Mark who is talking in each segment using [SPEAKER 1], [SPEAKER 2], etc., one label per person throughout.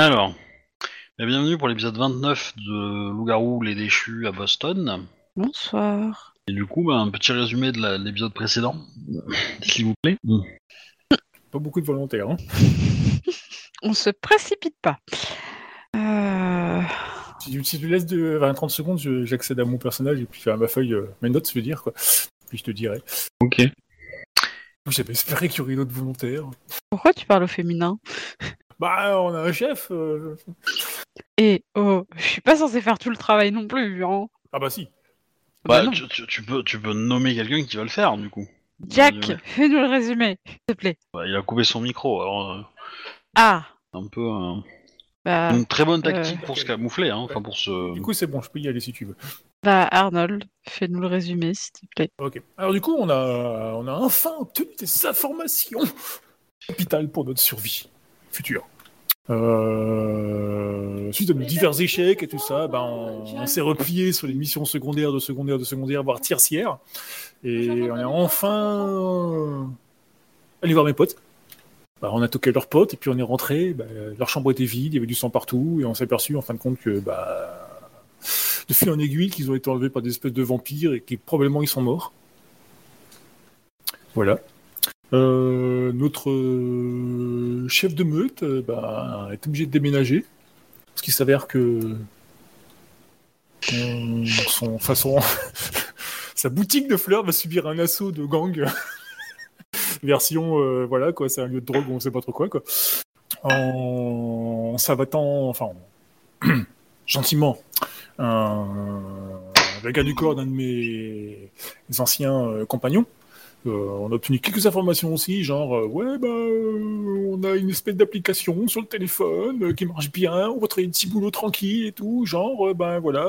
[SPEAKER 1] Alors, eh, bienvenue pour l'épisode 29 de Loup-garou les déchus à Boston.
[SPEAKER 2] Bonsoir.
[SPEAKER 1] Et du coup, bah, un petit résumé de la- l'épisode précédent, s'il vous plaît.
[SPEAKER 3] Pas beaucoup de volontaires. Hein.
[SPEAKER 2] On se précipite pas. Euh,
[SPEAKER 3] Si, tu- si tu laisses de 20-30 secondes, je- j'accède à mon personnage et puis à ma feuille, euh, mes notes, je veux dire. Quoi. Puis je te dirai.
[SPEAKER 1] Ok.
[SPEAKER 3] J'avais espéré qu'il y aurait d'autres volontaires.
[SPEAKER 2] Pourquoi tu parles au féminin?
[SPEAKER 3] Bah, on a un chef. euh.
[SPEAKER 2] Et oh, je suis pas censé faire tout le travail non plus. Hein.
[SPEAKER 3] Ah bah si.
[SPEAKER 1] Bah,
[SPEAKER 2] Bah non.
[SPEAKER 1] tu, tu- tu peux, tu peux nommer quelqu'un qui va le faire, du coup.
[SPEAKER 2] Jack,
[SPEAKER 1] Résumé.
[SPEAKER 2] fais-nous le résumé, s'il te plaît.
[SPEAKER 1] Bah, il a coupé son micro, alors euh,
[SPEAKER 2] Ah,
[SPEAKER 1] un peu euh,
[SPEAKER 2] bah,
[SPEAKER 1] une très bonne tactique
[SPEAKER 2] euh,
[SPEAKER 1] pour se camoufler, hein, enfin pour se.
[SPEAKER 3] Du coup, c'est bon, je peux y aller si tu veux.
[SPEAKER 2] bah Arnold, fais-nous le résumé, s'il te plaît.
[SPEAKER 3] Ok. Alors du coup, on a, on a enfin obtenu des informations capitales pour notre survie Euh, suite à divers échecs et tout ça, ben, on, s'est replié sur les missions secondaires, de secondaires, de secondaires, voire tertiaires. Et on est enfin allé voir mes potes. Bah, on a toqué leurs potes et puis on est rentré. bah, leur chambre était vide, il y avait du sang partout et on s'est aperçu en fin de compte que bah, de fil en aiguille qu'ils ont été enlevés par des espèces de vampires et que probablement ils sont morts. Voilà. Euh, notre euh, chef de meute euh, bah, est obligé de déménager parce qu'il s'avère que sa boutique de fleurs va subir un assaut de gang version voilà quoi c'est un lieu de drogue on sait pas trop quoi quoi en s'abattant enfin en- gentiment un, du corps d'un de mes anciens compagnons. Euh, on a obtenu quelques informations aussi, genre euh, ouais bah euh, on a une espèce d'application sur le téléphone qui marche bien, on va travailler un petit boulot tranquille et tout, genre ben voilà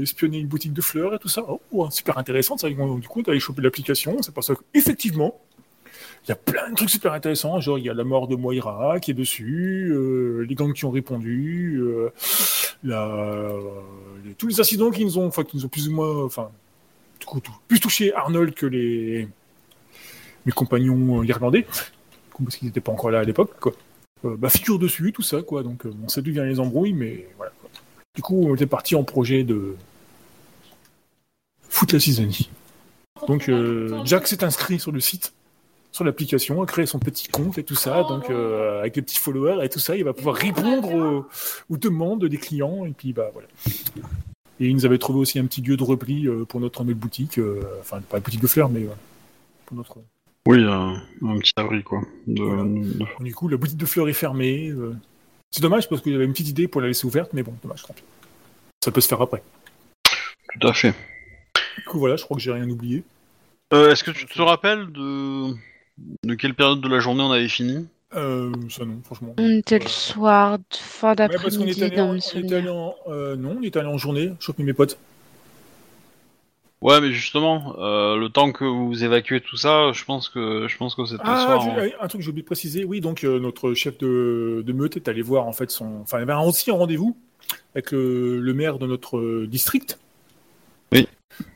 [SPEAKER 3] espionner une boutique de fleurs et tout ça. Oh, super intéressant, ça, du coup t'as chopé l'application, c'est pas ça effectivement il y a plein de trucs super intéressants, genre il y a la mort de Moira qui est dessus, les gangs qui ont répondu, tous les incidents qui nous ont, enfin, qui nous ont plus ou moins, enfin, du coup, tout- plus touché Arnold que les mes compagnons euh, irlandais, parce qu'ils n'étaient pas encore là à l'époque, quoi. Euh, bah, figure dessus, tout ça, quoi. Donc, euh, on sait d'où viennent les embrouilles, mais voilà. Du coup, on était parti en projet de foutre la cisanie. Donc, Jack s'est inscrit sur le site sur l'application, a créé son petit compte et tout ça, donc avec les petits followers et tout ça, il va pouvoir répondre aux, demandes des clients et puis bah voilà. Et il nous avait trouvé aussi un petit lieu de repli pour notre boutique, enfin pas la boutique de fleurs, mais pour notre.
[SPEAKER 1] Oui, euh, un petit abri, quoi. De-
[SPEAKER 3] Voilà.
[SPEAKER 1] de-
[SPEAKER 3] Du coup, la boutique de fleurs est fermée. euh. C'est dommage parce qu'il y avait une petite idée pour la laisser ouverte, mais bon, dommage, tant pis. Ça peut se faire après.
[SPEAKER 1] Tout à fait.
[SPEAKER 3] Du coup, voilà, je crois que j'ai rien oublié.
[SPEAKER 1] Euh, Est-ce que tu te rappelles de... de quelle période de la journée on avait fini?
[SPEAKER 3] Euh, ça non, franchement.
[SPEAKER 2] On était le soir, fin
[SPEAKER 3] Ouais, parce qu'on
[SPEAKER 2] d'après-midi
[SPEAKER 3] était allé, en, on était allé en, euh, non, on était allé en journée, choper mes potes.
[SPEAKER 1] Ouais, mais justement, euh, le temps que vous évacuez tout ça, je pense que je pense que c'était
[SPEAKER 3] Ah,
[SPEAKER 1] soir. hein.
[SPEAKER 3] un truc que j'ai oublié de préciser, oui, donc euh, notre chef de, de meute est allé voir en fait son. Enfin, il avait un- aussi un rendez-vous avec le, le maire de notre euh, district.
[SPEAKER 1] Oui.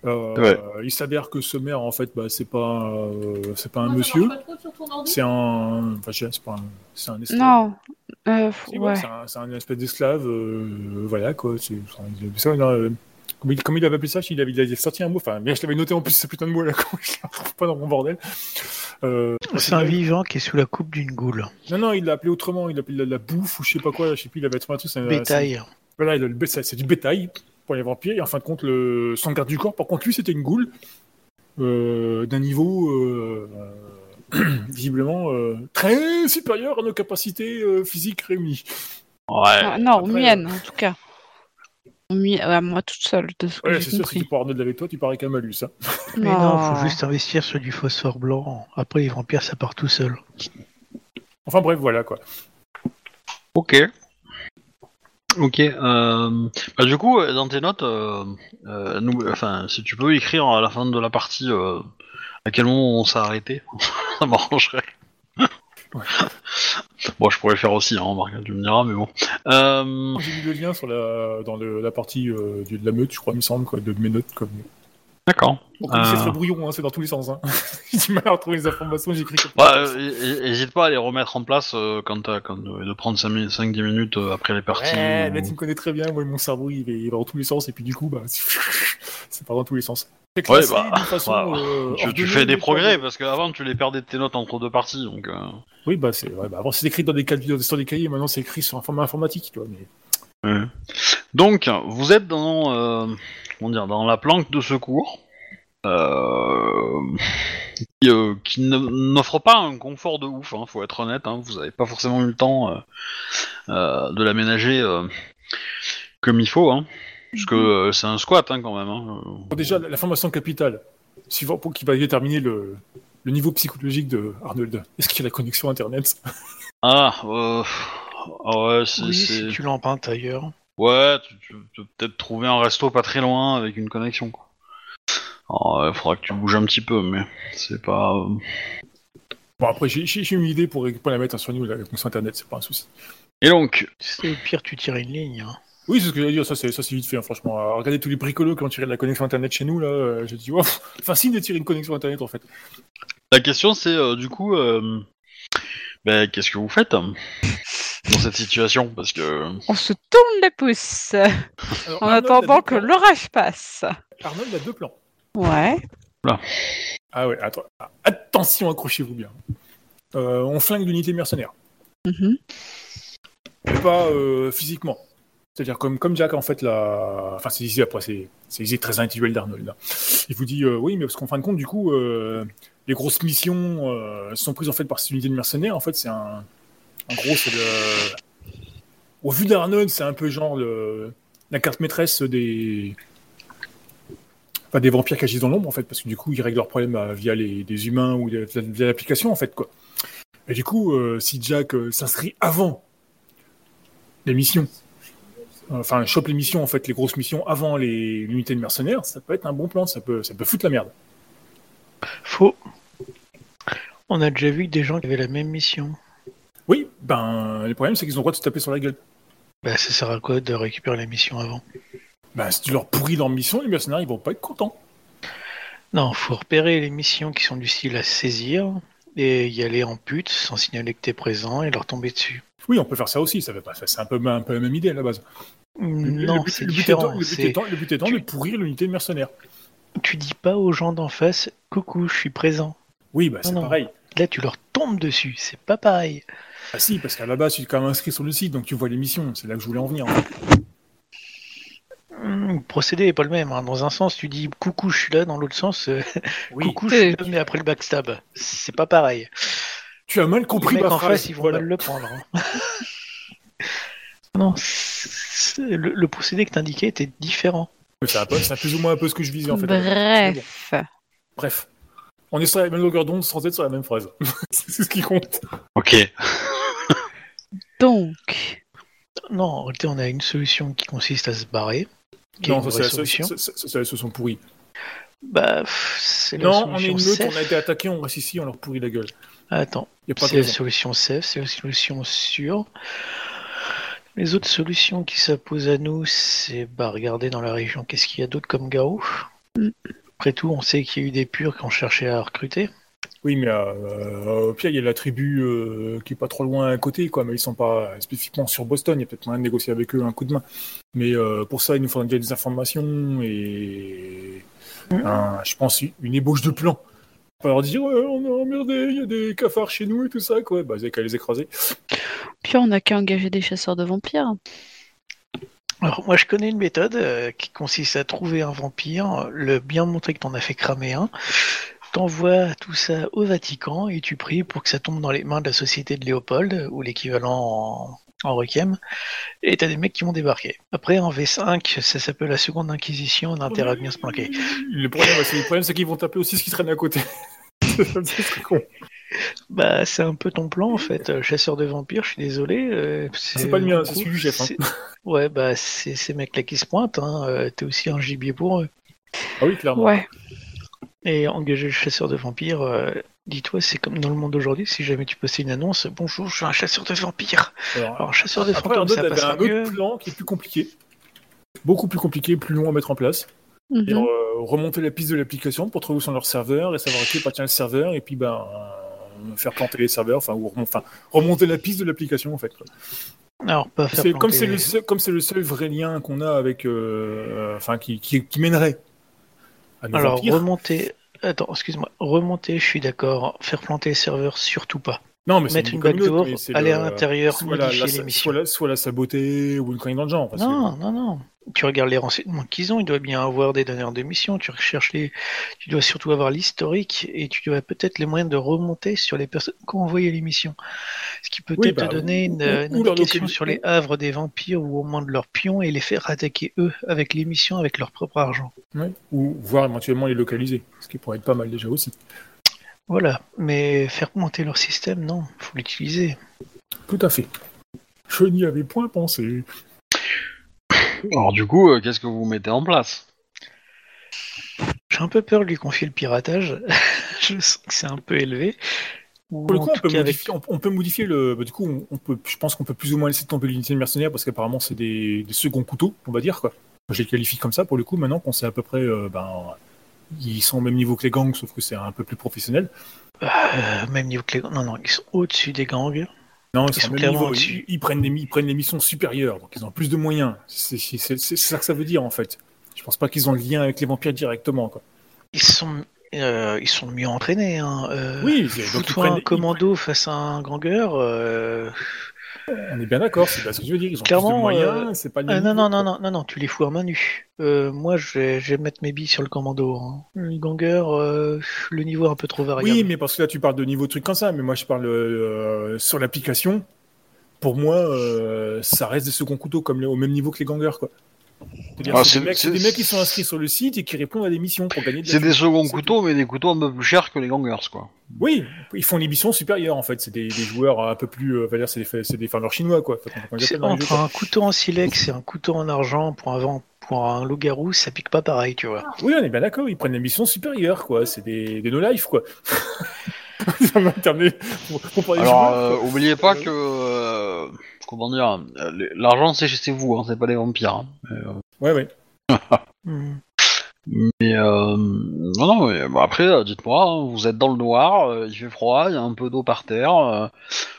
[SPEAKER 3] Euh,
[SPEAKER 1] Ouais.
[SPEAKER 3] Il s'avère que ce maire, en fait, bah, c'est pas, euh, c'est pas un monsieur, c'est un. Enfin, je sais, c'est pas un. C'est un esclave.
[SPEAKER 2] Non, euh,
[SPEAKER 3] Si, ouais,
[SPEAKER 2] ouais.
[SPEAKER 3] c'est un, un espèce d'esclave, euh, voilà quoi. C'est, comment, il, comment il avait appelé ça Il avait, il avait sorti un mot, enfin, bien, je l'avais noté en plus, ce putain de mot là, je le retrouve pas dans mon bordel. Euh,
[SPEAKER 4] C'est un vivant qui est sous la coupe d'une goule.
[SPEAKER 3] non, non, il l'a appelé autrement, il l'a appelé la, la bouffe ou je sais pas quoi, je sais plus, il avait trouvé un truc.
[SPEAKER 4] Bétail.
[SPEAKER 3] c'est- Voilà, c'est du bétail pour les vampires, et en fin de compte, le, son garde du corps, par contre, lui, c'était une goule euh, d'un niveau. euh, euh, visiblement euh, très supérieur à nos capacités euh, physiques réunies.
[SPEAKER 1] Ouais.
[SPEAKER 2] Ah, non,
[SPEAKER 3] après,
[SPEAKER 2] miennes, en tout cas. Aux mi- à moi toute seule, de ce que
[SPEAKER 3] Ouais, c'est sûr, si tu peux Arnold avec toi, tu parais qu'un malus. Hein.
[SPEAKER 4] Mais non, faut
[SPEAKER 2] Oh.
[SPEAKER 4] juste investir sur du phosphore blanc. Après, les vampires, ça part tout seul.
[SPEAKER 3] Enfin bref, voilà quoi.
[SPEAKER 1] Ok. Ok. Euh... Bah, du coup, euh, dans tes notes, euh, euh, nous, enfin, si tu peux écrire à la fin de la partie euh, à quel moment on s'est arrêté, ça m'arrangerait.
[SPEAKER 3] Ouais.
[SPEAKER 1] Bon, je pourrais le faire aussi, hein, Marc, tu me diras, mais bon. Euh...
[SPEAKER 3] J'ai mis le lien sur la, dans le- la partie euh, de la meute, je crois, il me semble, quoi, de mes notes. Comme...
[SPEAKER 1] D'accord.
[SPEAKER 3] Comme c'est
[SPEAKER 1] Euh.
[SPEAKER 3] très brouillon, hein, c'est dans tous les sens. Hein. J'ai du mal à retrouver les informations, j'écris comme
[SPEAKER 1] Ouais, euh, hésite pas à les remettre en place euh, quand quand, euh, de prendre 5-10 minutes euh, après les parties.
[SPEAKER 3] Ouais,
[SPEAKER 1] ou-
[SPEAKER 3] là, tu me connais très bien, moi, mon cerveau, il va, il va dans tous les sens, et puis du coup, bah, c'est pas dans tous les sens. C'est
[SPEAKER 1] Ouais,
[SPEAKER 3] classé
[SPEAKER 1] bah,
[SPEAKER 3] façon,
[SPEAKER 1] voilà.
[SPEAKER 3] euh,
[SPEAKER 1] Tu, fais des
[SPEAKER 3] pas-
[SPEAKER 1] progrès parce qu'avant tu les perdais de tes notes entre deux parties donc. euh,
[SPEAKER 3] Oui, bah, c'est, ouais, bah, avant, c'était écrit dans des, des cahiers, maintenant, c'est écrit sur un format informatique, mais...
[SPEAKER 1] ouais. Donc vous êtes dans euh, comment dire dans la planque de secours euh, qui, euh, qui n'offre pas un confort de ouf. Hein, faut être honnête. Hein, vous avez pas forcément eu le temps euh, de l'aménager comme il faut. Hein, puisque euh, c'est un squat hein, quand même. Hein.
[SPEAKER 3] Déjà, la, la formation capitale, suivant pour qui va déterminer le, le niveau psychologique de Arnold. Est-ce qu'il y a la connexion Internet
[SPEAKER 1] Ah, euh, ah ouais, c'est,
[SPEAKER 4] Oui,
[SPEAKER 1] c'est-
[SPEAKER 4] si tu l'empruntes ailleurs.
[SPEAKER 1] Ouais, tu, tu peux peut-être trouver un resto pas très loin avec une connexion. Quoi. Alors, il faudra que tu bouges un petit peu, mais c'est pas. euh,
[SPEAKER 3] Bon, après, j'ai, j'ai j'ai une idée pour, pour la mettre sur nous, la connexion Internet, c'est pas un souci.
[SPEAKER 1] Et donc,
[SPEAKER 4] C'est au pire, tu tires une ligne. hein.
[SPEAKER 3] Oui, c'est ce que j'allais dire, ça c'est, ça c'est vite fait, hein, franchement. Euh, regardez tous les bricolos qui ont tiré de la connexion Internet chez nous, là, euh, j'ai dit, wow, facile de tirer une connexion Internet, en fait.
[SPEAKER 1] la question c'est euh, du coup, euh, ben, qu'est-ce que vous faites euh, dans cette situation? Parce que.
[SPEAKER 2] On se tourne les pouces
[SPEAKER 3] Alors,
[SPEAKER 2] en
[SPEAKER 3] Arnold
[SPEAKER 2] attendant que l'orage passe.
[SPEAKER 3] Arnold a deux plans.
[SPEAKER 2] Ouais.
[SPEAKER 3] Ah ouais, attends, attention, accrochez-vous bien. Euh, on flingue l'unité mercenaire.
[SPEAKER 2] Mhm.
[SPEAKER 3] mais pas euh, physiquement. C'est-à-dire comme, comme Jack, en fait, la... Enfin, c'est ici, après, c'est c'est très individuelle d'Arnold. Il vous dit, euh, oui, mais parce qu'en fin de compte, du coup, euh, les grosses missions euh, sont prises, en fait, par cette unité de mercenaires. En fait, c'est un... En gros, c'est le... Au vu d'Arnold, c'est un peu genre la carte maîtresse des... Enfin, des vampires qui agissent dans l'ombre, en fait, parce que du coup, ils règlent leurs problèmes via les, des humains ou via, l'application, en fait, quoi. Et du coup, si Jack s'inscrit avant les missions, enfin, chope les missions, en fait, les grosses missions avant les l'unité de mercenaires, ça peut être un bon plan, ça peut, ça peut foutre la merde.
[SPEAKER 4] Faux. On a déjà vu des gens qui avaient la même mission.
[SPEAKER 3] Oui, ben, le problème, c'est qu'ils ont le droit de se taper sur la gueule.
[SPEAKER 4] Bah, ça sert à quoi de récupérer la mission avant?
[SPEAKER 3] Ben, si tu leur pourris leur mission, les mercenaires, ils vont pas être contents.
[SPEAKER 4] Non, faut repérer les missions qui sont du style à saisir et y aller en pute sans signaler que t'es présent et leur tomber dessus.
[SPEAKER 3] Oui, on peut faire ça aussi, ça fait pas, ça, c'est un peu, un peu la même idée à la base.
[SPEAKER 4] Non, c'est différent.
[SPEAKER 3] le but
[SPEAKER 4] c'est-
[SPEAKER 3] étant- le but étant de pourrir l'unité de mercenaires.
[SPEAKER 4] Tu dis pas aux gens d'en face, coucou, je suis présent.
[SPEAKER 3] Oui, bah, c'est pareil.
[SPEAKER 4] Là, tu leur tombes dessus, c'est pas pareil.
[SPEAKER 3] Ah si, parce qu'à la base, tu es quand même inscrit sur le site, donc tu vois les missions. C'est là que je voulais en venir.
[SPEAKER 4] Le procédé est pas le même. hein. Dans un sens, tu dis coucou, je suis là. Dans l'autre sens, euh,
[SPEAKER 3] Oui,
[SPEAKER 4] coucou, je suis là, mais après le backstab. C'est pas pareil.
[SPEAKER 3] tu as mal
[SPEAKER 4] Les
[SPEAKER 3] compris
[SPEAKER 4] mecs
[SPEAKER 3] ma
[SPEAKER 4] en face, ils vont
[SPEAKER 3] voilà.
[SPEAKER 4] mal le prendre. hein. non, le, le procédé que t'indiquais était différent.
[SPEAKER 3] C'est un peu- c'est plus ou moins un peu ce que je visais en fait.
[SPEAKER 2] Bref.
[SPEAKER 3] Bref. On est sur la même longueur d'onde sans être sur la même phrase. c'est ce qui compte.
[SPEAKER 1] Ok.
[SPEAKER 2] Donc,
[SPEAKER 4] Non, en réalité, on a une solution qui consiste à se barrer.
[SPEAKER 3] Non, c'est la-
[SPEAKER 4] solution.
[SPEAKER 3] ça, ça, ça, c'est la solution pourrie.
[SPEAKER 4] Bah, c'est la
[SPEAKER 3] Non, on est
[SPEAKER 4] solution
[SPEAKER 3] une meute, on a été attaqué, on reste ici, on leur pourrit la gueule.
[SPEAKER 4] Attends,
[SPEAKER 3] Y a pas de
[SPEAKER 4] c'est la solution safe, c'est la solution sûre. Les autres solutions qui s'imposent à nous, c'est bah, regarder dans la région qu'est-ce qu'il y a d'autre comme garou.
[SPEAKER 2] Mm.
[SPEAKER 4] Après tout, on sait qu'il y a eu des purs qui ont cherché à recruter.
[SPEAKER 3] Oui, mais euh, au pire, il y a la tribu euh, qui est pas trop loin à côté, quoi. Mais ils sont pas spécifiquement sur Boston. Il y a peut-être moyen de négocier avec eux un coup de main. Mais euh, pour ça, il nous faudra déjà des informations et un- je pense une ébauche de plan. Pas leur dire ouais, on est emmerdé, il y a des cafards chez nous et tout ça, quoi. Bah, vous avez qu'à les écraser.
[SPEAKER 2] puis on n'a qu'à engager des chasseurs de vampires.
[SPEAKER 4] Alors moi je connais une méthode euh, qui consiste à trouver un vampire, le bien montrer que t'en as fait cramer un, t'envoies tout ça au Vatican et tu pries pour que ça tombe dans les mains de la société de Léopold ou l'équivalent en, en requiem et t'as des mecs qui vont débarquer. Après en V5 ça s'appelle la seconde inquisition, on a intérêt à bien se planquer.
[SPEAKER 3] Le problème, c'est le problème, c'est qu'ils vont taper aussi ce qui traîne à côté.
[SPEAKER 4] Bah c'est un peu ton plan en fait, chasseur de vampires, je suis désolé. euh,
[SPEAKER 3] C'est pas le mien, c'est celui du chef, hein.
[SPEAKER 4] Ouais bah c'est ces mecs là qui se pointent, hein, euh, t'es aussi un gibier pour eux.
[SPEAKER 3] Ah oui, clairement.
[SPEAKER 2] Ouais.
[SPEAKER 4] Et engager le chasseur de vampires, euh, dis-toi, c'est comme dans le monde d'aujourd'hui, si jamais tu postais une annonce, bonjour, je suis un chasseur de vampires.
[SPEAKER 3] Alors,
[SPEAKER 4] Alors, chasseur de
[SPEAKER 3] Arnaud
[SPEAKER 4] ça passera
[SPEAKER 3] un autre
[SPEAKER 4] mieux.
[SPEAKER 3] plan qui est plus compliqué. Beaucoup plus compliqué, plus long à mettre en place.
[SPEAKER 2] Mhm.
[SPEAKER 3] Remonter la piste de l'application pour trouver où sont leurs serveurs et savoir à qui appartient le serveur et puis ben euh, faire planter les serveurs, enfin, ou enfin remonter la piste de l'application en fait. quoi.
[SPEAKER 4] Alors, pas faire
[SPEAKER 3] C'est comme c'est le seul, comme c'est le seul vrai lien qu'on a avec, euh, euh, enfin qui, qui, qui mènerait à nos
[SPEAKER 4] Alors, remonter. Attends, excuse-moi. Remonter, je suis d'accord. Faire planter les serveurs, surtout pas.
[SPEAKER 3] Non, mais
[SPEAKER 4] Mettre une
[SPEAKER 3] comme
[SPEAKER 4] backdoor, aller
[SPEAKER 3] le-
[SPEAKER 4] à l'intérieur,
[SPEAKER 3] la,
[SPEAKER 4] modifier
[SPEAKER 3] la-
[SPEAKER 4] l'émission.
[SPEAKER 3] soit, la, soit la saboter ou une connerie dans le genre. parce que-
[SPEAKER 4] Non, non, non. Tu regardes les renseignements qu'ils ont, ils doivent bien avoir des donneurs d'émissions. Tu recherches les. Tu dois surtout avoir l'historique et tu dois peut-être les moyens de remonter sur les personnes qui ont envoyé l'émission. Ce qui
[SPEAKER 3] Oui,
[SPEAKER 4] peut-être
[SPEAKER 3] bah,
[SPEAKER 4] te donner une,
[SPEAKER 3] ou-
[SPEAKER 4] une
[SPEAKER 3] ou leur
[SPEAKER 4] indication sur les havres des vampires ou au moins de leurs pions et les faire attaquer eux avec l'émission avec leur propre argent.
[SPEAKER 3] Ou voir éventuellement les localiser, ce qui pourrait être pas mal déjà aussi.
[SPEAKER 4] Voilà. Mais faire monter leur système, non. Faut l'utiliser.
[SPEAKER 3] Tout à fait. Je n'y avais point pensé.
[SPEAKER 1] Alors du coup, euh, qu'est-ce que vous mettez en place?
[SPEAKER 4] J'ai un peu peur de lui confier le piratage. je sens que c'est un peu élevé. Ou
[SPEAKER 3] Pour le coup, on peut,
[SPEAKER 4] avec-
[SPEAKER 3] modifier, on, on peut modifier le. bah, du coup, on, on peut, je pense qu'on peut plus ou moins laisser tomber l'unité de mercenaires parce qu'apparemment, c'est des, des seconds couteaux, on va dire. quoi. Je les qualifie comme ça pour le coup, maintenant qu'on sait à peu près. euh, ben, ils sont au même niveau que les gangs, sauf que c'est un peu plus professionnel.
[SPEAKER 4] Euh, même niveau que les... Non, non, ils sont au-dessus des gangs.
[SPEAKER 3] Non,
[SPEAKER 4] Ils
[SPEAKER 3] ils, sont
[SPEAKER 4] sont
[SPEAKER 3] au même
[SPEAKER 4] clairement
[SPEAKER 3] niveau.
[SPEAKER 4] au-dessus.
[SPEAKER 3] Ils, ils prennent des, ils prennent des missions supérieures, donc ils ont plus de moyens. C'est ça que ça veut dire en fait. Je pense pas qu'ils ont le lien avec les vampires directement. Quoi.
[SPEAKER 4] Ils sont, euh, ils sont mieux entraînés. Hein. Euh,
[SPEAKER 3] Oui, donc ils prennent-
[SPEAKER 4] un commando face à un ganger. euh,
[SPEAKER 3] On est bien d'accord, c'est pas ce que je veux dire. Ils ont
[SPEAKER 4] Clairement,
[SPEAKER 3] plus de moyens,
[SPEAKER 4] euh,
[SPEAKER 3] c'est pas même
[SPEAKER 4] non, non, non, non, non, non, tu les fous à main nue. Euh, moi, je vais, je vais mettre mes billes sur le commando. hein. Le ganger, euh, le niveau est un peu trop variable.
[SPEAKER 3] Oui, mais parce que là, tu parles de niveau de trucs comme ça, mais moi, je parle euh, sur l'application. Pour moi, euh, ça reste des seconds couteaux comme les- au même niveau que les gangers, quoi.
[SPEAKER 1] Ah,
[SPEAKER 3] c'est des, mecs- des qui sont inscrits sur le site et qui répondent à des missions pour gagner de
[SPEAKER 1] C'est des seconds couteaux, mais des couteaux un peu plus chers que les gangers, quoi.
[SPEAKER 3] Oui, ils font les missions supérieures, en fait. C'est des, des joueurs un peu plus. euh, dire, c'est des, c'est des farmers chinois, quoi.
[SPEAKER 4] C'est
[SPEAKER 3] jeux,
[SPEAKER 4] entre
[SPEAKER 3] quoi.
[SPEAKER 4] un couteau en silex et un couteau en argent pour un, vent- pour un loup-garou, ça pique pas pareil, tu vois.
[SPEAKER 3] Oui, on est bien d'accord, ils prennent des missions supérieures, quoi. C'est des, des no-life, quoi. ça m'a terminé pour, pour
[SPEAKER 1] Alors,
[SPEAKER 3] joueurs,
[SPEAKER 1] euh, oubliez pas que... euh, comment dire euh, L'argent, c'est chez vous, hein, c'est pas les vampires. hein. Euh,
[SPEAKER 3] Ouais, ouais.
[SPEAKER 4] Hmm.
[SPEAKER 1] Mais euh, non, non, mais après, euh, dites-moi, hein, vous êtes dans le noir, euh, il fait froid, il y a un peu d'eau par terre, euh,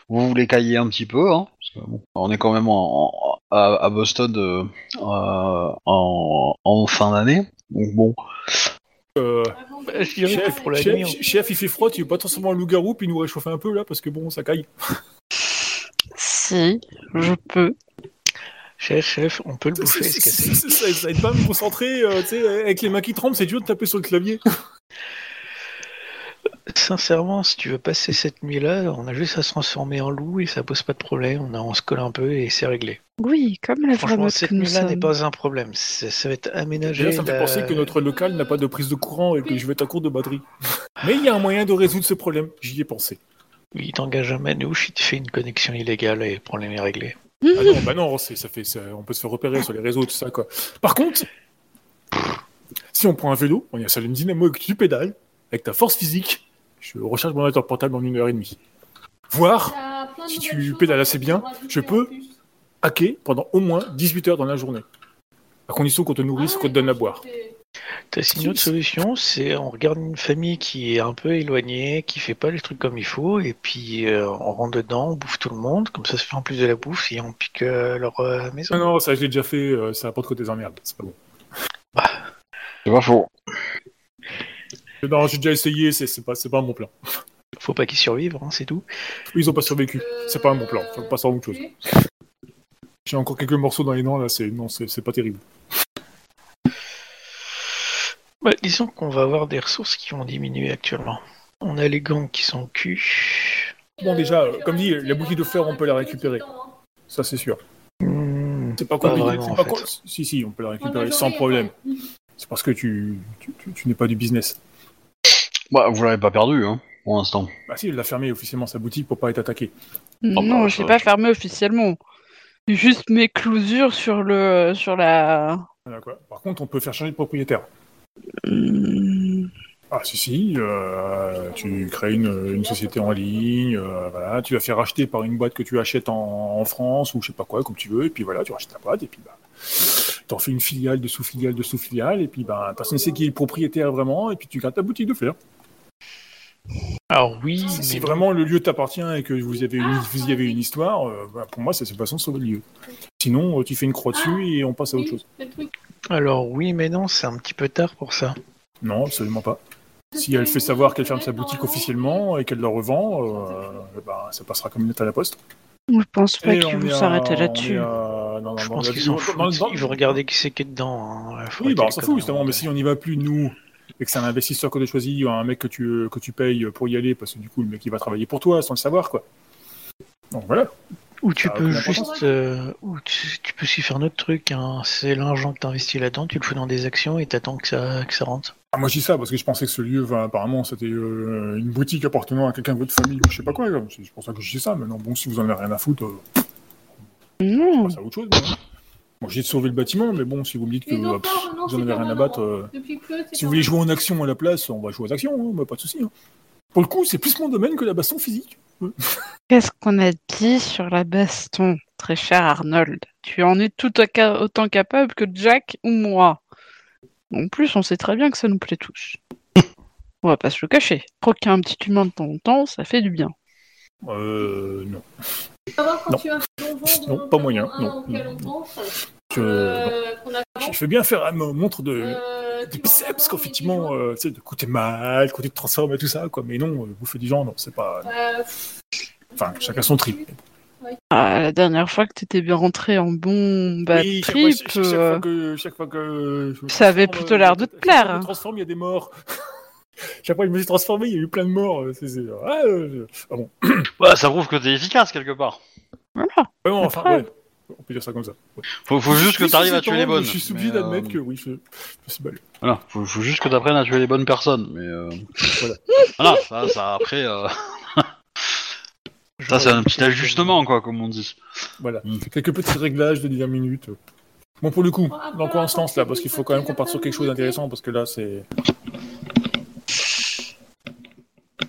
[SPEAKER 1] vous voulez cailler un petit peu, hein, parce que, bon, on est quand même en, en- à, à Boston euh, euh, en, en fin d'année, donc bon.
[SPEAKER 3] Euh,
[SPEAKER 4] Bah,
[SPEAKER 3] chef,
[SPEAKER 4] pour la
[SPEAKER 3] chef,
[SPEAKER 4] nuit, on-
[SPEAKER 3] chef, il fait froid, tu veux pas transformer en loup-garou puis nous réchauffer un peu là parce que bon, ça caille.
[SPEAKER 2] Si, je peux.
[SPEAKER 4] chef, chef, on peut le
[SPEAKER 3] Ça,
[SPEAKER 4] bouffer,
[SPEAKER 3] ça,
[SPEAKER 4] se casser.
[SPEAKER 3] ça, ça- ça aide pas à me concentrer, euh, tu sais, avec les mains qui tremblent, c'est dur de taper sur le clavier.
[SPEAKER 4] Sincèrement, si tu veux passer cette nuit-là, on a juste à se transformer en loup et ça pose pas de problème. On, a- on se colle un peu et c'est réglé.
[SPEAKER 2] Oui, comme la
[SPEAKER 4] Franchement, cette nuit-là n'est pas un problème. C'est- Ça va être aménagé.
[SPEAKER 3] Ça me fait
[SPEAKER 4] la-
[SPEAKER 3] penser que notre local n'a pas de prise de courant et que je vais être à court de batterie. Mais il y a un moyen de résoudre ce problème, j'y ai pensé.
[SPEAKER 4] Oui, t'engages un manouche, il te fait une connexion illégale et le problème est réglé.
[SPEAKER 3] Ah non, bah non, c'est- ça fait, ça- on peut se faire repérer sur les réseaux, tout ça, quoi. Par contre, si on prend un vélo, on y installe une dynamo et que tu pédales, avec ta force physique, je recharge mon ordinateur portable en une heure et demie. Voire, si tu pédales assez bien, je peux hacker pendant au moins 18 heures dans la journée. À condition qu'on te nourrisse, qu'on te donne à boire.
[SPEAKER 4] T'as une autre solution, c'est on regarde une famille qui est un peu éloignée, qui fait pas les trucs comme il faut, et puis euh, on rentre dedans, on bouffe tout le monde, comme ça se fait en plus de la bouffe et on pique euh, leur euh, maison.
[SPEAKER 3] Non, non, ça je l'ai déjà fait, euh, ça apporte que des emmerdes, c'est pas bon.
[SPEAKER 1] C'est pas faux.
[SPEAKER 3] Non, j'ai déjà essayé, c'est pas, pas un bon plan.
[SPEAKER 4] Faut pas qu'ils survivent, hein, c'est tout.
[SPEAKER 3] Ils ont pas survécu, c'est pas un bon plan, faut passer à autre chose. J'ai encore quelques morceaux dans les dents là, c'est non, c'est pas terrible.
[SPEAKER 4] Bah, disons qu'on va avoir des ressources qui vont diminuer actuellement. On a les gangs qui sont au cul.
[SPEAKER 3] Bon déjà, euh, comme dit, la boutique de fleurs on peut la récupérer, ça c'est sûr.
[SPEAKER 4] Hmm,
[SPEAKER 3] C'est pas
[SPEAKER 4] Pas
[SPEAKER 3] compliqué.
[SPEAKER 4] vraiment,
[SPEAKER 3] pas com- Si si, on peut la récupérer sans problème. C'est parce que tu, tu, tu- tu n'es pas du business.
[SPEAKER 1] Bah, vous l'avez pas perdu, hein, pour l'instant.
[SPEAKER 3] Bah si, il a fermé officiellement sa boutique pour pas être attaqué.
[SPEAKER 1] Oh,
[SPEAKER 2] Non,
[SPEAKER 1] bah,
[SPEAKER 2] je l'ai pas fermé officiellement. Juste mes clousures sur le sur la.
[SPEAKER 3] Voilà, quoi. Par contre, on peut faire changer de propriétaire.
[SPEAKER 2] Hmm,
[SPEAKER 3] Ah si si, euh, tu crées une, société en ligne, euh, voilà, tu la fais racheter par une boîte que tu achètes en, France ou je sais pas quoi, comme tu veux, et puis voilà, tu rachètes la boîte et puis bah, t'en fais une filiale de sous-filiale de sous-filiale, et puis ben, personne ne sait qui est le propriétaire vraiment, et puis tu gardes ta boutique de fleurs.
[SPEAKER 4] Alors oui,
[SPEAKER 3] Si, vraiment le lieu t'appartient et que vous, avez une, vous y avez une histoire, euh, ben, pour moi, c'est cette façon de sauver le lieu. Sinon, euh, tu fais une croix dessus et on passe à autre chose.
[SPEAKER 4] alors oui, mais non, c'est un petit peu tard pour ça.
[SPEAKER 3] Non, absolument pas. Si elle fait savoir qu'elle ferme sa boutique officiellement et qu'elle la revend, euh, ben, ça passera comme une lettre à la poste.
[SPEAKER 2] Je pense pas qu'ils
[SPEAKER 3] on
[SPEAKER 2] vont s'arrêter là-dessus.
[SPEAKER 3] à- non, non,
[SPEAKER 4] Je pense qu'ils Ils vont regarder qui c'est qui est dedans. hein.
[SPEAKER 3] Oui, bah, on s'en fout justement, mais si on n'y va plus, nous, et que c'est un investisseur que tu as choisi, ou un mec que tu, que tu payes pour y aller, parce que du coup, le mec, il va travailler pour toi sans le savoir, quoi. Donc voilà.
[SPEAKER 4] Ou tu
[SPEAKER 3] Ça
[SPEAKER 4] peux juste, euh, ou tu, tu peux aussi faire un autre truc. Hein. C'est l'argent que tu investis là-dedans, tu le fous dans des actions et t'attends que ça, que ça rentre.
[SPEAKER 3] Ah, moi, je dis ça parce que je pensais que ce lieu, enfin, apparemment, c'était euh, une boutique appartenant à quelqu'un de votre famille ou je sais pas quoi. C'est pour ça que je dis ça, mais non, bon, si vous en avez rien à foutre, euh,
[SPEAKER 2] Non.
[SPEAKER 3] passe à autre chose. Hein. Dis de sauver le bâtiment, mais bon, si vous me dites que pff, vous en avez rien à battre, euh, si vous voulez jouer en action à la place, on va jouer aux actions, hein, bah, pas de souci. hein. Pour le coup, c'est plus mon domaine que la baston physique.
[SPEAKER 2] Qu'est-ce qu'on a dit sur la baston, très cher Arnold? Tu en es tout à ca- autant capable que Jack ou moi. En plus, on sait très bien que ça nous plaît tous. On va pas se le cacher. Croquer un petit humain de temps en temps, ça fait du bien.
[SPEAKER 3] Euh, non.
[SPEAKER 5] Non,
[SPEAKER 3] Non, pas moyen, non. Je, je fais bien faire une montre de, des biceps, qu'effectivement, euh, tu sais, de côté mal, quand tu te transformes et tout ça, quoi. Mais non, euh, bouffer des gens, non, c'est pas. Enfin, chacun son trip.
[SPEAKER 2] Ah, la dernière fois que t'étais bien rentré en bon bad
[SPEAKER 3] Oui, chaque fois,
[SPEAKER 2] trip,
[SPEAKER 3] chaque- chaque
[SPEAKER 2] euh,
[SPEAKER 3] fois que, chaque fois que je me
[SPEAKER 2] ça avait
[SPEAKER 3] transforme,
[SPEAKER 2] plutôt l'air de te plaire,
[SPEAKER 3] Je
[SPEAKER 2] hein.
[SPEAKER 3] me transforme, il y a des morts. chaque fois que je me suis transformé, il y a eu plein de morts. euh, C'est, c'est- ah, euh, je- ah bon.
[SPEAKER 1] Bah, ça prouve que t'es efficace quelque part.
[SPEAKER 2] Voilà.
[SPEAKER 3] Ouais, bon, enfin, ouais. On peut dire ça comme ça. Ouais.
[SPEAKER 1] Faut, faut juste que t'arrives à tuer les bonnes.
[SPEAKER 3] Je suis obligé d'admettre
[SPEAKER 1] euh,
[SPEAKER 3] que oui, je, je.
[SPEAKER 1] Voilà, faut, faut juste que t'apprennes à tuer les bonnes personnes, mais euh...
[SPEAKER 3] Voilà.
[SPEAKER 1] voilà, ça, ça après, euh, ça c'est un petit ajustement quoi, comme on dit.
[SPEAKER 3] Voilà.
[SPEAKER 1] Mm.
[SPEAKER 3] Quelques petits réglages de dernière minute. Bon, pour le coup, dans quoi on se lance là? Parce qu'il faut quand même qu'on parte sur quelque chose d'intéressant, parce que là, c'est.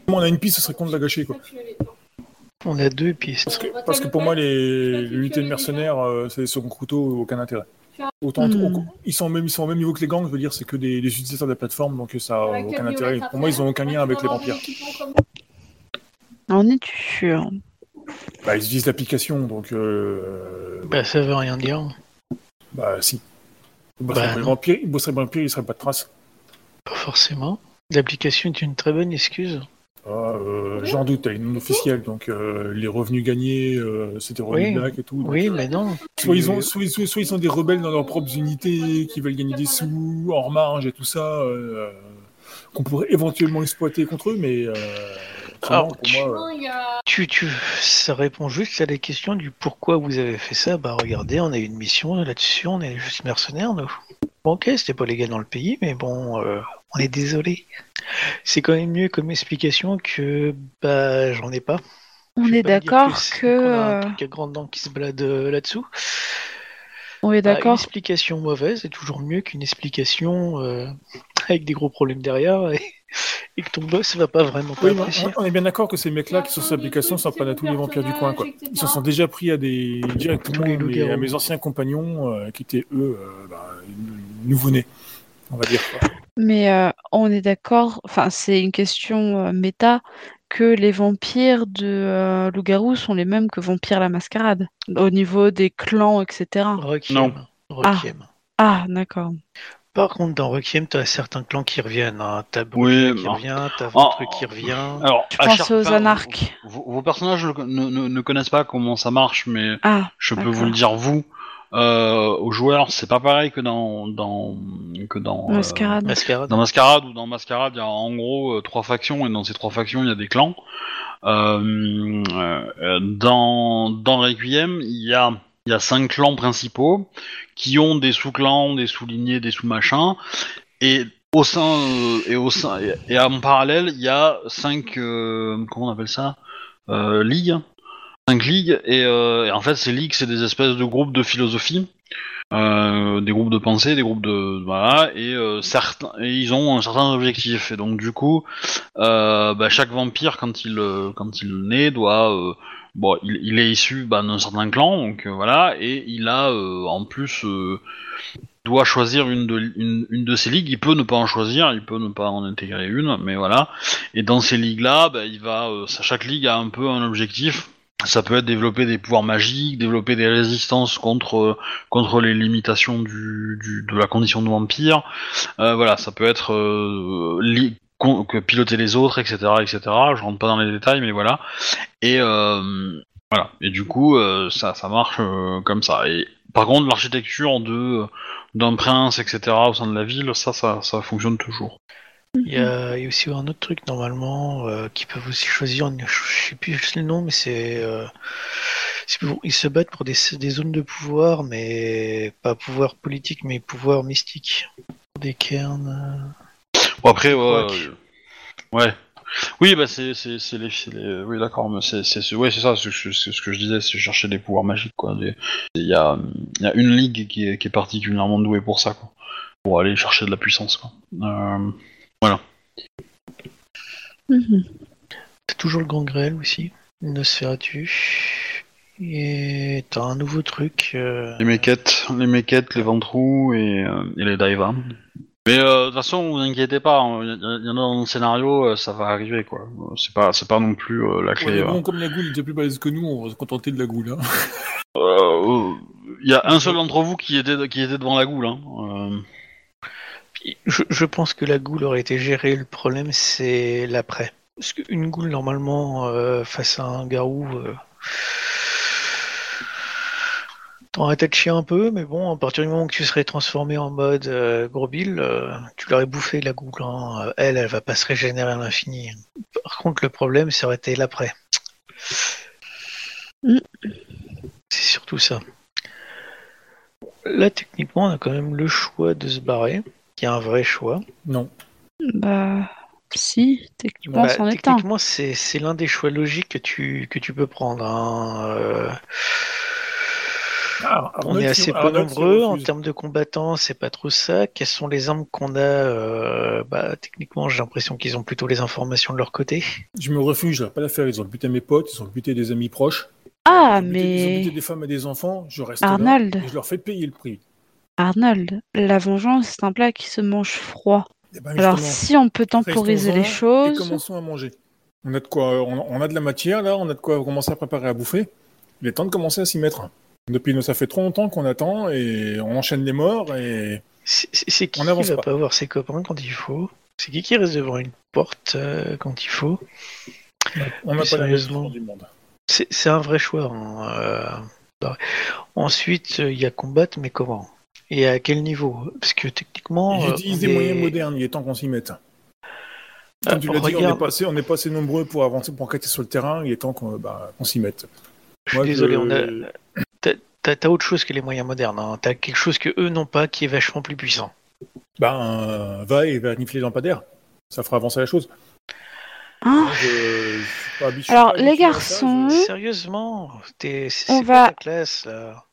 [SPEAKER 3] Comment on a une piste, ce serait con de la gâcher, quoi.
[SPEAKER 4] On a deux pistes.
[SPEAKER 3] Parce que, parce que pour moi, les l'unité de mercenaires, euh, c'est second couteau, aucun intérêt. Autant,
[SPEAKER 2] Hmm.
[SPEAKER 3] au- ils sont au même, ils sont au même niveau que les gangs, je veux dire, c'est que des, des utilisateurs de la plateforme, donc ça a aucun intérêt. Pour moi, ils ont aucun lien avec les vampires.
[SPEAKER 2] En es-tu sûr
[SPEAKER 3] Bah, ils utilisent l'application, donc euh,
[SPEAKER 4] Bah ça veut rien dire.
[SPEAKER 3] bah si. Ils bosseraient
[SPEAKER 4] Bah,
[SPEAKER 3] pour les vampires, ils bosseraient vampires, ils seraient pas de traces.
[SPEAKER 4] Pas forcément. L'application est une très bonne excuse.
[SPEAKER 3] Ah, euh, J'en doute, elle est non officielle, donc euh, les revenus gagnés, euh, des revenus
[SPEAKER 4] Oui.
[SPEAKER 3] black et tout. donc,
[SPEAKER 4] Oui, mais non.
[SPEAKER 3] Soit ils, ont, soit, soit- soit ils sont des rebelles dans leurs propres unités qui veulent gagner des sous, en marge et tout ça, euh, qu'on pourrait éventuellement exploiter contre eux, mais euh,
[SPEAKER 4] Alors,
[SPEAKER 3] pour moi, euh,
[SPEAKER 4] Tu, tu, ça répond juste à la question du pourquoi vous avez fait ça. Bah regardez, on a eu une mission là-dessus, on est juste mercenaires, nous. Bon, ok, c'était pas légal dans le pays, mais bon, euh, on est désolé. C'est quand même mieux comme explication que bah j'en ai pas.
[SPEAKER 2] On est d'accord
[SPEAKER 4] c'est-
[SPEAKER 2] que...
[SPEAKER 4] qu'on a un
[SPEAKER 2] euh,
[SPEAKER 4] truc à grande dent qui se balade euh, là-dessous.
[SPEAKER 2] On est
[SPEAKER 4] Bah, une
[SPEAKER 2] d'accord
[SPEAKER 4] explication mauvaise est toujours mieux qu'une explication euh, avec des gros problèmes derrière et, et que ton boss va pas vraiment
[SPEAKER 3] oui, mais
[SPEAKER 4] apprécier.
[SPEAKER 3] on, on est bien d'accord que ces mecs-là qui sont sur cette application sont pas tous les vampires du coin, quoi. Ils se sont déjà pris à des directement
[SPEAKER 4] les
[SPEAKER 3] à mes anciens compagnons euh, qui étaient eux euh, bah, nouveau-nés, on va dire. quoi.
[SPEAKER 2] Mais euh, on est d'accord, enfin c'est une question euh, méta, que les vampires de euh, Loup-Garou sont les mêmes que Vampire la Mascarade, au niveau des clans, etc.
[SPEAKER 4] Requiem.
[SPEAKER 1] Non.
[SPEAKER 4] Requiem.
[SPEAKER 2] Ah, d'accord.
[SPEAKER 4] Par contre, dans Requiem, t'as certains clans qui reviennent. Hein. T'as
[SPEAKER 1] Oui,
[SPEAKER 4] qui
[SPEAKER 1] bon.
[SPEAKER 4] revient, t'as
[SPEAKER 1] Oh.
[SPEAKER 4] Ventre qui revient.
[SPEAKER 1] Alors,
[SPEAKER 2] Tu
[SPEAKER 1] chaque-
[SPEAKER 2] aux anarques.
[SPEAKER 1] Vos, vos personnages ne, ne- ne connaissent pas comment ça marche, mais
[SPEAKER 2] Ah,
[SPEAKER 1] je peux vous le dire vous. Euh, aux joueurs, c'est pas pareil que dans dans que dans euh,
[SPEAKER 2] Mascarade.
[SPEAKER 4] Mascarade.
[SPEAKER 1] dans Mascarade ou dans Mascarade, il y a en gros euh, trois factions et dans ces trois factions, il y a des clans. Euh, euh, dans dans Requiem, il y a il y a cinq clans principaux qui ont des sous-clans, des sous-lignées, des sous-machins et au sein euh, et au sein et, et en parallèle, il y a cinq euh, comment on appelle ça? Euh, ligues, cinq ligues et, euh, et en fait ces ligues c'est des espèces de groupes de philosophie, euh, des groupes de pensée, des groupes de voilà et euh, certains et ils ont un certain objectif et donc du coup bah, chaque vampire quand il quand il naît doit bon, il, est issu bah, d'un certain clan, donc voilà, et il a en plus doit choisir une de, une, une de ces ligues. Il peut ne pas en choisir, il peut ne pas en intégrer une, mais voilà. Et dans ces ligues-là, bah, il va, chaque ligue a un peu un objectif. Ça peut être développer des pouvoirs magiques, développer des résistances contre contre les limitations du, du de la condition de vampire. Euh, voilà, ça peut être euh, piloter les autres, etc., etc. Je rentre pas dans les détails, mais voilà. Et euh, voilà. Et du coup, euh, ça ça marche euh, comme ça. Et par contre, l'architecture de d'un prince, etc. au sein de la ville, ça, ça, ça fonctionne toujours.
[SPEAKER 4] Il y, a, il y a aussi un autre truc normalement euh, qui peuvent aussi choisir. Je sais plus juste le nom, mais c'est euh, ils se battent pour des, des zones de pouvoir, mais pas pouvoir politique, mais pouvoir mystique. Des cairns.
[SPEAKER 1] Bon, après, ouais, euh, ouais. Oui, bah c'est les, oui d'accord, mais c'est c'est c'est- ouais c'est ça, ce que je disais, c'est chercher des pouvoirs magiques quoi. Des- Il y a il y a une ligue qui est qui est particulièrement douée pour ça quoi, pour aller chercher de la puissance quoi. Euh,
[SPEAKER 2] Mhm.
[SPEAKER 4] T'as toujours le Grand Grêle aussi, Nosferatu. Et t'as un nouveau truc. euh,
[SPEAKER 1] les méquettes, les méquettes, les ventrous et, euh, et les daivas. Mais euh, de toute façon, vous inquiétez pas, hein, il y, y- y en a dans le scénario, euh, ça va arriver quoi. C'est pas c'est pas non plus euh, la
[SPEAKER 3] Ouais,
[SPEAKER 1] clé. euh.
[SPEAKER 3] bon, comme la goule était plus balèze que nous, on va se contenter de la goule. Hein.
[SPEAKER 1] Euh, Il y a un seul d'entre vous qui était qui était devant la goule. Hein.
[SPEAKER 4] Je, je pense que la goule aurait été gérée. Le problème, c'est l'après. Parce qu'une goule, normalement, euh, face à un garou, euh... t'aurais tête chien un peu, mais bon, à partir du moment que tu serais transformé en mode euh, gros bill, euh, tu l'aurais bouffé la goule. hein. Euh, Elle, elle va pas se régénérer à l'infini. Par contre, le problème, ça aurait été l'après.
[SPEAKER 2] Mm.
[SPEAKER 4] C'est surtout ça. Là, techniquement, on a quand même le choix de se barrer, qui est un vrai choix.
[SPEAKER 3] Non.
[SPEAKER 2] Bah, si, techniquement,
[SPEAKER 4] Bah,
[SPEAKER 2] c'en est un.
[SPEAKER 4] techniquement, c'est c'est l'un des choix logiques que tu, que tu peux prendre. hein. Euh,
[SPEAKER 3] Ah,
[SPEAKER 4] on est assez peu nombreux en termes de combattants, c'est pas trop ça. Quelles sont les armes qu'on a euh, bah, Techniquement, j'ai l'impression qu'ils ont plutôt les informations de leur côté.
[SPEAKER 3] Je me refuse, je pas la faire. Ils ont buté mes potes, ils ont buté des amis proches.
[SPEAKER 2] Ah,
[SPEAKER 3] ils ont buté- Ils ont buté
[SPEAKER 2] mais
[SPEAKER 3] des femmes et des enfants. Je reste
[SPEAKER 2] Arnold.
[SPEAKER 3] là et je leur fais payer le prix.
[SPEAKER 2] Arnold, la vengeance, c'est un plat qui se mange froid.
[SPEAKER 3] Eh ben,
[SPEAKER 2] Alors, si on peut temporiser les
[SPEAKER 3] Et
[SPEAKER 2] choses,
[SPEAKER 3] commençons à manger. On a de quoi, on, on a de la matière là, on a de quoi commencer à préparer à bouffer. Il est temps de commencer à s'y mettre. Depuis, ça fait trop longtemps qu'on attend et on enchaîne les morts et
[SPEAKER 4] C'est qui
[SPEAKER 3] On
[SPEAKER 4] qui
[SPEAKER 3] n'avance
[SPEAKER 4] va
[SPEAKER 3] pas.
[SPEAKER 4] pas voir ses copains quand il faut? C'est qui qui reste devant une porte euh, quand il faut?
[SPEAKER 3] On n'a pas
[SPEAKER 4] sérieusement.
[SPEAKER 3] du monde.
[SPEAKER 4] C'est un vrai choix. hein, euh, bah. Ensuite, euh, il y a combattre, mais comment? Et à quel niveau? Parce que techniquement, euh,
[SPEAKER 3] J'utilise
[SPEAKER 4] on
[SPEAKER 3] des
[SPEAKER 4] est-
[SPEAKER 3] moyens modernes, il est temps qu'on s'y mette. Comme
[SPEAKER 4] Ah,
[SPEAKER 3] tu l'as dit, on est, pas assez, on est pas assez nombreux pour avancer, pour enquêter sur le terrain, il est temps qu'on bah, s'y mette.
[SPEAKER 4] Je suis
[SPEAKER 3] Moi,
[SPEAKER 4] désolé,
[SPEAKER 3] je-
[SPEAKER 4] on a. T'as- autre chose que les moyens modernes. Hein. T'as quelque chose que eux n'ont pas, qui est vachement plus puissant.
[SPEAKER 3] Ben, euh, va et va nifler les lampadaires. Ça fera avancer la chose.
[SPEAKER 2] hein,
[SPEAKER 3] Moi, je- je suis pas habi- je suis
[SPEAKER 2] Alors, les
[SPEAKER 3] habitué ça,
[SPEAKER 2] garçons,
[SPEAKER 3] je-
[SPEAKER 4] Sérieusement, t'es- c'est
[SPEAKER 2] va-
[SPEAKER 4] ta classe là?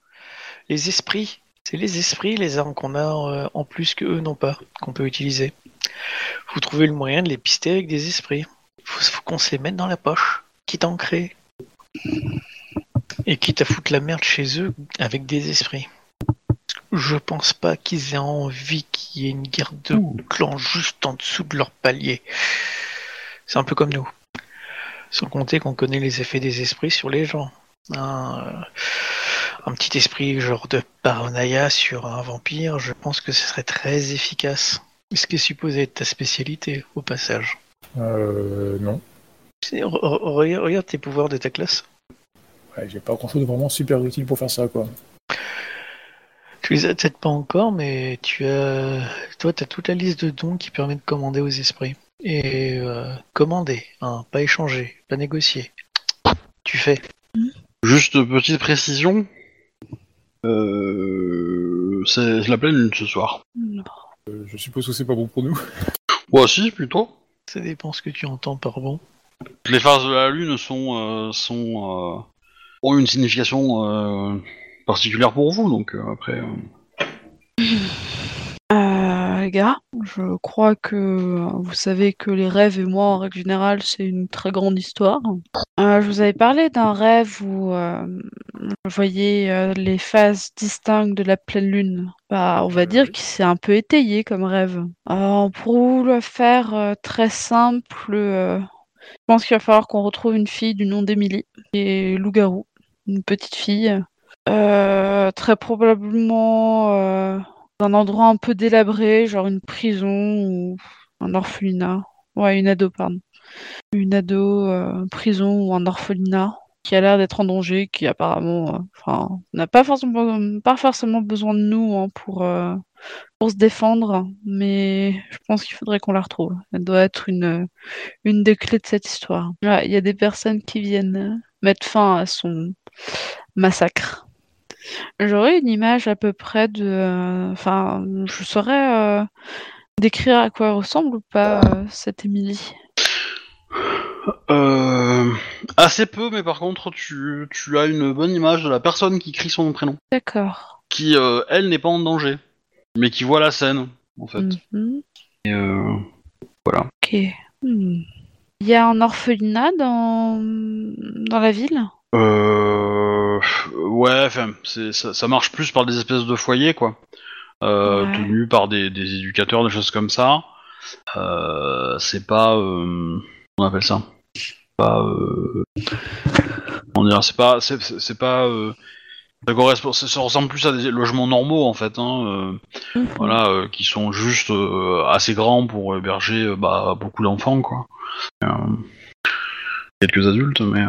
[SPEAKER 4] Les esprits, c'est les esprits, les armes qu'on a euh, en plus que eux n'ont pas, qu'on peut utiliser. Faut trouver le moyen de les pister avec des esprits. Faut, faut qu'on se les mette dans la poche, quitte à en créer. Et quitte à foutre la merde chez eux avec des esprits. Je pense pas qu'ils aient envie qu'il y ait une guerre de clans juste en dessous de leur palier. C'est un peu comme nous. Sans compter qu'on connaît les effets des esprits sur les gens. Un, euh, un petit esprit genre de paranoïa sur un vampire, je pense que ce serait très efficace. Ce qui est supposé être ta spécialité, au passage?
[SPEAKER 3] Euh, non.
[SPEAKER 4] Regarde, regarde tes pouvoirs de ta classe.
[SPEAKER 3] Ouais, J'ai pas grand chose de vraiment super utile pour faire ça, quoi.
[SPEAKER 4] Tu les as peut-être pas encore, mais tu as, toi, tu as toute la liste de dons qui permet de commander aux esprits. Et euh, commander, hein, pas échanger, pas négocier. Tu fais.
[SPEAKER 1] Juste petite précision. Euh, c'est la pleine lune ce soir.
[SPEAKER 3] Euh, je suppose que c'est pas bon pour nous.
[SPEAKER 1] Ouais, si, plutôt.
[SPEAKER 4] Ça dépend ce que tu entends par bon.
[SPEAKER 1] Les phases de la lune sont, euh, sont euh, ont une signification euh, particulière pour vous, donc euh, après.
[SPEAKER 2] saga. Je crois que euh, vous savez que les rêves et moi, en règle générale, c'est une très grande histoire. Euh, je vous avais parlé d'un rêve où euh, voyais euh, les phases distinctes de la pleine lune. Bah, on va dire qu'il s'est un peu étayé comme rêve. Pour vous le faire très simple, je pense qu'il va falloir qu'on retrouve une fille du nom d'Émilie, qui est loup-garou, une petite fille. Très probablement un endroit un peu délabré, genre une prison ou un orphelinat. Ouais, une ado, pardon. Une ado, euh, prison ou un orphelinat qui a l'air d'être en danger, qui apparemment, euh, n'a pas forcément, pas forcément besoin de nous hein, pour, euh, pour se défendre, mais je pense qu'il faudrait qu'on la retrouve. Elle doit être une, une des clés de cette histoire. Il y a des personnes qui viennent mettre fin à son massacre. J'aurais une image à peu près de... euh, Enfin, je saurais euh, décrire à quoi elle ressemble ou pas, euh, cette Émilie.
[SPEAKER 1] Euh, assez peu, mais par contre, tu, tu as une bonne image de la personne qui crie son prénom.
[SPEAKER 2] D'accord.
[SPEAKER 1] Qui, euh, elle, n'est pas en danger, mais qui voit la scène, en fait.
[SPEAKER 2] Mhm.
[SPEAKER 1] Et, euh, voilà.
[SPEAKER 2] Ok. Hmm. Il y a un orphelinat dans, dans la ville?
[SPEAKER 1] Euh... Ouais, enfin, c'est- ça, ça marche plus par des espèces de foyers, quoi. Euh,
[SPEAKER 2] Ouais.
[SPEAKER 1] Tenus par des, des éducateurs, des choses comme ça. Euh, c'est pas... Euh... On appelle ça? Pas... Euh... On c'est pas... C'est pas... Euh... Ça, correspond, ça, ressemble plus à des logements normaux, en fait. Hein, euh,
[SPEAKER 2] Mhm.
[SPEAKER 1] voilà, euh, qui sont juste euh, assez grands pour héberger euh, bah, beaucoup d'enfants, quoi. Euh, quelques adultes, mais...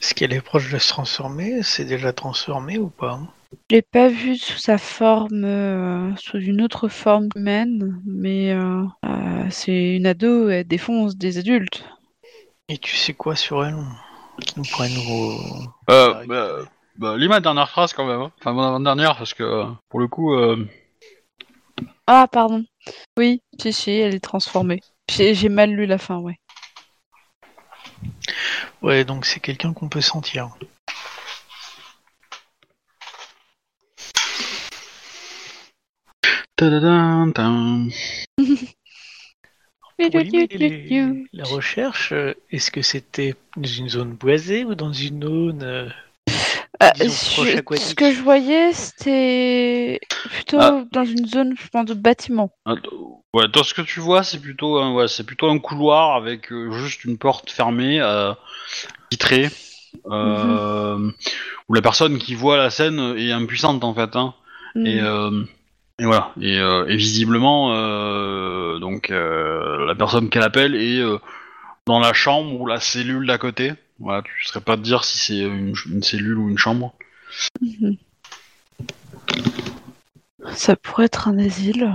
[SPEAKER 4] Est-ce qu'elle est proche de se transformer? C'est déjà transformé ou pas?
[SPEAKER 2] Je l'ai pas vue sous sa forme, euh, sous une autre forme humaine, mais euh, euh, c'est une ado, elle défonce des adultes.
[SPEAKER 4] Et tu sais quoi sur elle? Qui nous pourrait nous.
[SPEAKER 1] Euh, bah, bah, lis ma dernière phrase quand même. hein. Enfin, mon avant-dernière, parce que pour le coup, euh,
[SPEAKER 2] Ah, pardon. Oui, si, si, elle est transformée. J'ai j'ai mal lu la fin, ouais.
[SPEAKER 4] Ouais, donc c'est quelqu'un qu'on peut sentir. la recherche, euh, est-ce que c'était dans une zone boisée ou dans une zone. euh,
[SPEAKER 2] Je-
[SPEAKER 4] proche
[SPEAKER 2] ce que je voyais, c'était plutôt
[SPEAKER 1] Ah.
[SPEAKER 2] dans une zone, je pense, de bâtiment.
[SPEAKER 1] Ah, Ouais, toi, ce que tu vois, c'est plutôt, un, ouais, c'est plutôt un couloir avec euh, juste une porte fermée, euh, vitrée, euh, où la personne qui voit la scène est impuissante en fait. Hein. Et, euh, et voilà. Et, euh, et visiblement, euh, donc euh, la personne qu'elle appelle est euh, dans la chambre ou la cellule d'à côté. Voilà, tu serais pas de dire si c'est une, une cellule ou une chambre.
[SPEAKER 2] Mhm. Ça pourrait être un asile.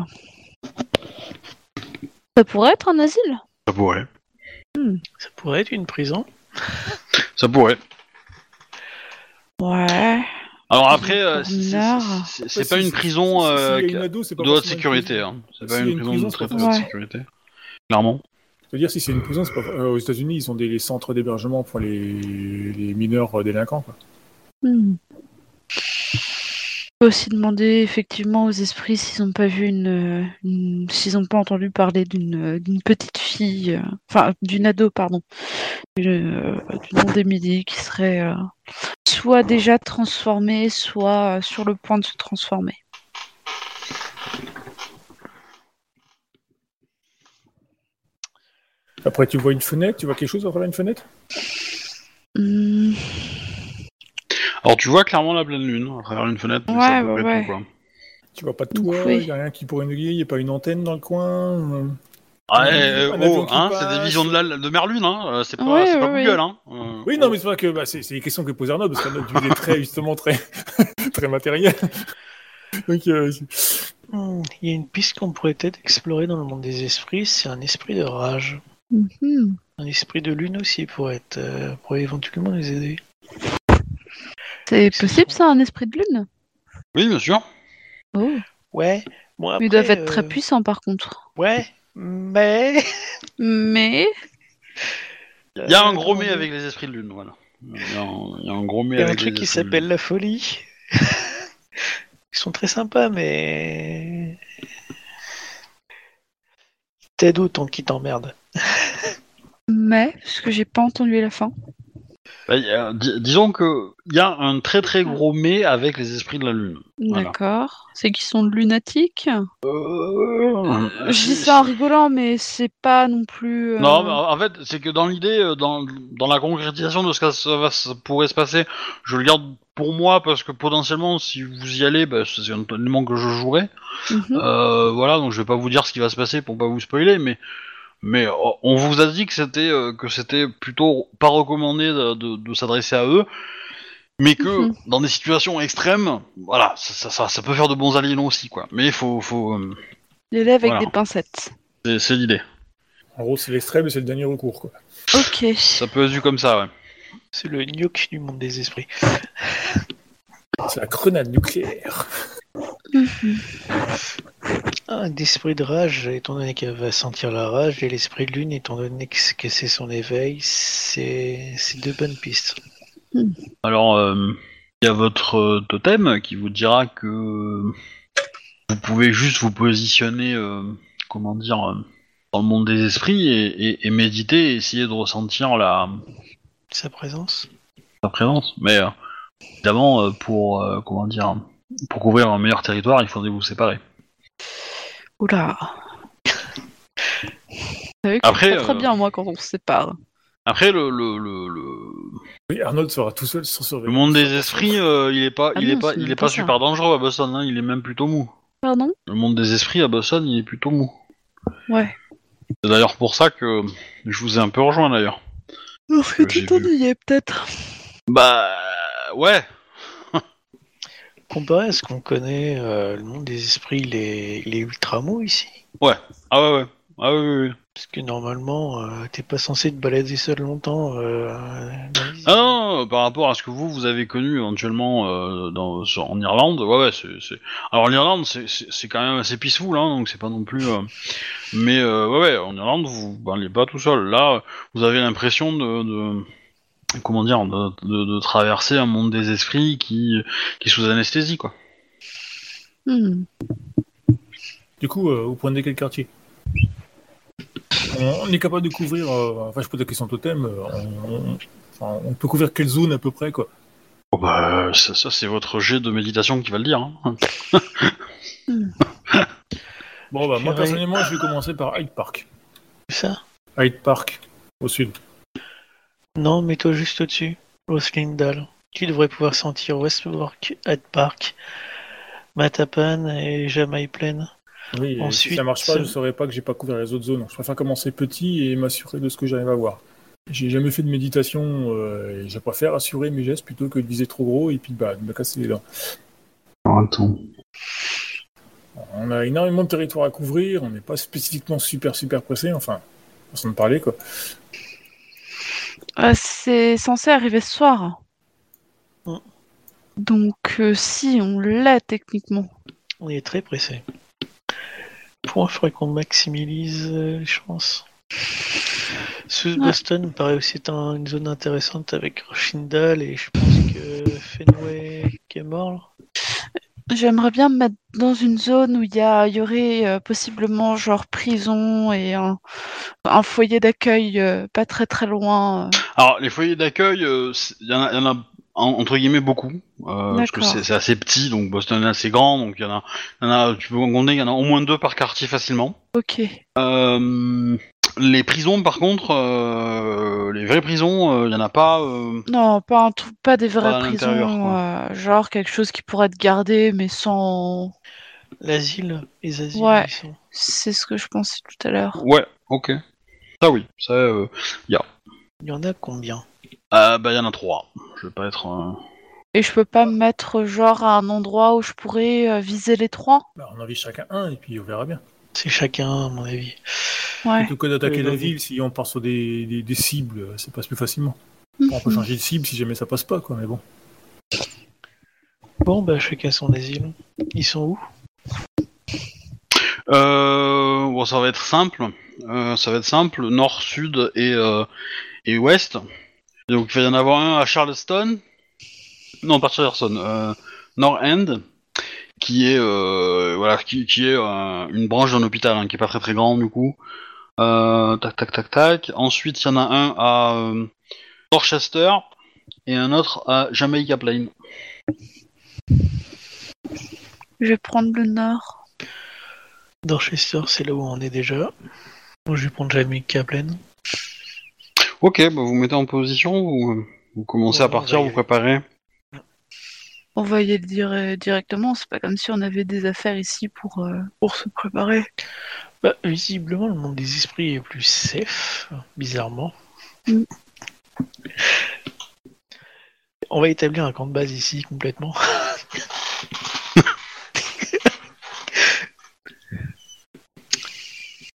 [SPEAKER 2] Ça pourrait être un asile?
[SPEAKER 1] Ça pourrait.
[SPEAKER 4] Ça pourrait être une prison
[SPEAKER 1] Ça pourrait.
[SPEAKER 2] Ouais.
[SPEAKER 1] Alors après, euh, c'est- pas une prison de haute sécurité. Hein. C'est pas une prison de très haute sécurité. Clairement.
[SPEAKER 3] Veux dire, si c'est une prison, pas... euh, aux États-Unis, ils ont des centres d'hébergement pour les... mineurs euh, délinquants. Quoi.
[SPEAKER 2] Hmm. Je peux aussi demander effectivement aux esprits s'ils n'ont pas vu une, une- s'ils n'ont pas entendu parler d'une petite fille, euh, enfin d'une ado pardon, du, euh, nom d'Emily qui serait euh, soit déjà transformée, soit euh, sur le point de se transformer.
[SPEAKER 3] Après, tu vois une fenêtre, tu vois quelque chose à travers une fenêtre?
[SPEAKER 2] Hmm.
[SPEAKER 1] Alors tu vois clairement la pleine lune à travers une fenêtre.
[SPEAKER 2] Ouais,
[SPEAKER 1] ça quoi.
[SPEAKER 3] Tu vois pas de toit, il y a rien qui pourrait nous guider, il n'y a pas une antenne dans le coin euh,
[SPEAKER 1] Ah, oh, hein, c'est des visions de, la, de Merlune, hein. euh, C'est pas,
[SPEAKER 2] Ouais,
[SPEAKER 1] pas Google,
[SPEAKER 2] ouais.
[SPEAKER 1] hein. euh,
[SPEAKER 3] Oui, non, mais c'est vrai que bah, c'est c'est les questions que pose Arnaud, parce qu'Arnaud, tu es très, justement, très, très matériel. Donc, euh, c'est-
[SPEAKER 4] Hmm, Il y a une piste qu'on pourrait peut-être explorer dans le monde des esprits, c'est un esprit de rage.
[SPEAKER 2] Mhm.
[SPEAKER 4] Un esprit de lune aussi pourrait, être, euh, pourrait éventuellement nous aider.
[SPEAKER 2] C'est possible
[SPEAKER 4] ça.
[SPEAKER 2] un esprit de lune?
[SPEAKER 1] Oui, bien sûr.
[SPEAKER 2] Oh.
[SPEAKER 4] Ouais, bon après,
[SPEAKER 2] Ils doivent être très
[SPEAKER 4] euh,
[SPEAKER 2] puissants par contre.
[SPEAKER 4] Ouais, mais...
[SPEAKER 2] Mais
[SPEAKER 1] Il y a un
[SPEAKER 4] Euh,
[SPEAKER 1] gros mais avec les esprits de lune, voilà. Il y a un, il y a un gros mais
[SPEAKER 4] Il y a un truc
[SPEAKER 1] les
[SPEAKER 4] qui s'appelle la folie. sont très sympas, mais. T'aides autant qu'ils t'emmerdent.
[SPEAKER 2] Mais, parce que j'ai pas entendu la fin.
[SPEAKER 1] Bah, y a- dis- disons que il y a un très très gros mais avec les esprits de la lune. Voilà.
[SPEAKER 2] D'accord. C'est qu'ils sont lunatiques?
[SPEAKER 1] Euh,
[SPEAKER 2] Je dis ça en rigolant, mais c'est pas non plus. euh,
[SPEAKER 1] Non, mais en fait, c'est que dans l'idée, euh, dans, dans la concrétisation de ce que ça, va, ça pourrait se passer, je le garde pour moi parce que potentiellement, si vous y allez, bah, c'est un élément que je jouerai.
[SPEAKER 2] mhm.
[SPEAKER 1] Euh, voilà, donc je vais pas vous dire ce qui va se passer pour pas vous spoiler, mais mais euh, on vous a dit que c'était euh, que c'était plutôt pas recommandé de, de- de s'adresser à eux, mais que
[SPEAKER 2] Mhm.
[SPEAKER 1] dans des situations extrêmes, voilà, ça, ça, ça, ça peut faire de bons alliés aussi, quoi. Mais il faut faut euh,
[SPEAKER 2] L'élève avec
[SPEAKER 1] voilà.
[SPEAKER 2] des pincettes.
[SPEAKER 1] c'est l'idée.
[SPEAKER 3] En gros, c'est l'extrême et c'est le dernier recours, quoi.
[SPEAKER 2] Ok.
[SPEAKER 1] Ça peut être vu comme ça, ouais.
[SPEAKER 4] C'est le gnoc du monde des esprits.
[SPEAKER 3] C'est la grenade nucléaire.
[SPEAKER 2] Mhm.
[SPEAKER 4] Un d'esprit de rage, étant donné qu'elle va sentir la rage, et l'esprit de lune, étant donné que c'est- son éveil, c'est c'est deux bonnes pistes.
[SPEAKER 1] Alors, euh, il y a votre euh, totem qui vous dira que vous pouvez juste vous positionner, euh, comment dire, dans le monde des esprits et, et- et méditer et essayer de ressentir la,
[SPEAKER 4] Sa présence
[SPEAKER 1] la présence. Mais euh, évidemment, euh, pour euh, comment dire, pour couvrir un meilleur territoire, il faudrait vous séparer.
[SPEAKER 2] Oula. Vous savez que
[SPEAKER 1] Après,
[SPEAKER 2] très
[SPEAKER 1] euh,
[SPEAKER 2] bien, moi, quand on se sépare.
[SPEAKER 1] Après, le, le, le, le-
[SPEAKER 3] Oui, Arnold sera tout seul sans
[SPEAKER 1] le
[SPEAKER 3] surveillance.
[SPEAKER 1] monde des esprits, euh, il est pas,
[SPEAKER 2] Ah
[SPEAKER 1] il est pas, il est
[SPEAKER 2] pas
[SPEAKER 1] super dangereux à Boston. Hein, il est même plutôt mou.
[SPEAKER 2] Pardon?
[SPEAKER 1] Le monde des esprits à Boston, il est plutôt mou.
[SPEAKER 2] Ouais.
[SPEAKER 1] C'est d'ailleurs pour ça que je vous ai un peu rejoint d'ailleurs.
[SPEAKER 2] Parce que tu t'ennuyais, peut-être.
[SPEAKER 1] Bah ouais.
[SPEAKER 4] Comparé à ce qu'on connaît, euh, le monde des esprits, ultra mou ici?
[SPEAKER 1] Ah ouais ouais. Ah oui oui. oui.
[SPEAKER 4] Parce que normalement, euh, t'es pas censé te balader seul longtemps. Euh, les-
[SPEAKER 1] Ah non, par rapport à ce que vous vous avez connu éventuellement euh, dans, sur- en Irlande, ouais ouais c'est. c'est- Alors l'Irlande c'est- c'est c'est quand même assez peaceful hein, donc c'est pas non plus. euh, Mais euh, ouais ouais en Irlande vous n'allez pas tout seul. Là vous avez l'impression de, de- comment dire de, de- de traverser un monde des esprits qui qui est sous anesthésie quoi.
[SPEAKER 2] Hmm.
[SPEAKER 3] Du coup, euh, vous prenez quel quartier? On, on est capable de couvrir. euh, enfin, je pose la question totem. euh, on, on- enfin, on peut couvrir quelle zone à peu près, quoi?
[SPEAKER 1] Oh bah ça, ça, c'est votre jet de méditation qui va le dire. Hein.
[SPEAKER 3] Bon, bah, moi personnellement, je vais commencer par Hyde Park.
[SPEAKER 4] Ça?
[SPEAKER 3] Hyde Park, au sud.
[SPEAKER 4] Non, mets-toi juste au-dessus. Roslindal. Tu devrais pouvoir sentir Westbrook, Hyde Park, Matapan et Jamaï Plaine.
[SPEAKER 3] Oui, et si
[SPEAKER 4] Ensuite,
[SPEAKER 3] ça marche pas, je saurais pas que j'ai pas couvert les autres zones. Je préfère commencer petit et m'assurer de ce que j'arrive à voir. J'ai jamais fait de méditation euh, et je préfère assurer mes gestes plutôt que de viser trop gros et puis bah, de me casser les dents.
[SPEAKER 1] attends.
[SPEAKER 3] On a énormément de territoire à couvrir, on n'est pas spécifiquement super super pressé, enfin, façon de parler quoi.
[SPEAKER 2] Euh, c'est censé arriver ce soir.
[SPEAKER 4] Hmm.
[SPEAKER 2] Donc, euh, si, on l'a techniquement.
[SPEAKER 4] On est très pressé. Pour moi, il faudrait qu'on maximise euh, les chances. Sous Boston me paraît aussi être un- une zone intéressante avec Rochindal et je pense que Fenway qui est mort.
[SPEAKER 2] J'aimerais bien me mettre dans une zone où il y, a- il y aurait euh, possiblement genre prison et un, un foyer d'accueil euh, pas très très loin. euh.
[SPEAKER 1] Alors les foyers d'accueil, euh, c'est- il y, en a- il y en a en- entre guillemets beaucoup, euh, parce que
[SPEAKER 2] D'accord.
[SPEAKER 1] c'est c'est assez petit, donc Boston est assez grand, donc il y en a, il y en a, tu peux en compter, il y en a au moins deux par quartier facilement.
[SPEAKER 2] Ok.
[SPEAKER 1] Euh, les prisons, par contre, euh, les vraies prisons, euh, il y en a pas. euh,
[SPEAKER 2] Non, pas, un truc- pas des vraies prisons, euh, genre quelque chose qui pourrait être gardé, mais sans.
[SPEAKER 4] L'asile, les asiles,
[SPEAKER 2] Ouais.
[SPEAKER 4] sont.
[SPEAKER 2] C'est ce que je pensais tout à l'heure.
[SPEAKER 1] Ouais, ok. Ça oui, ça. Euh,
[SPEAKER 4] Il y en a combien?
[SPEAKER 1] Ah, bah il y en a trois. Je vais pas être. euh,
[SPEAKER 2] Et je peux pas me mettre genre à un endroit où je pourrais euh, viser les trois?
[SPEAKER 3] Bah, on en vise chacun un et puis on verra bien.
[SPEAKER 4] C'est chacun, à mon avis.
[SPEAKER 2] Ouais.
[SPEAKER 3] Plutôt que d'attaquer
[SPEAKER 4] Oui,
[SPEAKER 3] la ville, si on part sur des, des, des cibles, euh, ça passe plus facilement.
[SPEAKER 2] Mhm.
[SPEAKER 3] On peut changer de cible si jamais ça passe pas, quoi, mais bon.
[SPEAKER 4] Bon, bah, chacun son asile. Ils sont où?
[SPEAKER 1] Euh, bon, ça va être simple. Euh, ça va être simple. Nord, sud et, euh, et ouest. Donc il va y en avoir un à Charleston. Non, pas Charleston. Euh, Nord End. qui est euh, voilà, qui, qui est euh, une branche d'un hôpital, hein, qui est pas très très grande du coup. Euh, tac tac tac tac. Ensuite, il y en a un à euh, Dorchester et un autre à Jamaica Plain.
[SPEAKER 2] Je vais prendre le nord.
[SPEAKER 4] Dorchester, c'est là où on est déjà. Moi, je vais prendre Jamie Kaplan.
[SPEAKER 1] Ok, bah vous mettez en position, vous, vous commencez
[SPEAKER 4] Ouais,
[SPEAKER 1] à partir, vous préparez.
[SPEAKER 2] On va y aller dire- directement. C'est pas comme si on avait des affaires ici pour, euh, pour se préparer.
[SPEAKER 4] Bah, visiblement, le monde des esprits est plus safe, bizarrement.
[SPEAKER 2] Mm.
[SPEAKER 4] On va établir un camp de base ici, complètement.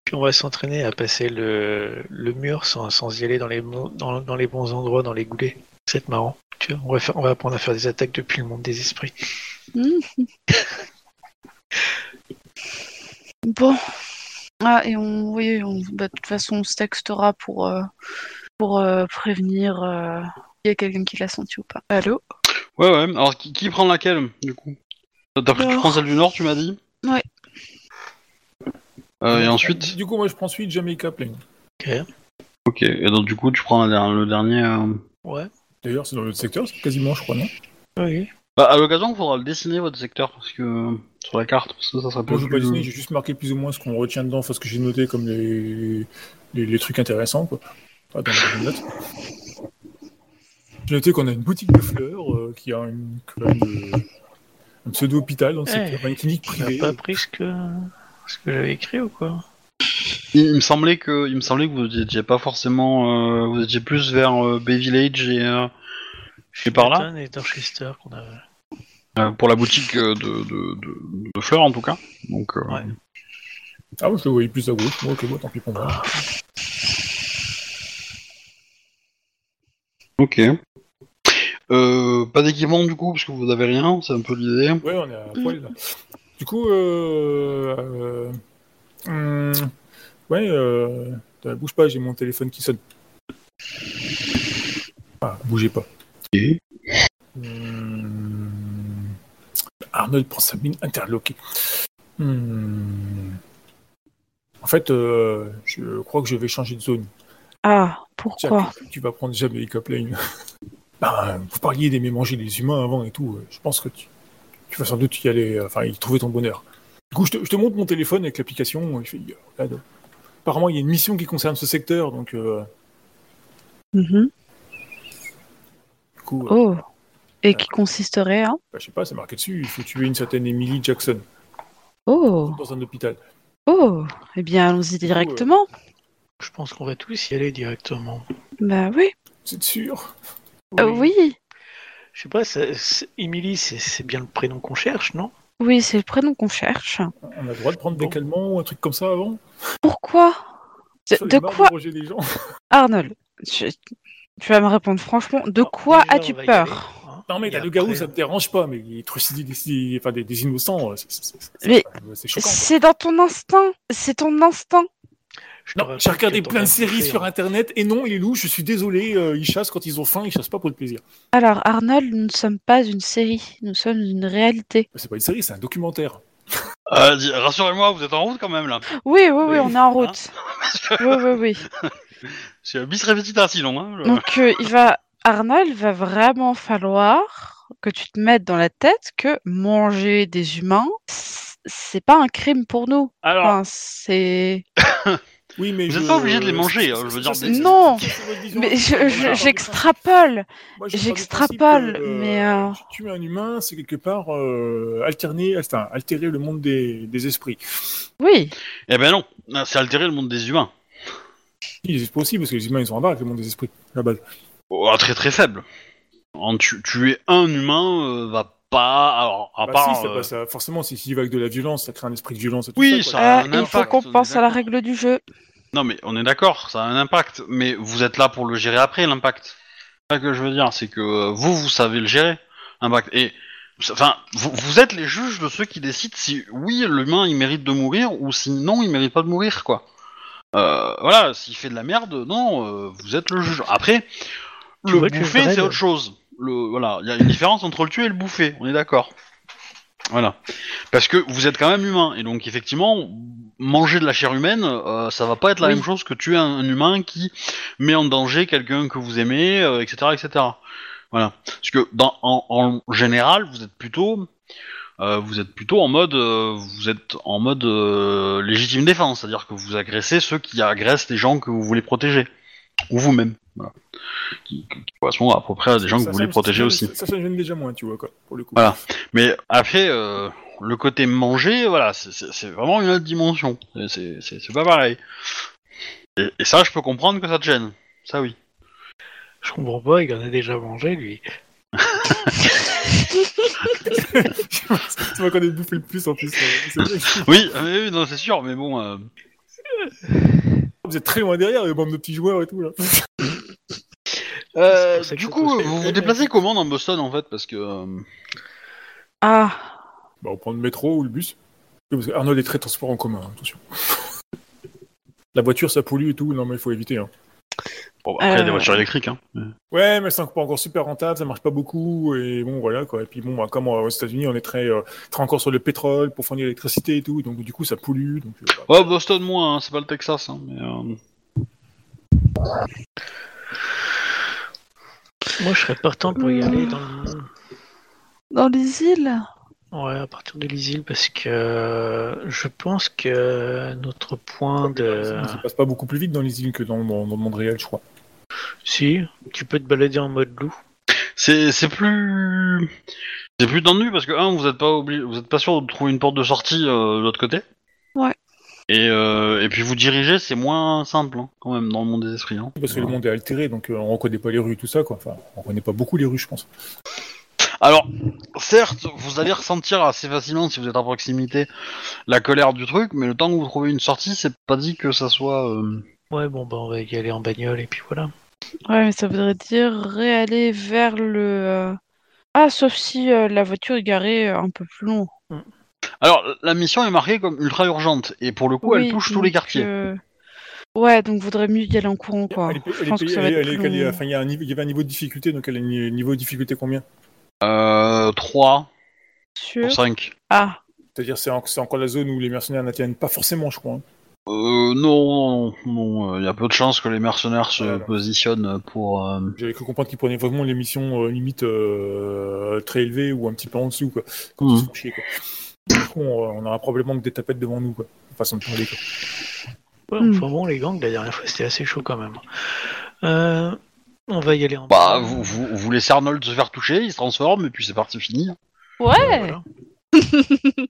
[SPEAKER 4] Puis on va s'entraîner à passer le, le mur sans, sans y aller dans les, mo- dans, dans les bons endroits, dans les goulets. C'est marrant. Tu vois, on, va faire, on va apprendre à faire des attaques depuis le monde des esprits.
[SPEAKER 2] Bon. Ah, et on, oui, on, bah, de toute façon, on se textera pour, euh, pour euh, prévenir euh, s'il y a quelqu'un qui l'a senti ou pas. Allô?
[SPEAKER 1] Ouais, ouais. Alors, qui, qui prend laquelle, du coup? T'as pris, tu prends celle du Nord, tu m'as dit?
[SPEAKER 2] Ouais.
[SPEAKER 1] Euh, et ensuite?
[SPEAKER 3] Du coup, moi, je prends suite Jamaica Plain.
[SPEAKER 4] Ok.
[SPEAKER 1] Ok, et donc du coup, tu prends la- le dernier... euh,
[SPEAKER 4] Ouais.
[SPEAKER 3] D'ailleurs, c'est dans notre secteur, c'est quasiment, je crois, non?
[SPEAKER 4] Oui.
[SPEAKER 1] Bah, à l'occasion, il faudra le dessiner, votre secteur, parce que... Sur la carte, parce que ça, peut
[SPEAKER 3] Moi, je vais pas
[SPEAKER 1] plus...
[SPEAKER 3] dessiner, j'ai juste marqué plus ou moins ce qu'on retient dedans, enfin, ce que j'ai noté comme les... les, les trucs intéressants, quoi. Pas dans les notes. J'ai noté qu'on a une boutique de fleurs, euh, qui a une, même, euh, un pseudo-hôpital dans le secteur, enfin, une clinique
[SPEAKER 4] Tu n'as
[SPEAKER 3] privée.
[SPEAKER 4] pas pris ce que, ce que j'avais écrit ou quoi?
[SPEAKER 1] Il, il me semblait que, il me semblait que vous étiez pas forcément... euh, vous étiez plus vers euh, Bay Village et... euh, Et par là
[SPEAKER 4] et Dorchester qu'on a.
[SPEAKER 1] euh, pour la boutique euh, de, de, de, de fleurs, en tout cas. Donc... euh,
[SPEAKER 4] Ouais.
[SPEAKER 3] Ah, moi, je le voyais plus à gauche. Moi, ok, bon, tant pis pour moi.
[SPEAKER 1] Ok. Euh, pas d'équipement, du coup, parce que vous avez rien, c'est un peu l'idée.
[SPEAKER 3] Ouais, on est à poil, là. Du coup, euh... euh, hum, ouais, euh... bouge pas, j'ai mon téléphone qui sonne. Ah, bougez pas.
[SPEAKER 1] Et
[SPEAKER 3] Hum, Arnold prend sa mine interloquée. Hum, En fait, euh, je crois que je vais changer de zone.
[SPEAKER 2] Ah,
[SPEAKER 3] Jack,
[SPEAKER 2] pourquoi
[SPEAKER 3] tu vas prendre Jamaica Plain. ben, vous parliez d'aimer manger les humains avant et tout. euh, Je pense que tu, tu vas sans doute y aller, euh, enfin, y trouver ton bonheur. Du coup, je te, je te montre mon téléphone avec l'application. Apparemment, il y a une mission qui concerne ce secteur, donc euh,
[SPEAKER 2] Mhm.
[SPEAKER 3] du coup, euh,
[SPEAKER 2] Oh. Et qui consisterait, hein
[SPEAKER 3] bah, je sais pas, c'est marqué dessus. Il faut tuer une certaine Emily Jackson
[SPEAKER 2] Oh.
[SPEAKER 3] dans un hôpital.
[SPEAKER 2] Oh. Eh bien, allons-y directement.
[SPEAKER 4] Je pense qu'on va tous y aller directement.
[SPEAKER 2] Bah oui.
[SPEAKER 3] C'est sûr.
[SPEAKER 2] Euh, oui.
[SPEAKER 4] Je sais pas, Emily, c'est bien le prénom qu'on cherche, non?
[SPEAKER 2] Oui, c'est le prénom qu'on cherche.
[SPEAKER 3] On a le droit de prendre des calmants ou un truc comme ça avant?
[SPEAKER 2] Pourquoi? De, quoi,
[SPEAKER 3] manger des gens.
[SPEAKER 2] Arnold je- Tu vas me répondre franchement. De quoi as-tu peur?
[SPEAKER 3] Non, mais t'as le gars où ça te dérange pas, mais il trucide des, des- enfin, des, des innocents, c'est- c'est- c'est-
[SPEAKER 2] Mais
[SPEAKER 3] c'est- c'est choquant.
[SPEAKER 2] C'est dans ton instinct. C'est ton instinct.
[SPEAKER 4] je
[SPEAKER 3] Non, j'ai regardé plein de séries sur
[SPEAKER 4] hein.
[SPEAKER 3] internet et non, les loups, je suis désolé, euh, ils chassent quand ils ont faim, ils chassent pas pour le plaisir.
[SPEAKER 2] Alors, Arnold, nous ne sommes pas une série. Nous sommes une réalité.
[SPEAKER 3] C'est pas une série, c'est un documentaire.
[SPEAKER 1] Euh, Rassurez-moi, vous êtes en route quand même là.
[SPEAKER 2] Oui, oui, oui,
[SPEAKER 1] Oui,
[SPEAKER 2] on est en
[SPEAKER 1] hein.
[SPEAKER 2] route. Oui, oui, oui.
[SPEAKER 1] C'est bis repetita sinon. Hein, le-
[SPEAKER 2] Donc, euh, il va, Arnold, va vraiment falloir que tu te mettes dans la tête que manger des humains, c'est pas un crime pour nous.
[SPEAKER 1] Alors,
[SPEAKER 2] Enfin, c'est.
[SPEAKER 3] Oui, mais
[SPEAKER 1] Vous
[SPEAKER 3] je-
[SPEAKER 1] êtes pas obligé de les manger, hein, je veux dire,
[SPEAKER 3] c'est-
[SPEAKER 1] des-
[SPEAKER 3] c'est-
[SPEAKER 2] Non,
[SPEAKER 3] c'est.
[SPEAKER 2] Mais je- j'extrapole.
[SPEAKER 3] Je
[SPEAKER 2] j'extrapole,
[SPEAKER 3] que,
[SPEAKER 2] mais, euh,
[SPEAKER 3] Tuer un humain, c'est quelque part euh, alterner, enfin, altérer le monde des, des esprits.
[SPEAKER 2] Oui.
[SPEAKER 1] eh ben non, c'est altérer le monde des humains.
[SPEAKER 3] Les esprits aussi, parce que les humains, ils sont en bas avec le monde des esprits, à la base.
[SPEAKER 1] Oh, très très faible. En tu- tuer un humain euh, va pas. Alors, à
[SPEAKER 3] Bah
[SPEAKER 1] part.
[SPEAKER 3] si, ça,
[SPEAKER 1] euh,
[SPEAKER 3] bah, ça- forcément, si s'il va avec de la violence, ça crée un esprit de violence et tout
[SPEAKER 1] Oui,
[SPEAKER 3] ça.
[SPEAKER 1] a
[SPEAKER 2] Euh,
[SPEAKER 1] un
[SPEAKER 2] il faut
[SPEAKER 1] impact,
[SPEAKER 2] qu'on pense à la règle du jeu.
[SPEAKER 1] Non, mais on est d'accord, ça a un impact. Mais vous êtes là pour le gérer après, l'impact. C'est ça que je veux dire, c'est que euh, vous, vous savez le gérer, l'impact. Et. Enfin, vous, vous êtes les juges de ceux qui décident si oui, l'humain il mérite de mourir ou si non, il mérite pas de mourir, quoi. Euh, voilà, s'il fait de la merde, non, euh, vous êtes le juge. Après, le
[SPEAKER 4] vois,
[SPEAKER 1] bouffer, c'est autre chose. Le, voilà, il y a une différence entre le tuer et le bouffer, on est d'accord. Voilà. Parce que vous êtes quand même humain, et donc effectivement, manger de la chair humaine, euh, ça va pas être la
[SPEAKER 2] Oui.
[SPEAKER 1] même chose que tuer un, un humain qui met en danger quelqu'un que vous aimez, euh, etc., etc. Voilà. Parce que dans, en, en général, vous êtes plutôt, euh, vous êtes plutôt en mode, euh, vous êtes en mode euh, légitime défense, c'est-à-dire que vous agressez ceux qui agressent les gens que vous voulez protéger, ou vous-même. Voilà. Qui, qui correspond à peu près à des gens que vous voulez protéger aussi.
[SPEAKER 3] Ça, ça gêne déjà moins, tu vois, quoi, pour le coup.
[SPEAKER 1] Voilà. Mais après, euh, le côté manger, voilà, c'est- vraiment une autre dimension. C'est- C'est c'est- c'est pas pareil. Et, et ça, je peux comprendre que ça te gêne. Ça, oui.
[SPEAKER 4] Je comprends pas, il en a déjà mangé, lui.
[SPEAKER 3] c'est moi qu'on ait bouffé le plus en plus. euh.
[SPEAKER 1] Oui, euh, oui, non, c'est sûr, mais bon. euh,
[SPEAKER 3] Vous êtes très loin derrière, les bandes de petits joueurs et tout, là.
[SPEAKER 1] euh, du coup, vous vous déplacez comment dans Boston en fait Parce que. euh,
[SPEAKER 2] Ah,
[SPEAKER 3] Bah, on prend le métro ou le bus. Parce que Arnold est très transport en commun, hein, attention. La voiture, ça pollue et tout, non mais il faut éviter. Hein.
[SPEAKER 1] Bon, après, il y a des
[SPEAKER 2] Euh.
[SPEAKER 1] voitures électriques. Hein.
[SPEAKER 3] Ouais, mais c'est pas encore super rentable, ça marche pas beaucoup, et bon, voilà, quoi. Et puis bon, bah, comme euh, aux États-Unis, on est très, euh, très encore sur le pétrole pour fournir l'électricité et tout, donc du coup, ça pollue. Donc, euh, bah,
[SPEAKER 1] Ouais, Boston moins, hein, c'est pas le Texas. Hein, mais, euh,
[SPEAKER 4] Moi, je serais partant pour y aller dans le...
[SPEAKER 2] dans les îles?
[SPEAKER 4] Ouais, à partir de l'isle, parce que euh, je pense que notre point de...
[SPEAKER 3] ça passe pas beaucoup plus vite dans les îles que dans, le- dans le monde réel, je crois.
[SPEAKER 4] Si, tu peux te balader en mode loup.
[SPEAKER 1] C'est c'est plus c'est plus tendu parce que un vous êtes pas obligé vous êtes pas sûr de trouver une porte de sortie euh, de l'autre côté.
[SPEAKER 2] Ouais.
[SPEAKER 1] Et euh, et puis vous diriger c'est moins simple hein, quand même dans le monde des esprits. Hein.
[SPEAKER 3] Parce que le monde est altéré, donc euh, on reconnaît pas les rues, tout ça, quoi. Enfin, on reconnaît pas beaucoup les rues, je pense.
[SPEAKER 1] Alors certes vous allez ressentir assez facilement si vous êtes à proximité la colère du truc, mais le temps que vous trouvez une sortie c'est pas dit que ça soit. euh,
[SPEAKER 4] Ouais, bon, bah, on va y aller en bagnole, et puis voilà.
[SPEAKER 2] Ouais, mais ça voudrait dire réaller vers le. euh, Ah, sauf si euh, la voiture est garée euh, un peu plus loin.
[SPEAKER 1] Alors la mission est marquée comme ultra urgente et pour le coup elle touche tous les
[SPEAKER 2] donc,
[SPEAKER 1] quartiers.
[SPEAKER 2] euh, Ouais, donc vaudrait mieux y aller en courant, quoi.
[SPEAKER 3] Elle est-
[SPEAKER 2] Je
[SPEAKER 3] elle
[SPEAKER 2] pense
[SPEAKER 3] est-
[SPEAKER 2] que ça va
[SPEAKER 3] elle est-
[SPEAKER 2] être
[SPEAKER 3] elle est-
[SPEAKER 2] plus
[SPEAKER 3] elle est-
[SPEAKER 2] long.
[SPEAKER 3] enfin, il y, a un niveau- il y avait un niveau de difficulté, donc elle a un niveau de difficulté combien?
[SPEAKER 1] Euh, 3
[SPEAKER 2] Sûr
[SPEAKER 1] pour 5.
[SPEAKER 2] Ah,
[SPEAKER 3] C'est-à-dire c'est en- c'est encore la zone où les mercenaires n'atteignent pas forcément, je crois. hein.
[SPEAKER 1] Euh, non, non, il y a peu de chances que les mercenaires se
[SPEAKER 3] Voilà.
[SPEAKER 1] positionnent pour. euh,
[SPEAKER 3] J'avais cru comprendre qu'ils prenaient vraiment les missions euh, limite euh, très élevées ou un petit peu en dessous, quoi. Quand
[SPEAKER 1] Mhm.
[SPEAKER 3] ils se font chier, quoi. Du coup, on, on aura probablement que des tapettes devant nous, quoi. Façon de parler, quoi.
[SPEAKER 4] Ouais,
[SPEAKER 2] Hmm.
[SPEAKER 4] enfin bon, les gangs, la dernière fois, c'était assez chaud quand même. Euh, on va y aller en
[SPEAKER 1] Bah, vous, vous, vous laissez Arnold se faire toucher, il se transforme et puis c'est parti, fini.
[SPEAKER 2] ouais
[SPEAKER 4] Voilà.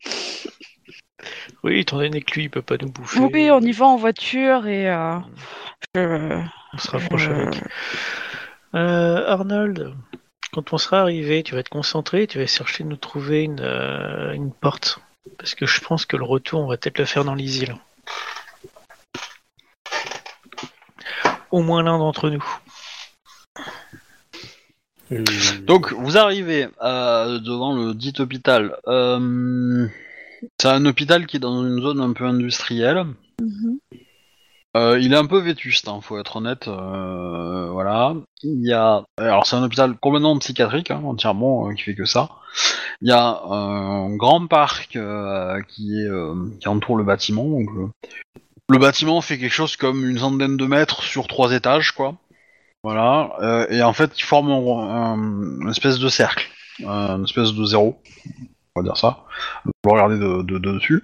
[SPEAKER 4] Oui, étant donné que lui, il peut pas nous bouffer.
[SPEAKER 2] Oui, on y va en voiture et. euh, je-
[SPEAKER 4] On se rapproche avec. Euh, Arnold, quand on sera arrivé, tu vas te concentrer, tu vas chercher de nous trouver une, euh, une porte. Parce que je pense que le retour, on va peut-être le faire dans les îles. Au moins l'un d'entre nous.
[SPEAKER 3] Euh,
[SPEAKER 1] Donc, vous arrivez euh, devant le dit hôpital. Euh, c'est un hôpital qui est dans une zone un peu industrielle.
[SPEAKER 2] Mhm.
[SPEAKER 1] Euh, il est un peu vétuste, hein, faut être honnête. euh, voilà. Il y a, alors c'est un hôpital complètement psychiatrique, hein, entièrement, euh, qui fait que ça. Il y a un grand parc euh, qui est euh, qui entoure le bâtiment. Donc, euh, le bâtiment fait quelque chose comme une centaine de mètres sur trois étages, quoi. Voilà. euh, et en fait, il forme un, un- une espèce de cercle, une espèce de zéro, on va dire ça. Vous le regardez de, de- de dessus.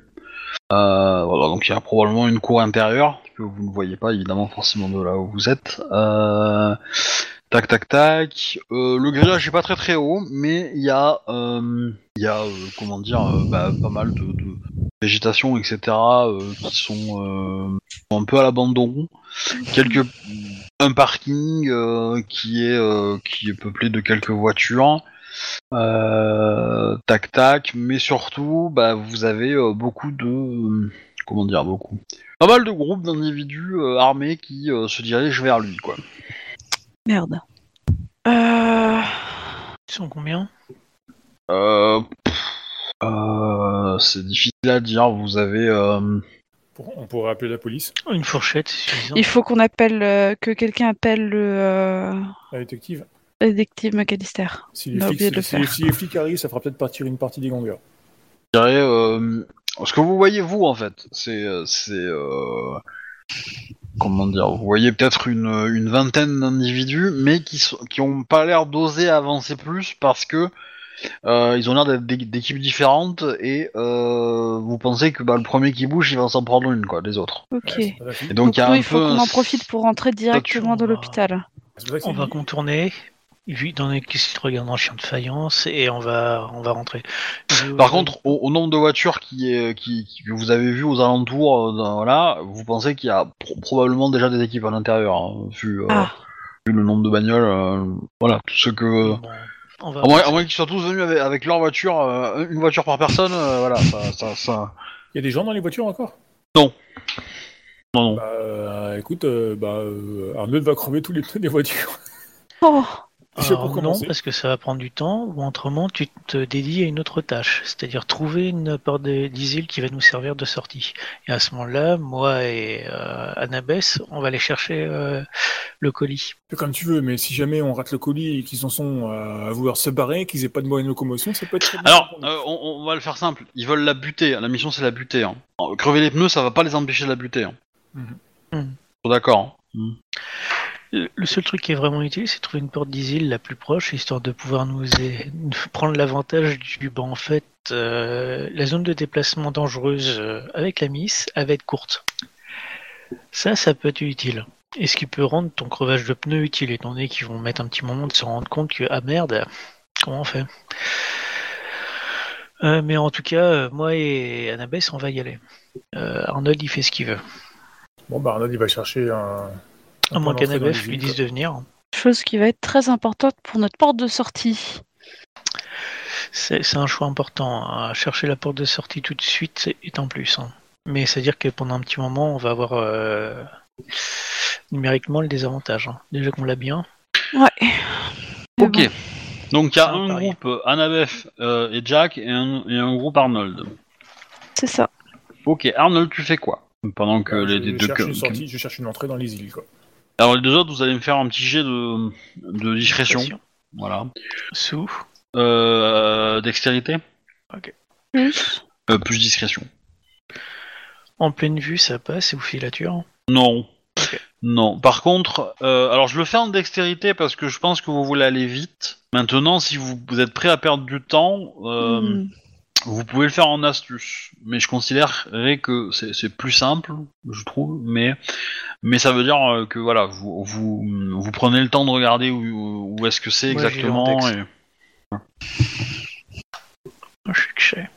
[SPEAKER 1] Euh, voilà, donc il y a probablement une cour intérieure que vous ne voyez pas évidemment forcément de là où vous êtes. Euh, tac tac tac. Le grillage est pas très très haut, mais il y a il y a comment dire bah, pas mal de, de végétation etc. qui sont un peu à l'abandon. Quelques un parking euh, qui est euh, qui est peuplé de quelques voitures. Euh, tac tac, mais surtout, bah, vous avez euh, beaucoup de, euh, comment dire, beaucoup, pas mal de groupes d'individus euh, armés qui euh, se dirigent vers lui, quoi.
[SPEAKER 2] Merde. Euh...
[SPEAKER 4] Ils sont combien?
[SPEAKER 1] Euh, euh, c'est difficile à dire. Vous avez, euh,
[SPEAKER 3] on pourrait appeler la police,
[SPEAKER 4] Une fourchette, c'est suffisant.
[SPEAKER 2] Il faut qu'on appelle, euh, que quelqu'un appelle le euh,
[SPEAKER 3] la détective.
[SPEAKER 2] détective McAllister.
[SPEAKER 3] Si les, flics,
[SPEAKER 2] de le
[SPEAKER 3] si, si les flics arrivent, ça fera peut-être partir une partie des gangers.
[SPEAKER 1] je dirais, euh, ce que vous voyez vous en fait, c'est, euh, c'est, comment dire, vous voyez peut-être une, une vingtaine d'individus, mais qui sont, qui ont pas l'air d'oser avancer plus parce que euh, ils ont l'air d'être d'é- d'équipes différentes et euh, vous pensez que bah, le premier qui bouge, il va s'en prendre une quoi, des autres.
[SPEAKER 2] Ok.
[SPEAKER 3] Ouais.
[SPEAKER 1] Et donc il y a
[SPEAKER 2] nous,
[SPEAKER 1] un
[SPEAKER 2] il faut
[SPEAKER 1] peu
[SPEAKER 2] qu'on en profite pour rentrer directement
[SPEAKER 4] va-
[SPEAKER 2] l'hôpital.
[SPEAKER 4] On va contourner, vu dans les regardent en chien de faïence, et on va, on va rentrer. Je-
[SPEAKER 1] Par contre, au, au nombre de voitures qui, est, qui, qui- que vous avez vues aux alentours, euh, voilà, vous pensez qu'il y a pro- probablement déjà des équipes à l'intérieur, hein, vu, euh,
[SPEAKER 2] Ah.
[SPEAKER 1] vu le nombre de bagnoles. euh, voilà, tout ce que.
[SPEAKER 4] On va
[SPEAKER 1] À moins, à moins qu'ils soient tous venus avec, avec leur voiture, euh, une voiture par personne, euh, voilà, ça, ça, ça-
[SPEAKER 3] Il y a des gens dans les voitures encore?
[SPEAKER 1] Non, non.
[SPEAKER 3] Bah, euh, écoute, euh, bah, euh, Arnold va crever tous les pneus des voitures.
[SPEAKER 2] Oh,
[SPEAKER 4] Alors,
[SPEAKER 3] pour
[SPEAKER 4] non, parce que ça va prendre du temps, ou autrement, tu te dédies à une autre tâche, c'est-à-dire trouver une porte de- d'isile qui va nous servir de sortie. Et à ce moment-là, moi et euh, Annabeth, on va aller chercher euh, le colis.
[SPEAKER 3] Fais Comme tu veux, mais si jamais on rate le colis et qu'ils en sont à vouloir se barrer, qu'ils aient pas de moyens de locomotion, ça peut être très bien.
[SPEAKER 1] Alors, euh, on, on va le faire simple. Ils veulent la buter. La mission, c'est la buter. Hein. Euh, Crever les pneus, ça va pas les empêcher de la buter. Hein. Faut D'accord. hein. Mhm.
[SPEAKER 4] Le seul truc qui est vraiment utile, c'est trouver une porte d'isile la plus proche, histoire de pouvoir nous prendre l'avantage du... Bon, en fait, euh, la zone de déplacement dangereuse euh, avec la miss, elle va être courte. Ça, ça peut être utile. Et ce qui peut rendre ton crevage de pneus utile, étant donné qu'ils vont mettre un petit moment de se rendre compte que, ah merde, comment on fait? Euh, Mais en tout cas, moi et Annabeth, on va y aller. Arnold, il fait ce qu'il veut.
[SPEAKER 3] Bon, bah, Arnold, il va chercher un.
[SPEAKER 4] À moins
[SPEAKER 3] les
[SPEAKER 4] lui dise de venir.
[SPEAKER 2] chose qui va être très importante pour notre porte de sortie.
[SPEAKER 4] C'est un choix important. hein. Chercher la porte de sortie tout de suite est un plus. hein. Mais c'est-à-dire que pendant un petit moment, on va avoir euh, numériquement le désavantage. hein. Déjà qu'on l'a bien.
[SPEAKER 2] Ouais.
[SPEAKER 1] Ok.
[SPEAKER 2] bon.
[SPEAKER 1] Donc il y a
[SPEAKER 4] un
[SPEAKER 1] groupe Annabeth euh, et Jack et un, et un groupe Arnold.
[SPEAKER 2] C'est ça.
[SPEAKER 1] Ok, Arnold, tu fais quoi Pendant que
[SPEAKER 3] Bah,
[SPEAKER 1] les,
[SPEAKER 3] je,
[SPEAKER 1] deux.
[SPEAKER 3] cherche
[SPEAKER 1] que-
[SPEAKER 3] une sortie, je cherche une entrée dans les îles, quoi.
[SPEAKER 1] Alors les deux autres, vous allez me faire un petit jet de, de discrétion. Voilà.
[SPEAKER 4] Sous.
[SPEAKER 1] Euh, dextérité
[SPEAKER 2] Plus.
[SPEAKER 1] Euh, Plus discrétion.
[SPEAKER 4] En pleine vue, ça passe et vous filature.
[SPEAKER 1] Non.
[SPEAKER 4] Ok.
[SPEAKER 1] Non. Par contre, euh, alors je le fais en dextérité parce que je pense que vous voulez aller vite. Maintenant, si vous, vous êtes prêt à perdre du temps, euh,
[SPEAKER 2] Hmm.
[SPEAKER 1] Vous pouvez le faire en astuce. Mais je considérerais que c'est plus simple, je trouve. Mais mais ça veut dire euh, que voilà, vous vous, vous prenez le temps de regarder où, où est-ce que c'est exactement. et-
[SPEAKER 4] Je suis que.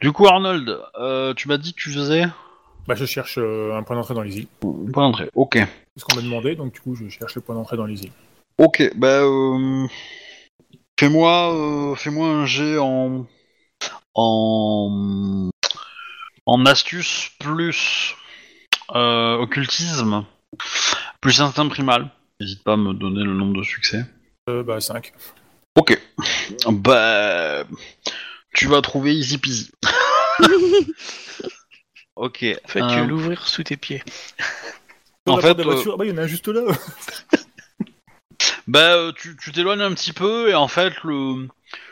[SPEAKER 1] Du coup, Arnold, euh, tu m'as dit que tu faisais
[SPEAKER 3] Bah, je cherche euh, un point d'entrée dans les îles.
[SPEAKER 1] une point d'entrée. Ok.
[SPEAKER 3] C'est ce qu'on m'a demandé, donc du coup, je cherche le point d'entrée dans les îles.
[SPEAKER 1] Ok, bah euh, fais-moi euh, fais-moi un jet en en en astuce plus euh, occultisme plus instinct primal. N'hésite pas à me donner le nombre de succès.
[SPEAKER 3] Euh, bah, 5.
[SPEAKER 1] Ok. Bah tu vas trouver easy peasy. ok.
[SPEAKER 4] En fait, tu
[SPEAKER 1] euh,
[SPEAKER 4] vas l'ouvrir sous tes pieds.
[SPEAKER 1] En fait,
[SPEAKER 3] la voiture, ah bah, il y en a juste là.
[SPEAKER 1] Bah, euh, tu tu t'éloignes un petit peu et en fait, le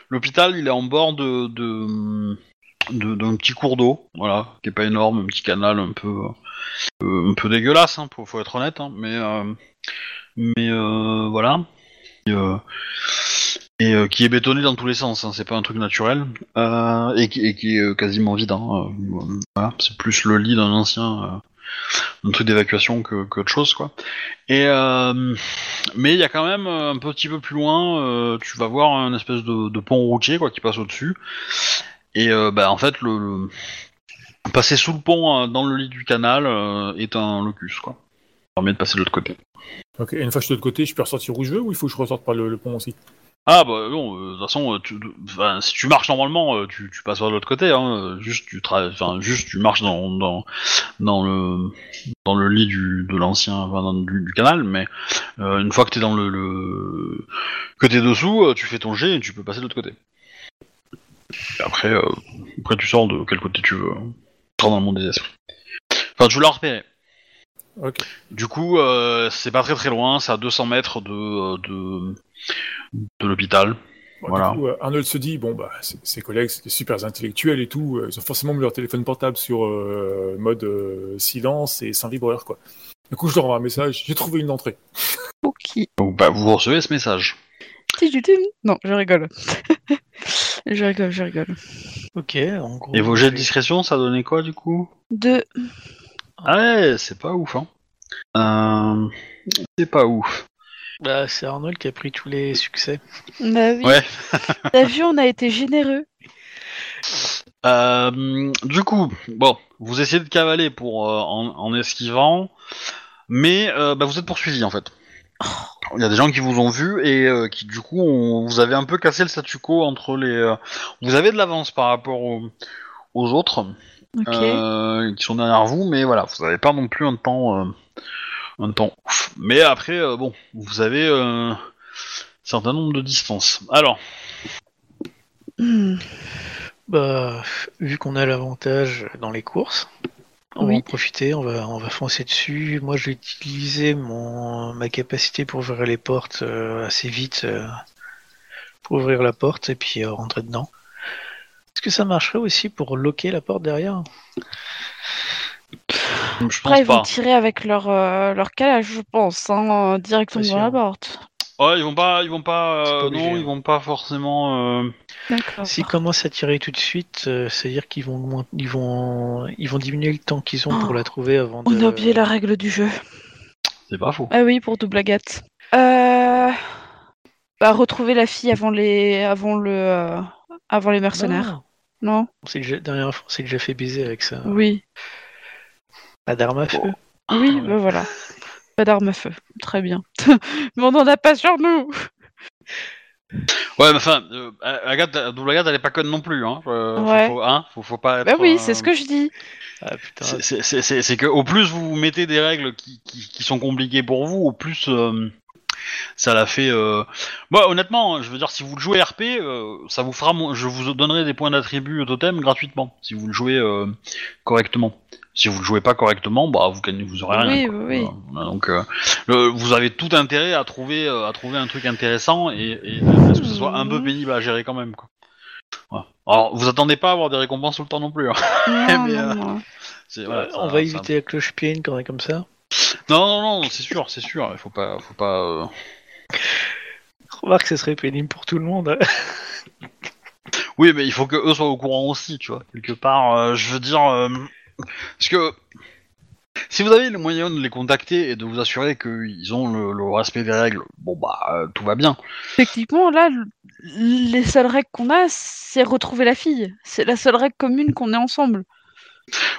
[SPEAKER 1] l'hôpital, il est en bord de de d'un petit cours d'eau, voilà, qui est pas énorme, un petit canal un peu euh, un peu dégueulasse, hein, faut, être honnête, hein, mais euh, mais voilà, et, qui est bétonné dans tous les sens, hein, c'est pas un truc naturel, et, qui, et qui est quasiment vide, hein, voilà, c'est plus le lit d'un ancien. Un truc d'évacuation que qu'autre chose quoi. Et euh, mais il y a quand même euh, un petit peu plus loin, euh, tu vas voir un espèce de, pont routier quoi qui passe au-dessus. Et euh, bah en fait le, passer sous le pont dans le lit du canal est un locus quoi. Ça permet de passer de l'autre côté.
[SPEAKER 3] Ok, et une fois que je suis de l'autre côté, je peux ressortir où je veux ou il faut que je ressorte par le pont aussi?
[SPEAKER 1] Ah bah non, euh, de toute façon, euh, tu, enfin, si tu marches normalement, euh, tu, tu passes par de l'autre côté. Hein, euh, juste tu tra- enfin juste tu marches dans dans dans le dans le lit du de l'ancien enfin, dans- du, du canal, mais euh, une fois que t'es dans le, le que t'es dessous, euh, tu fais ton jet et tu peux passer de l'autre côté. Et après, euh, après tu sors de quel côté tu veux. hein. Tu sors dans le monde des esprits. Enfin, tu l'as repéré.
[SPEAKER 3] Ok.
[SPEAKER 1] Du coup, euh, c'est pas très très loin, c'est à 200 mètres de, euh, de, de l'hôpital.
[SPEAKER 3] Bon,
[SPEAKER 1] Voilà.
[SPEAKER 3] Du coup, euh, Arnold se dit bon bah ses ses collègues c'est des super intellectuels et tout, euh, ils ont forcément mis leur téléphone portable sur euh, mode euh, silence et sans vibreur quoi. Du coup, je leur envoie un message. J'ai trouvé une entrée.
[SPEAKER 2] Ok.
[SPEAKER 1] Donc, bah, vous recevez ce message.
[SPEAKER 2] Non, je rigole. je rigole, je rigole.
[SPEAKER 4] Ok, en gros.
[SPEAKER 1] Et vos jets de discrétion, ça donnait quoi du coup?
[SPEAKER 2] Deux.
[SPEAKER 1] Ah ouais, c'est pas ouf, hein. Euh, c'est pas ouf.
[SPEAKER 4] Bah, c'est Arnold qui a pris tous les succès.
[SPEAKER 2] Bah oui.
[SPEAKER 1] Ouais.
[SPEAKER 2] T'as vu, on a été généreux.
[SPEAKER 1] Euh, du coup, bon, vous essayez de cavaler pour euh, en, en esquivant, mais euh, bah, vous êtes poursuivi en fait. Il y a des gens qui vous ont vu et euh, qui du coup ont- vous avez un peu cassé le statu quo entre les. euh, vous avez de l'avance par rapport aux, aux autres
[SPEAKER 2] Ok.
[SPEAKER 1] euh, qui sont derrière vous, mais voilà, vous n'avez pas non plus un temps, euh, un temps ouf. Mais après, euh, bon, vous avez euh, un certain nombre de distances. Alors,
[SPEAKER 2] Hmm.
[SPEAKER 4] Bah, vu qu'on a l'avantage dans les courses, on va
[SPEAKER 2] Oui.
[SPEAKER 4] en profiter, on va, on va foncer dessus. Moi, je vais utiliser mon, ma capacité pour ouvrir les portes euh, assez vite, euh, pour ouvrir la porte et puis euh, rentrer dedans. Est-ce que ça marcherait aussi pour loquer la porte derrière?
[SPEAKER 1] Je pense
[SPEAKER 2] Après, ils vont
[SPEAKER 1] pas.
[SPEAKER 2] tirer avec leur, euh, leur calage, je pense, hein, euh, directement dans la porte.
[SPEAKER 1] Ouais, ils vont pas, ils vont pas,
[SPEAKER 4] C'est pas
[SPEAKER 1] euh,
[SPEAKER 4] obligé,
[SPEAKER 1] non,
[SPEAKER 4] hein.
[SPEAKER 1] ils vont pas forcément. euh,
[SPEAKER 2] D'accord.
[SPEAKER 4] S'ils commencent à tirer tout de suite, euh, c'est-à-dire qu'ils vont, moins- ils vont, ils vont diminuer le temps qu'ils ont pour
[SPEAKER 2] Oh.
[SPEAKER 4] la trouver avant de.
[SPEAKER 2] On a oublié la règle du jeu.
[SPEAKER 1] C'est pas faux.
[SPEAKER 2] Ah oui, pour double agate. Euh... Bah, retrouver la fille avant les, avant le, euh, avant les mercenaires.
[SPEAKER 4] Non,
[SPEAKER 2] Non?
[SPEAKER 4] On s'est déjà, dernière fois, on s'est déjà fait baiser avec ça.
[SPEAKER 2] Oui.
[SPEAKER 4] La d'arme à feu.
[SPEAKER 2] Oui, bah voilà. Pas d'arme à feu. Très bien. Mais on n'en a pas sur nous.
[SPEAKER 1] Ouais, mais enfin, euh, Agathe, double Agathe, elle est pas conne non plus, hein. Euh,
[SPEAKER 2] Ouais.
[SPEAKER 1] faut, hein, faut, faut pas être.
[SPEAKER 2] Bah oui,
[SPEAKER 1] euh,
[SPEAKER 2] c'est ce que je dis.
[SPEAKER 4] Ah putain.
[SPEAKER 1] C'est- que au plus vous mettez des règles qui, qui, qui sont compliquées pour vous, au plus euh, ça la fait. Euh... Moi, honnêtement, hein, je veux dire, si vous le jouez RP, euh, ça vous fera. Je vous donnerai des points d'attribut totem gratuitement si vous le jouez euh, correctement. Si vous le jouez pas correctement, bah vous gagnez, vous aurez rien.
[SPEAKER 2] Oui,
[SPEAKER 1] quoi.
[SPEAKER 2] oui.
[SPEAKER 1] Voilà. Donc, euh, le- vous avez tout intérêt à trouver, euh, à trouver un truc intéressant et, et à ce que ce soit un peu
[SPEAKER 2] Mhm.
[SPEAKER 1] pénible à gérer quand même. Quoi. Voilà. Alors, vous attendez pas à avoir des récompenses tout le temps non plus. hein.
[SPEAKER 2] Non,
[SPEAKER 1] mais,
[SPEAKER 2] non,
[SPEAKER 1] euh,
[SPEAKER 2] non.
[SPEAKER 1] C'est- voilà,
[SPEAKER 4] Ouais,
[SPEAKER 1] ça-
[SPEAKER 4] on va
[SPEAKER 1] ça-
[SPEAKER 4] éviter la cloche-pied quand on est comme ça.
[SPEAKER 1] Non, non, non, c'est sûr, c'est sûr. Il faut pas, faut pas. euh,
[SPEAKER 4] Remarque, ce serait pénible pour tout le monde.
[SPEAKER 1] Oui, mais il faut que eux soient au courant aussi, tu vois. Quelque part, euh, je veux dire, euh, parce que si vous avez les moyens de les contacter et de vous assurer qu'ils ont le, le respect des règles, bon bah euh, tout va bien.
[SPEAKER 2] Effectivement, là, le- les seules règles qu'on a, c'est retrouver la fille. C'est la seule règle commune qu'on ait ensemble.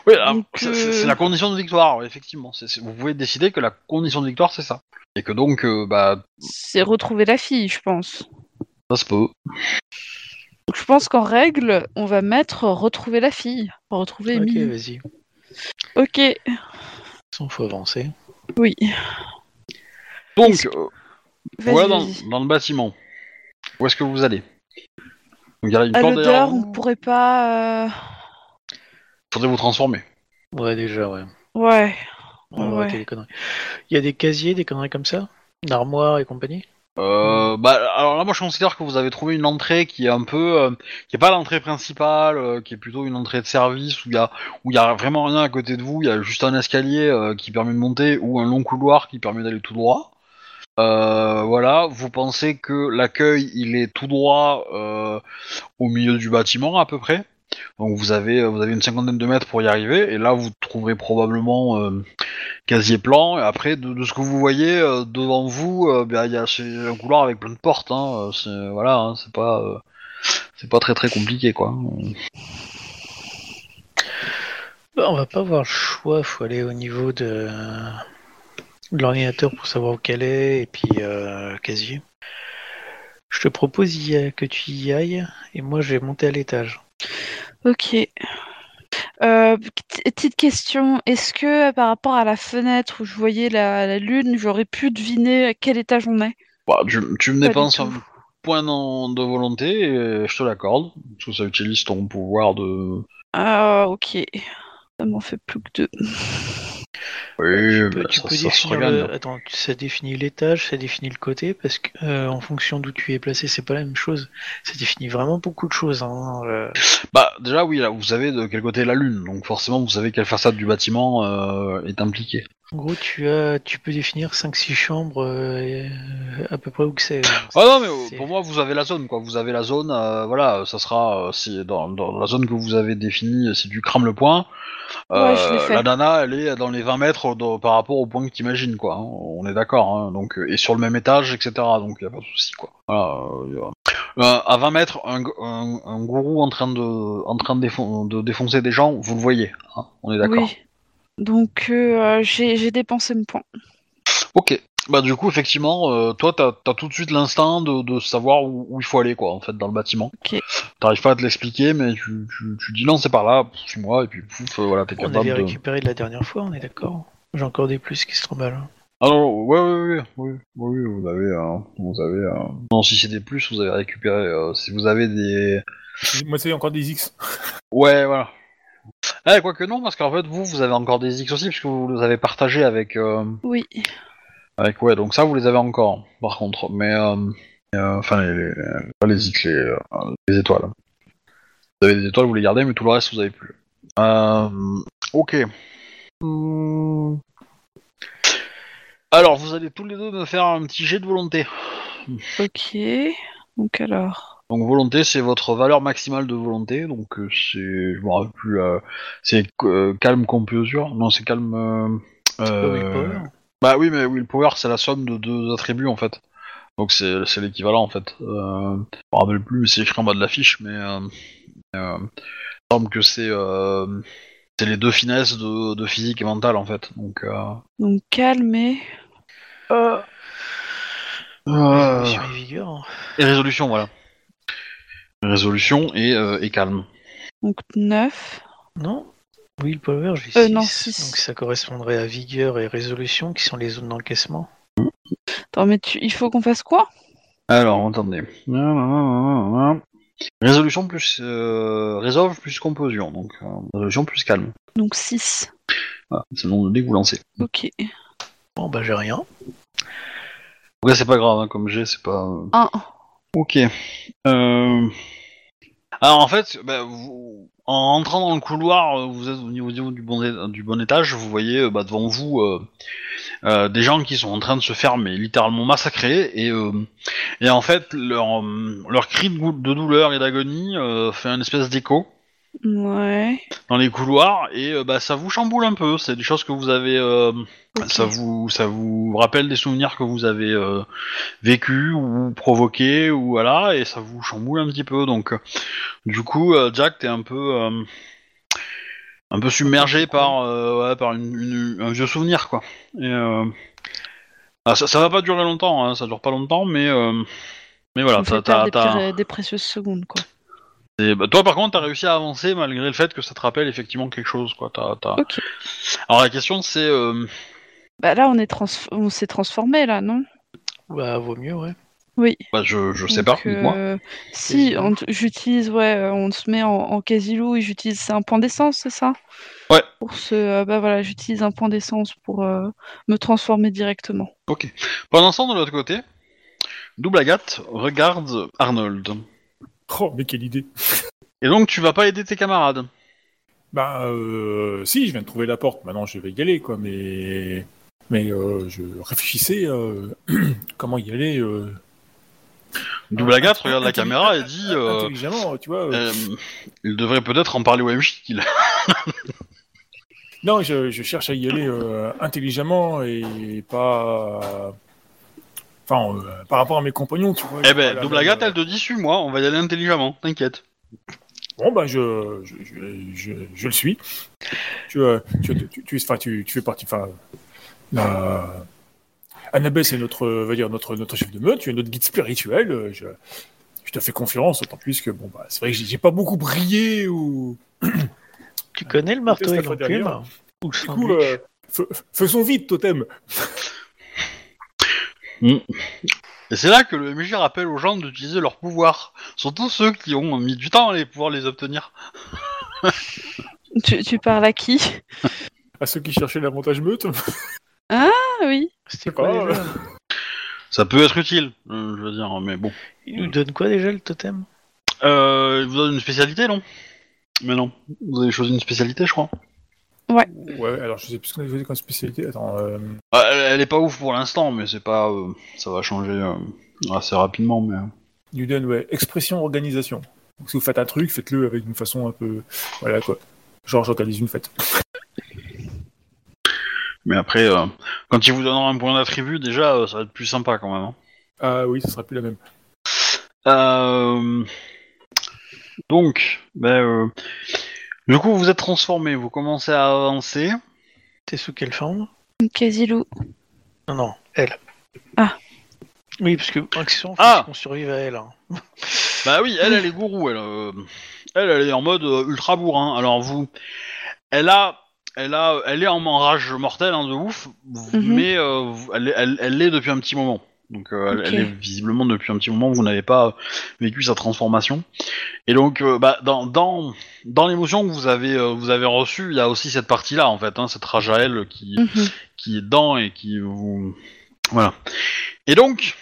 [SPEAKER 1] Oui, c'est
[SPEAKER 2] euh,
[SPEAKER 1] c'est- la condition de victoire, effectivement. Vous pouvez décider que la condition de victoire c'est ça, et que donc euh, bah
[SPEAKER 2] C'est retrouver la fille, je pense.
[SPEAKER 1] ça se peut.
[SPEAKER 2] Donc, je pense qu'en règle, on va mettre retrouver la fille. Retrouver
[SPEAKER 4] ok, vas-y.
[SPEAKER 2] Ok,
[SPEAKER 4] De toute façon, faut avancer.
[SPEAKER 2] oui.
[SPEAKER 1] Donc
[SPEAKER 2] Est-ce-
[SPEAKER 1] euh,
[SPEAKER 2] Vas-y,
[SPEAKER 1] voilà dans,
[SPEAKER 2] vas-y.
[SPEAKER 1] dans le bâtiment. Où est-ce que vous allez? Donc il y a une
[SPEAKER 2] À
[SPEAKER 1] porte derrière
[SPEAKER 2] l'odeur, on pourrait pas. euh,
[SPEAKER 1] Faudrait vous transformer.
[SPEAKER 4] Ouais, déjà, ouais.
[SPEAKER 2] Ouais.
[SPEAKER 4] On va
[SPEAKER 2] Ouais.
[SPEAKER 4] arrêter les conneries. Il y a des casiers, des conneries comme ça? Une armoire et compagnie?
[SPEAKER 1] Euh, bah, alors là, moi, je considère que vous avez trouvé une entrée qui est un peu, euh, qui est pas l'entrée principale, euh, qui est plutôt une entrée de service où il y a, où il y a vraiment rien à côté de vous. Il y a juste un escalier euh, qui permet de monter ou un long couloir qui permet d'aller tout droit. Euh, voilà, vous pensez que l'accueil il est tout droit euh, au milieu du bâtiment à peu près? Donc vous avez vous avez une cinquantaine de mètres pour y arriver et là vous trouverez probablement euh, casier plan et après de, ce que vous voyez euh, devant vous euh, ben, il y a un couloir avec plein de portes hein, euh, voilà hein, c'est pas euh, très très compliqué quoi.
[SPEAKER 4] Bah, On va pas avoir le choix, faut aller au niveau de, l'ordinateur pour savoir où qu'elle est et puis euh, casier. Je te propose que tu y ailles et moi je vais monter à l'étage.
[SPEAKER 2] Ok. Euh, petit- petite question, est-ce que euh, par rapport à la fenêtre où je voyais la, la lune, j'aurais pu deviner à quel étage on est?
[SPEAKER 1] Bah, tu, tu me dépenses un point de volonté et je te l'accorde parce que ça utilise ton pouvoir de
[SPEAKER 2] Ah, ok. Ça m'en fait plus que deux.
[SPEAKER 1] Oui,
[SPEAKER 4] tu peux,
[SPEAKER 1] bah,
[SPEAKER 4] tu
[SPEAKER 1] ça,
[SPEAKER 4] peux
[SPEAKER 1] ça se
[SPEAKER 4] définir le... Attends, ça définit l'étage, ça définit le côté, parce que euh, en fonction d'où tu es placé, c'est pas la même chose. Ça définit vraiment beaucoup de choses. Hein. euh.
[SPEAKER 1] Bah déjà oui, là, vous savez de quel côté est la lune, donc forcément vous savez quelle façade du bâtiment euh, est impliquée.
[SPEAKER 4] En gros, tu as, tu peux définir 5-6 chambres euh, à peu près où que c'est.
[SPEAKER 1] Ah non mais euh, pour moi vous avez la zone quoi, vous avez la zone, euh, voilà, ça sera euh, si dans, dans la zone que vous avez définie, si tu crames le point,
[SPEAKER 2] Ouais, je l'ai
[SPEAKER 1] euh,
[SPEAKER 2] fait.
[SPEAKER 1] la nana elle est dans les 20 mètres de- par rapport au point que t'imagines quoi, hein, on est d'accord, hein, donc et sur le même étage etc. Donc y a pas de souci quoi. Voilà, euh, y a- Euh, à 20 mètres, un, un- un gourou en train de en train de, défon- de défoncer des gens, vous le voyez, hein, on est d'accord.
[SPEAKER 2] Oui. Donc euh, j'ai dépensé mon point.
[SPEAKER 1] Ok. Bah du coup effectivement, euh, toi t'as as tout de suite l'instinct de, de savoir où, où il faut aller quoi en fait dans le bâtiment.
[SPEAKER 2] Ok.
[SPEAKER 1] T'arrives pas à te l'expliquer mais tu, tu, tu dis non c'est par là, suis-moi et puis pouf euh, voilà t'es
[SPEAKER 4] On
[SPEAKER 1] capable
[SPEAKER 4] avait
[SPEAKER 1] de.
[SPEAKER 4] récupéré de la dernière fois, on est d'accord J'ai encore des plus qui se là.
[SPEAKER 1] Ah non ouais ouais ouais oui oui, oui vous avez euh, vous avez euh, non si c'est des plus vous avez récupéré euh, si vous avez des
[SPEAKER 3] Moi, c'est encore des X.
[SPEAKER 1] ouais voilà. Eh quoique non parce qu'en fait vous vous avez encore des X aussi puisque vous les avez partagés avec euh,
[SPEAKER 2] Oui.
[SPEAKER 1] Avec ouais, donc ça vous les avez encore, par contre. Mais euh, euh, enfin les, les, pas les X, les, euh, les étoiles. Vous avez des étoiles, vous les gardez, mais tout le reste vous avez plus. Euh, ok. Hmm. Alors vous allez tous les deux me faire un petit jet de volonté.
[SPEAKER 2] Ok. Donc alors.
[SPEAKER 1] Donc volonté, c'est votre valeur maximale de volonté. Donc euh, c'est, je me rappelle plus, euh, c'est euh, calme composure. Non, c'est calme. euh, euh,
[SPEAKER 4] willpower.
[SPEAKER 1] Bah oui, mais willpower, c'est la somme de deux attributs en fait. Donc c'est c'est l'équivalent en fait. Euh, je me rappelle plus, mais c'est écrit en bas de la fiche, mais euh, euh, il me semble que c'est euh, c'est les deux finesses de, de physique et mentale en fait. Donc euh,
[SPEAKER 2] Donc calme et.
[SPEAKER 1] euh,
[SPEAKER 4] Résolution et vigueur.
[SPEAKER 1] et résolution, voilà. Résolution et, euh, et calme.
[SPEAKER 2] Donc 9.
[SPEAKER 4] Non Willpower, j'ai 6.
[SPEAKER 2] Euh, non, six.
[SPEAKER 4] Donc ça correspondrait à vigueur et résolution qui sont les zones d'encaissement.
[SPEAKER 2] Attends, mais tu... il faut qu'on fasse quoi?
[SPEAKER 1] Alors, attendez. Résolution plus euh, résolve plus composition, donc euh, résolution plus calme.
[SPEAKER 2] Donc 6.
[SPEAKER 1] Voilà, c'est le nom de dé que vous lancez.
[SPEAKER 2] Ok.
[SPEAKER 4] Bon bah j'ai rien.
[SPEAKER 1] Ouais, c'est pas grave, hein, comme j'ai, c'est pas. euh,
[SPEAKER 2] 1.
[SPEAKER 1] Ok. Euh... Alors en fait, bah, vous- en rentrant dans le couloir, euh, vous êtes au niveau du bon, du bon étage, vous voyez euh, bah, devant vous euh, euh, des gens qui sont en train de se faire mais littéralement massacrer et, euh, et en fait leur, leur cri de, de douleur et d'agonie fait un espèce d'écho
[SPEAKER 2] Ouais.
[SPEAKER 1] dans les couloirs et euh, bah, ça vous chamboule un peu. C'est des choses que vous avez, euh, ça vous, ça vous rappelle des souvenirs que vous avez euh, vécu ou provoqués ou voilà et ça vous chamboule un petit peu. Donc, du coup, euh, Jack, t'es un peu, un peu submergé par, ouais, par une, une- un vieux souvenir quoi. Et, ah, ça, ça va pas durer longtemps, hein, ça dure pas longtemps, mais, mais voilà,
[SPEAKER 2] Ça
[SPEAKER 1] t'as,
[SPEAKER 2] des, des précieuses secondes, quoi.
[SPEAKER 1] Et, bah, toi par contre, t'as réussi à avancer malgré le fait que ça te rappelle effectivement quelque chose quoi. T'as. Alors la question c'est euh,
[SPEAKER 2] Bah là, on est trans... on s'est transformé là, non?
[SPEAKER 4] Bah vaut mieux, ouais.
[SPEAKER 2] Oui.
[SPEAKER 1] bah, je, je sais
[SPEAKER 2] Donc,
[SPEAKER 1] pas, dites-moi.
[SPEAKER 2] euh, si, on t- j'utilise, ouais, euh, on se met en, en quasi-loup et j'utilise, c'est un point d'essence, c'est ça?
[SPEAKER 1] Ouais.
[SPEAKER 2] Pour ce, euh, bah voilà, j'utilise un point d'essence pour euh, me transformer directement.
[SPEAKER 1] Ok. Pendant ce temps de l'autre côté, Double Agathe regarde Arnold.
[SPEAKER 3] Oh, mais quelle idée.
[SPEAKER 1] Et donc tu vas pas aider tes camarades?
[SPEAKER 3] Bah, euh, si, je viens de trouver la porte. Maintenant, je vais y aller, quoi. Mais, mais euh, je réfléchissais euh, comment y aller. Euh,
[SPEAKER 1] Double Agathe
[SPEAKER 3] intelli-
[SPEAKER 1] regarde la caméra et dit euh,
[SPEAKER 3] intelligemment, tu vois. euh,
[SPEAKER 1] il devrait peut-être en parler au MJ. qu'il-
[SPEAKER 3] Non, je, je cherche à y aller intelligemment et pas. Enfin, euh, par rapport à mes compagnons, tu vois.
[SPEAKER 1] Eh ben, Double
[SPEAKER 3] même,
[SPEAKER 1] Agathe,
[SPEAKER 3] euh,
[SPEAKER 1] elle te dit suis-moi, on va y aller intelligemment, t'inquiète.
[SPEAKER 3] Bon, bah, je, je, je, je, je le suis. Tu, euh, tu, tu, tu, enfin, tu, tu fais partie. Enfin, la... Annabelle, c'est notre, euh, va dire, notre, notre chef de meute, tu es notre guide spirituel. euh, Je, je te fais confiance, d'autant plus que, bon, bah, c'est vrai que j'ai pas beaucoup brillé ou.
[SPEAKER 4] Tu connais le marteau et l'enclume. Ou le
[SPEAKER 3] Du coup, euh, faisons vite, totem.
[SPEAKER 1] Et c'est là que le MJ rappelle aux gens d'utiliser leurs pouvoirs, surtout ceux qui ont mis du temps à les pouvoir les obtenir.
[SPEAKER 2] Tu, tu parles à qui?
[SPEAKER 3] À ceux qui cherchaient l'avantage meute.
[SPEAKER 2] Ah oui.
[SPEAKER 4] C'était quoi
[SPEAKER 3] pas,
[SPEAKER 4] déjà?
[SPEAKER 1] Ça peut être utile, euh, je veux dire, mais bon.
[SPEAKER 4] Il nous donne quoi déjà le totem?
[SPEAKER 1] Euh, il vous donne une spécialité, non? Mais non, vous avez choisi une spécialité, je crois.
[SPEAKER 3] Ouais, alors je sais plus ce qu'on avait comme spécialité. Attends, euh...
[SPEAKER 1] Ah, elle, elle est pas ouf pour l'instant, mais c'est pas, euh, ça va changer euh, assez rapidement. Mais
[SPEAKER 3] donne, ouais, expression, organisation. Donc si vous faites un truc, faites-le avec une façon un peu. Voilà quoi. Genre, j'organise une fête.
[SPEAKER 1] mais après, euh, quand il vous donnera un point d'attribut, déjà, euh, ça va être plus sympa quand même. hein.
[SPEAKER 3] Ah oui, ça sera plus la même.
[SPEAKER 1] Euh, Donc, ben, euh, du coup, vous êtes transformé, vous commencez à avancer.
[SPEAKER 4] T'es sous quelle forme?
[SPEAKER 2] Casilou.
[SPEAKER 4] Non, non, elle.
[SPEAKER 2] Ah.
[SPEAKER 4] Oui, parce que accessoirement,
[SPEAKER 1] Ah.
[SPEAKER 4] qu'on survive à elle. hein.
[SPEAKER 1] Bah oui, elle, elle est gourou, elle. euh, elle, elle est en mode euh, ultra bourrin. Alors vous, elle a, elle a, elle est en rage mortelle, hein, de ouf,
[SPEAKER 2] Mhm.
[SPEAKER 1] mais euh, vous- elle, est- elle, elle l'est depuis un petit moment. Donc euh, elle, est visiblement depuis un petit moment, vous n'avez pas vécu sa transformation. Et donc, euh, bah, dans, dans, dans l'émotion que vous avez, euh, vous avez reçue, il y a aussi cette partie-là, en fait, hein, cette rage à elle qui,
[SPEAKER 2] Mhm.
[SPEAKER 1] qui est dedans et qui vous... Voilà. Et donc,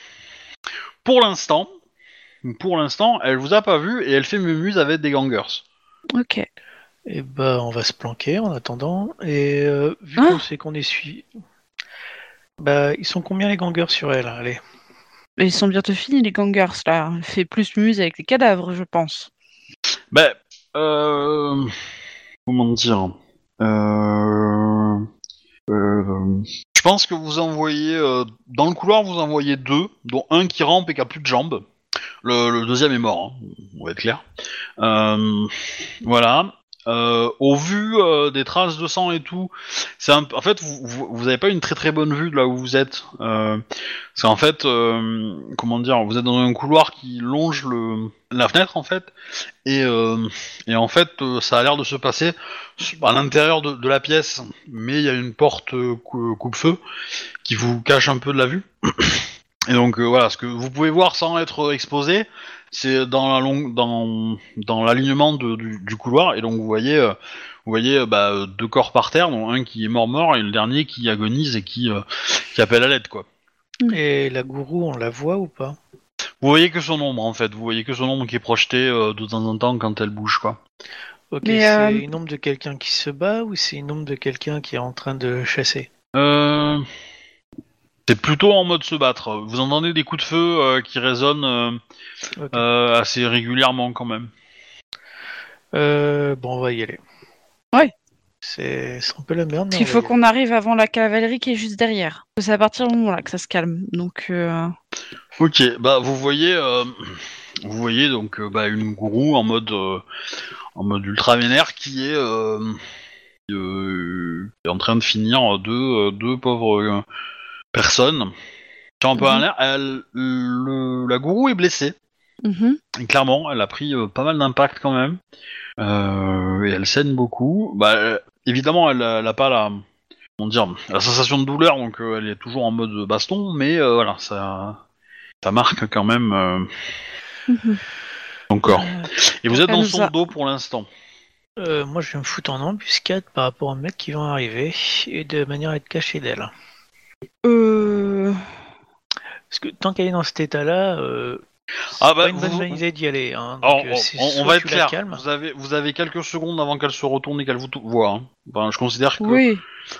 [SPEAKER 1] pour l'instant, pour l'instant, elle vous a pas vu et elle fait mumuse avec des gangers.
[SPEAKER 2] Ok.
[SPEAKER 4] Et bah, on va se planquer en attendant. Et euh, vu
[SPEAKER 2] Hein
[SPEAKER 4] qu'on sait qu'on est suivi. Bah, ils sont combien les gangers sur elle Allez?
[SPEAKER 2] Mais Ils sont bientôt finis les gangers là. Fait plus muse avec les cadavres, je pense.
[SPEAKER 1] Ben, euh... Comment dire? Euh... euh, Je pense que vous envoyez... euh, Dans le couloir, vous envoyez deux, dont un qui rampe et qui a plus de jambes. Le, le deuxième est mort, hein, on va être clair. Euh, voilà. Euh, au vu euh, des traces de sang et tout, c'est en fait vous, vous vous avez pas une très très bonne vue de là où vous êtes. Euh, c'est en fait comment dire, vous êtes dans un couloir qui longe le la fenêtre en fait, et, et en fait ça a l'air de se passer à l'intérieur de, la pièce, mais il y a une porte cou- coupe-feu qui vous cache un peu de la vue. Et donc euh, voilà, ce que vous pouvez voir sans être exposé, c'est dans la longue, dans, dans l'alignement de- du, du couloir. Et donc vous voyez, euh, vous voyez euh, bah, euh, deux corps par terre, dont un qui est mort mort et le dernier qui agonise et qui, euh, qui appelle à l'aide quoi.
[SPEAKER 4] Et la gourou, on la voit ou pas?
[SPEAKER 1] Vous voyez que son ombre en fait, vous voyez que son ombre qui est projetée euh, de temps en temps quand elle bouge quoi.
[SPEAKER 4] Ok,
[SPEAKER 2] Mais,
[SPEAKER 4] c'est
[SPEAKER 2] euh,
[SPEAKER 4] une ombre de quelqu'un qui se bat ou c'est une ombre de quelqu'un qui est en train de chasser?
[SPEAKER 1] Euh... C'est plutôt en mode se battre. Vous entendez des coups de feu euh, qui résonnent euh, euh, assez régulièrement quand même.
[SPEAKER 4] Euh, bon, on va y aller.
[SPEAKER 2] Ouais.
[SPEAKER 4] C'est un peu la merde.
[SPEAKER 2] Il faut qu'on arrive avant la cavalerie qui est juste derrière. C'est à partir du moment là que ça se calme. Donc euh,
[SPEAKER 1] Ok, bah vous voyez, euh, vous voyez donc euh, bah, une gourou en mode euh, en mode ultra vénère qui est, euh, qui, euh, est en train de finir deux, deux pauvres un peu
[SPEAKER 2] Mhm.
[SPEAKER 1] Elle, le- la gourou est blessée.
[SPEAKER 2] mhm.
[SPEAKER 1] Et clairement, elle a pris euh, pas mal d'impact quand même. Euh, et elle saigne beaucoup. Bah, euh, évidemment, elle, a- elle a pas la, comment dire, la sensation de douleur, donc euh, elle est toujours en mode baston, mais euh, voilà, ça, ça marque quand même euh,
[SPEAKER 2] Mhm.
[SPEAKER 1] son corps.
[SPEAKER 4] Euh,
[SPEAKER 1] Et vous êtes
[SPEAKER 2] Elle
[SPEAKER 1] dans
[SPEAKER 2] nous
[SPEAKER 1] son
[SPEAKER 2] a-
[SPEAKER 1] dos pour l'instant.
[SPEAKER 4] euh, moi, je vais me foutre en embuscade par rapport aux mecs qui vont arriver et de manière à être caché d'elle.
[SPEAKER 2] Euh...
[SPEAKER 4] Parce que tant qu'elle est dans cet état-là, euh,
[SPEAKER 1] Ah bah,
[SPEAKER 4] pas une bonne
[SPEAKER 1] vous-
[SPEAKER 4] idée d'y aller. Hein. Donc, euh,
[SPEAKER 1] on, va être
[SPEAKER 4] la
[SPEAKER 1] clair.
[SPEAKER 4] calmes,
[SPEAKER 1] Vous avez, vous avez quelques secondes avant qu'elle se retourne et qu'elle vous voit. hein. Je considère que,
[SPEAKER 2] Oui.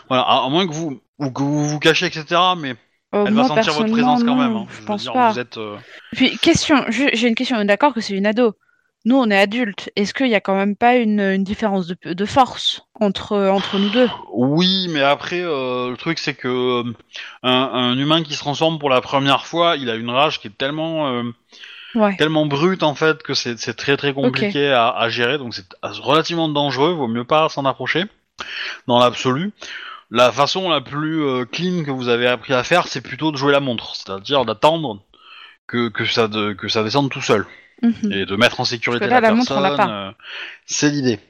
[SPEAKER 1] voilà, à, à moins que vous, ou que vous vous cachez, etc. Mais
[SPEAKER 2] Euh,
[SPEAKER 1] elle
[SPEAKER 2] moi,
[SPEAKER 1] va sentir votre présence quand même. hein.
[SPEAKER 2] Je
[SPEAKER 1] veux
[SPEAKER 2] pense
[SPEAKER 1] dire,
[SPEAKER 2] pas.
[SPEAKER 1] Vous êtes, euh,
[SPEAKER 2] Puis question, je- j'ai une question. On est d'accord que c'est une ado. Nous, on est adultes. Est-ce qu'il y a quand même pas une, une différence de, de force entre, entre nous deux?
[SPEAKER 1] Oui, mais après, euh, le truc c'est que euh, un, un humain qui se transforme pour la première fois, il a une rage qui est tellement, euh,
[SPEAKER 2] Ouais.
[SPEAKER 1] tellement brute en fait que c'est très très compliqué à, à gérer, donc c'est relativement dangereux. Vaut mieux pas s'en approcher dans l'absolu. La façon la plus clean que vous avez appris à faire, c'est plutôt de jouer la montre, c'est-à-dire d'attendre que, que ça de- que ça descende tout seul
[SPEAKER 2] Mhm.
[SPEAKER 1] et de mettre en sécurité
[SPEAKER 2] là,
[SPEAKER 1] la,
[SPEAKER 2] la montre,
[SPEAKER 1] personne. euh, c'est l'idée.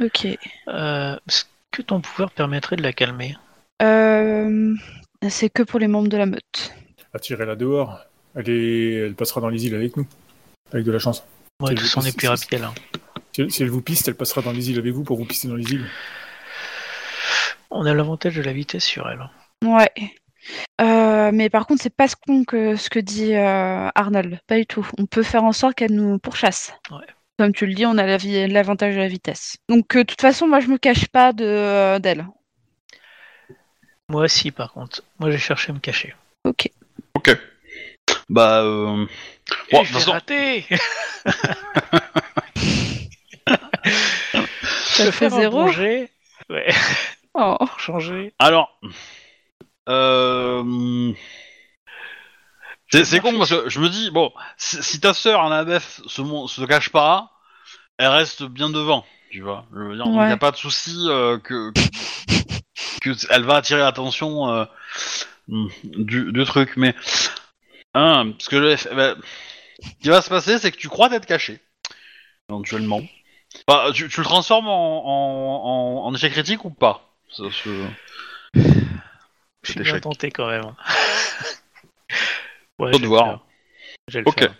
[SPEAKER 2] Ok.
[SPEAKER 4] euh, est-ce que ton pouvoir permettrait de la calmer?
[SPEAKER 2] Euh, C'est que pour les membres de la meute.
[SPEAKER 3] Attirez-la dehors. Elle, est... elle passera dans les îles avec nous. Avec de la chance.
[SPEAKER 4] Ouais, façon, on est plus rapide.
[SPEAKER 3] Si, si elle vous piste, elle passera dans les îles avec vous pour vous pister dans les îles.
[SPEAKER 4] On a l'avantage de la vitesse sur elle.
[SPEAKER 2] Ouais. Euh, mais par contre, c'est pas ce, qu'on- que, ce que dit euh, Arnold. Pas du tout. On peut faire en sorte qu'elle nous pourchasse.
[SPEAKER 4] Ouais.
[SPEAKER 2] Comme tu le dis, on a la vi- l'avantage de la vitesse. Donc, euh, de toute façon, moi, je me cache pas de euh, d'elle.
[SPEAKER 4] Moi aussi, par contre. Moi, j'ai cherché à me cacher.
[SPEAKER 2] Ok.
[SPEAKER 1] Ok. Bah, euh...
[SPEAKER 4] Et
[SPEAKER 1] de
[SPEAKER 4] je l'ai
[SPEAKER 1] façon-
[SPEAKER 4] raté
[SPEAKER 2] Ça
[SPEAKER 4] Je
[SPEAKER 2] fait zéro.
[SPEAKER 4] Ouais,
[SPEAKER 2] Oh.
[SPEAKER 4] pour changer.
[SPEAKER 1] Alors, euh... c'est con parce que je me dis bon, si, si ta sœur Annabeth se, mon- se cache pas, elle reste bien devant, tu vois. Je veux dire, il n'y
[SPEAKER 2] Ouais.
[SPEAKER 1] a pas de souci euh, que, que elle va attirer l'attention euh, du, du truc, mais hein, ce que bah, ce qui va se passer, c'est que tu crois t'être caché, éventuellement. Bah, tu, tu le transformes en, en, en, en échec critique ou pas? Ça,
[SPEAKER 4] Je suis bien tenté quand même. ouais,
[SPEAKER 1] Faut
[SPEAKER 4] je vais
[SPEAKER 1] de voir.
[SPEAKER 4] le faire. Je vais le
[SPEAKER 1] Ok.
[SPEAKER 4] faire.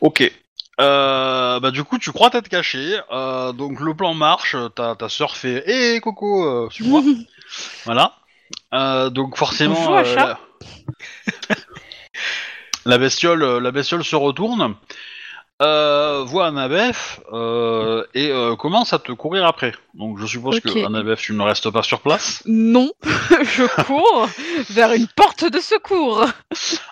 [SPEAKER 1] Ok. Euh, bah du coup tu crois t'être caché, euh, donc le plan marche, ta, ta sœur fait Hé Coco, euh, suis-moi Voilà. Euh, donc forcément
[SPEAKER 2] Bonjour,
[SPEAKER 1] euh, la... la bestiole la bestiole se retourne, euh, voit Annabeth euh, et euh, commence à te courir après. Donc je suppose
[SPEAKER 2] Ok.
[SPEAKER 1] que Annabeth tu ne restes pas sur place.
[SPEAKER 2] Non, je cours vers une porte de secours.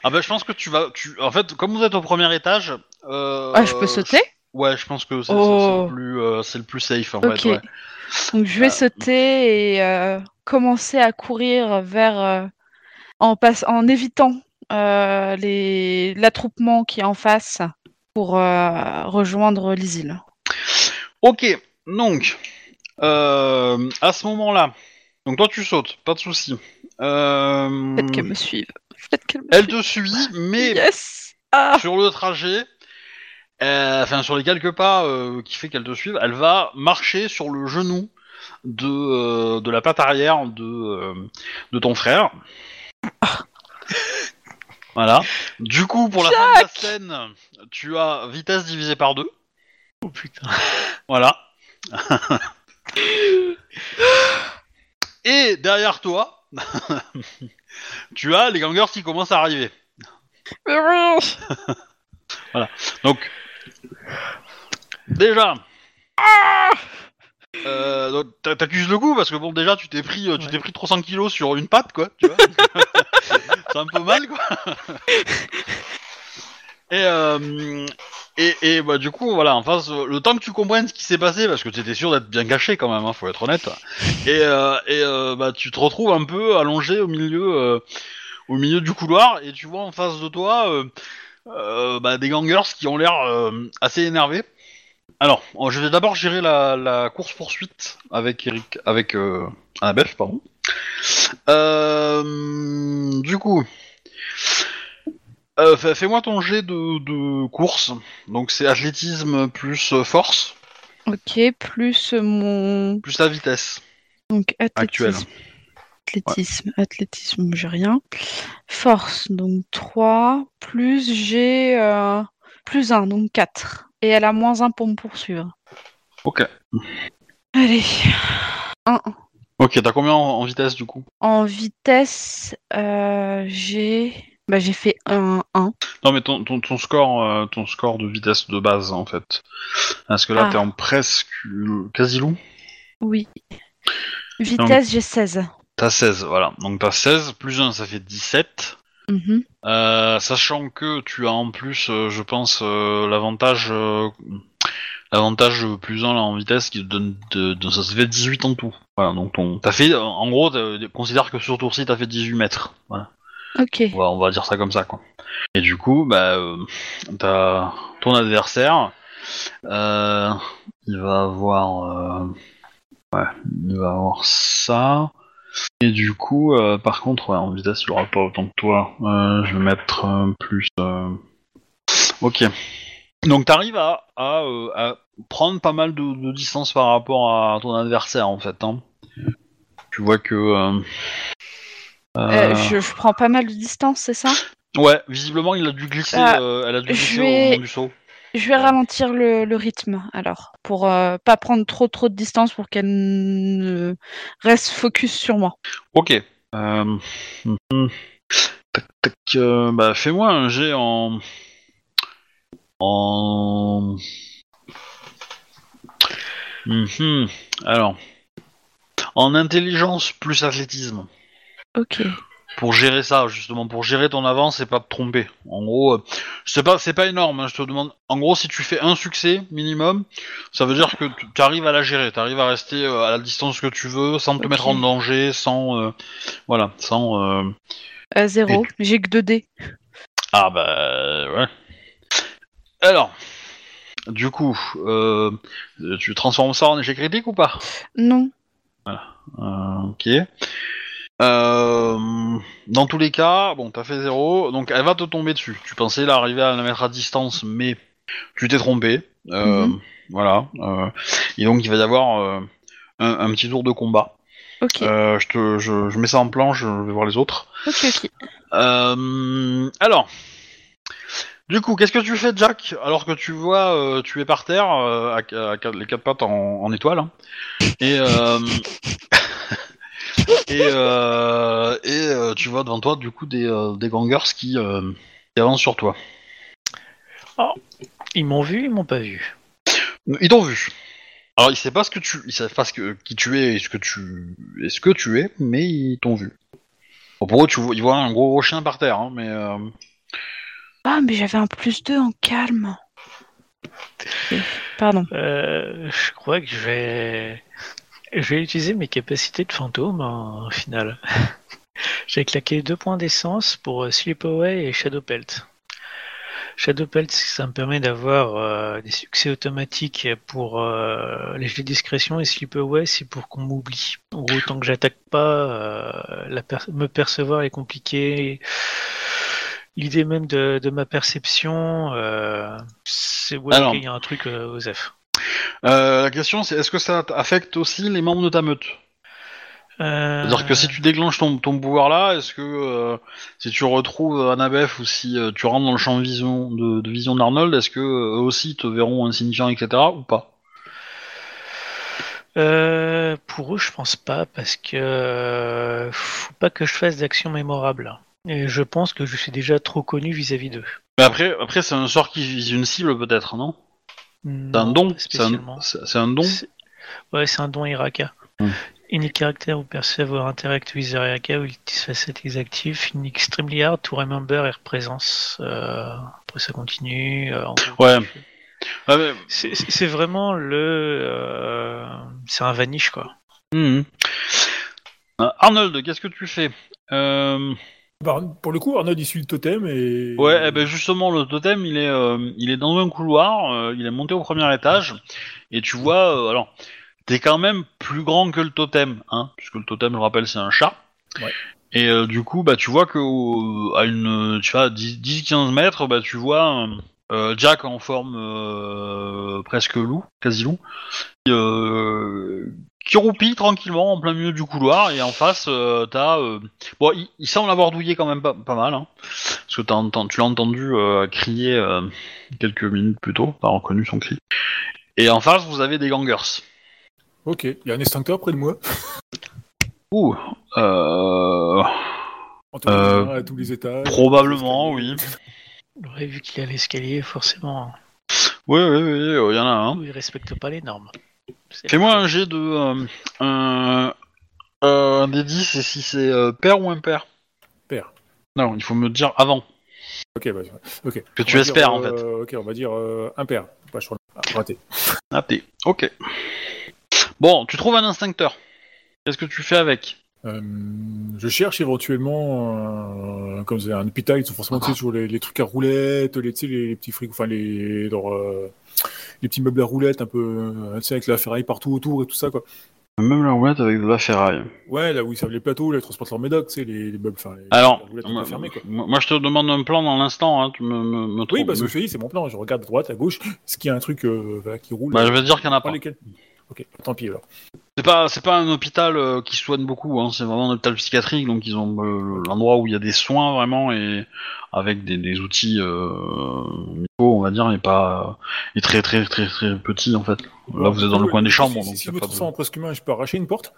[SPEAKER 1] Ah bah je pense que tu vas tu en fait comme vous êtes au premier étage euh,
[SPEAKER 2] Ah, je peux sauter?
[SPEAKER 1] Ouais, je pense que c'est
[SPEAKER 2] Oh.
[SPEAKER 1] le euh, c'est le plus safe en fait. Ouais.
[SPEAKER 2] Donc je vais sauter et commencer à courir vers en passe en évitant les l'attroupement qui est en face pour euh, rejoindre les îles.
[SPEAKER 1] Ok, donc euh, à ce moment-là, donc toi tu sautes, pas de souci. Euh,
[SPEAKER 2] Faites qu'elle me suive. Faites qu'elle me
[SPEAKER 1] elle
[SPEAKER 2] suive.
[SPEAKER 1] te suit, mais
[SPEAKER 2] Yes. Ah.
[SPEAKER 1] sur le trajet, euh, enfin sur les quelques pas euh, qui fait qu'elle te suive, elle va marcher sur le genou de, euh, de la patte arrière de, euh, de ton frère. Voilà. Du coup, pour la fin de la scène, tu as vitesse divisée par deux.
[SPEAKER 4] Oh putain.
[SPEAKER 1] Voilà. Et derrière toi, tu as les gangers qui commencent à arriver. Donc, déjà, euh, donc, t'a- t'accuses le coup parce que bon, déjà, tu t'es pris, euh, tu t'es pris 300 kilos sur une patte, quoi. Tu vois C'est un peu mal, quoi. Et, euh, et, et bah, du coup, voilà, en face, le temps que tu comprennes ce qui s'est passé, parce que tu étais sûr d'être bien caché quand même, hein, faut être honnête. Et, euh, et euh, bah, tu te retrouves un peu allongé au milieu, euh, au milieu du couloir, et tu vois en face de toi bah, des gangers qui ont l'air euh, assez énervés. Alors, je vais d'abord gérer la, la course poursuite avec Eric, avec euh, Annabeth, pardon. Euh, du coup, euh, fais- fais-moi ton jet de, de course. Donc c'est athlétisme plus euh, force
[SPEAKER 2] Ok, plus mon
[SPEAKER 1] plus la vitesse.
[SPEAKER 2] donc
[SPEAKER 1] Actuel.
[SPEAKER 2] athlétisme. Athlétisme, athlétisme, j'ai rien. Force, donc 3, plus j'ai euh, plus 1, donc 4. Et elle a moins 1 pour me poursuivre.
[SPEAKER 1] Ok.
[SPEAKER 2] Allez. 1.
[SPEAKER 1] Ok, t'as combien en, en vitesse du coup?
[SPEAKER 2] En vitesse, euh, j'ai bah, j'ai fait 1, 1.
[SPEAKER 1] Non mais ton, ton, ton score euh, ton score de vitesse de base en fait. Parce que là
[SPEAKER 2] Ah.
[SPEAKER 1] t'es en presque quasi loup?
[SPEAKER 2] Oui. Vitesse, j'ai 16.
[SPEAKER 1] T'as 16, voilà. Donc t'as 16 plus 1 ça fait 17.
[SPEAKER 2] Mhm.
[SPEAKER 1] Euh, sachant que tu as en plus, euh, je pense, euh, l'avantage l'avantage plus 1 là, en vitesse qui te donne de, de- ça se fait 18 en tout. Voilà, donc ton, t'as fait, en gros, considère que sur tour-ci t'as fait 18 mètres. Voilà,
[SPEAKER 2] Ok.
[SPEAKER 1] on va, on va dire ça comme ça, quoi. Et du coup, bah, t'as ton adversaire, il va avoir, ouais, il va avoir ça. Et du coup, euh, par contre, ouais, en vitesse, il aura pas autant que toi. Euh, je vais mettre euh, plus. Ok. Donc t'arrives à, à, à prendre pas mal de, de distance par rapport à ton adversaire en fait. Hein. Tu vois que.
[SPEAKER 2] je, je prends pas mal de distance, c'est ça?
[SPEAKER 1] Ouais, visiblement il a dû glisser. Elle a dû glisser
[SPEAKER 2] vais-
[SPEAKER 1] au moment du saut.
[SPEAKER 2] Je vais ralentir le, le rythme alors, pour euh, pas prendre trop trop de distance pour qu'elle ne reste focus sur moi.
[SPEAKER 1] Ok. Euh, mhm. Tac, tac, euh, bah, fais-moi un jet en. En. Mhm. Alors. En intelligence plus athlétisme.
[SPEAKER 2] Ok.
[SPEAKER 1] Pour gérer ça, justement, pour gérer ton avance et pas te tromper. En gros, euh, c'est pas, c'est pas énorme, hein, je te demande. En gros, si tu fais un succès minimum, ça veut dire que tu arrives à la gérer, tu arrives à rester euh, à la distance que tu veux, sans te mettre en danger, sans. euh, voilà, sans. euh,
[SPEAKER 2] Euh, zéro. J'ai que 2 dés.
[SPEAKER 1] Ah bah ouais. Alors, du coup, euh, tu transformes ça en échec critique ou pas?
[SPEAKER 2] Non.
[SPEAKER 1] Euh, Ok. Euh, dans tous les cas, bon, t'as fait zéro, donc elle va te tomber dessus. Tu pensais là arriver à la mettre à distance, mais tu t'es trompé. Euh,
[SPEAKER 2] Mhm.
[SPEAKER 1] Voilà. euh, et donc il va y avoir un, un petit tour de combat.
[SPEAKER 2] Ok.
[SPEAKER 1] Je, te, je, je mets ça en plan, je vais voir les autres.
[SPEAKER 2] Ok, ok.
[SPEAKER 1] Alors, du coup, qu'est-ce que tu fais, Jack, alors que tu vois, tu es par terre, à, à quatre- les quatre pattes en, en étoile, hein, et et, euh, et euh, tu vois devant toi, du coup, des, euh, des gangers qui, euh, qui avancent sur toi.
[SPEAKER 4] Ils m'ont vu, ils m'ont pas vu.
[SPEAKER 1] Ils t'ont vu. Alors, ils savent pas ce que tu, ils savent pas ce que, qui tu es et ce que tu, et ce que tu es, mais ils t'ont vu. Bon, pour eux, tu vois, ils voient un gros, gros chien par terre, hein, mais. euh,
[SPEAKER 2] Ah, mais j'avais un plus 2 en calme. Pardon.
[SPEAKER 4] Euh, je crois que je vais... Je vais utiliser mes capacités de fantôme en finale. J'ai claqué deux points d'essence pour euh, Sleep Away et Shadow Pelt. Shadow Pelt, ça me permet d'avoir euh, des succès automatiques pour euh, les jets de discrétion et Sleep Away, c'est pour qu'on m'oublie. En gros, tant que j'attaque pas, euh, la per- me percevoir est compliqué. L'idée même de, de ma perception, euh, c'est ouais,
[SPEAKER 1] Alors.
[SPEAKER 4] ok, il y a un truc aux F.
[SPEAKER 1] Euh, la question c'est est-ce que ça affecte aussi les membres de ta meute? C'est-à-dire que si tu déclenches ton, ton pouvoir là, est-ce que euh, si tu retrouves Annabeth ou si euh, tu rentres dans le champ de vision de, de vision d'Arnold, est-ce que euh, eux aussi te verront insignifiant, etc. ou pas?
[SPEAKER 4] Euh, pour eux, je pense pas parce que euh, faut pas que je fasse d'actions mémorables. Et je pense que je suis déjà trop connu vis-à-vis d'eux.
[SPEAKER 1] Mais après, après c'est un sort qui vise une cible peut-être, non? C'est un don C'est un, un don
[SPEAKER 4] Ouais, c'est un don Iraka.
[SPEAKER 1] Hmm.
[SPEAKER 4] Unique caractère ou percevoir interact with Iraka ou its facet is active. In extremely hard to remember air présence. Euh, après ça continue. euh,
[SPEAKER 1] Ouais. mais-
[SPEAKER 4] C'est vraiment le. euh, c'est un vanish quoi.
[SPEAKER 1] Mhm. Euh, Arnold, qu'est-ce que tu fais? Euh,
[SPEAKER 3] Bah, pour le coup, Arnold il suit le totem et.
[SPEAKER 1] Ouais, eh ben justement, le totem, il est, euh, il est dans un couloir, euh, il est monté au premier étage, et tu vois, euh, alors, t'es quand même plus grand que le totem, hein, puisque le totem, je rappelle, c'est un chat.
[SPEAKER 3] Ouais.
[SPEAKER 1] Et du coup, bah, tu vois que à une, tu vois, 10-15 mètres, bah, tu vois Jack en forme presque loup, quasi loup, qui, roupille tranquillement en plein milieu du couloir, et en face, euh, t'as, euh, bon, il, il semble avoir douillé quand même pas, pas mal, hein. Parce que t'as entendu- tu l'as entendu euh, crier euh, quelques minutes plus tôt, t'as reconnu son cri. Et en face, vous avez des gangers.
[SPEAKER 3] Ok, il y a un extincteur près de moi.
[SPEAKER 1] Ouh, euh, Euh,
[SPEAKER 3] à tous les étages.
[SPEAKER 1] probablement, oui.
[SPEAKER 4] Ouais, vu qu'il est à l'escalier, forcément,
[SPEAKER 1] Oui, oui, oui, il y en a un.
[SPEAKER 4] il respecte pas les normes.
[SPEAKER 1] Fais-moi un jet de... Euh, un, euh, un des 10 et si c'est euh, père ou impair?
[SPEAKER 3] Père.
[SPEAKER 1] Non, il faut me dire avant.
[SPEAKER 3] Ok, bah, ok.
[SPEAKER 1] Que
[SPEAKER 3] On
[SPEAKER 1] tu
[SPEAKER 3] va
[SPEAKER 1] espères,
[SPEAKER 3] dire,
[SPEAKER 1] en fait.
[SPEAKER 3] euh, Ok, on va dire euh, impair. Bah, je crois- ah, raté.
[SPEAKER 1] Ah, t'es. Ok. Bon, tu trouves un instincteur. Qu'est-ce que tu fais avec?
[SPEAKER 3] Euh, je cherche éventuellement, euh, comme c'est un hôpital, ils sont forcément tu sais, sur les, les trucs à roulettes, les, tu sais, les, les petits frigos, enfin les, genre, euh, les petits meubles à roulettes, un peu, euh, tu sais, avec la ferraille partout autour et tout ça, quoi.
[SPEAKER 1] Même la roulette avec de la ferraille.
[SPEAKER 3] Ouais, là où ils servent les plateaux, là, ils transportent leurs médocs, tu sais, les, les meubles, enfin, les,
[SPEAKER 1] Alors,
[SPEAKER 3] les roulettes
[SPEAKER 1] moi,
[SPEAKER 3] fermées, quoi.
[SPEAKER 1] moi, moi, je te demande un plan dans l'instant, hein, tu me, me, me
[SPEAKER 3] Oui, parce que je te dis, c'est mon plan, je regarde à droite, à gauche, est-ce qu'il y a un truc euh, voilà, qui roule
[SPEAKER 1] Bah, je vais te dire qu'il n'y en a
[SPEAKER 3] Pas
[SPEAKER 1] pas.
[SPEAKER 3] lesquels Ok, tant pis alors.
[SPEAKER 1] C'est pas, c'est pas un hôpital euh, qui soigne beaucoup, hein, c'est vraiment un hôpital psychiatrique, donc ils ont euh, l'endroit où il y a des soins vraiment et avec des, des outils euh, on va dire, mais pas et très très très très petit en fait. Là, vous êtes dans le coin des chambres,
[SPEAKER 3] Si,
[SPEAKER 1] donc
[SPEAKER 3] si
[SPEAKER 1] pas de-
[SPEAKER 3] ça en presque humain, je peux arracher une porte?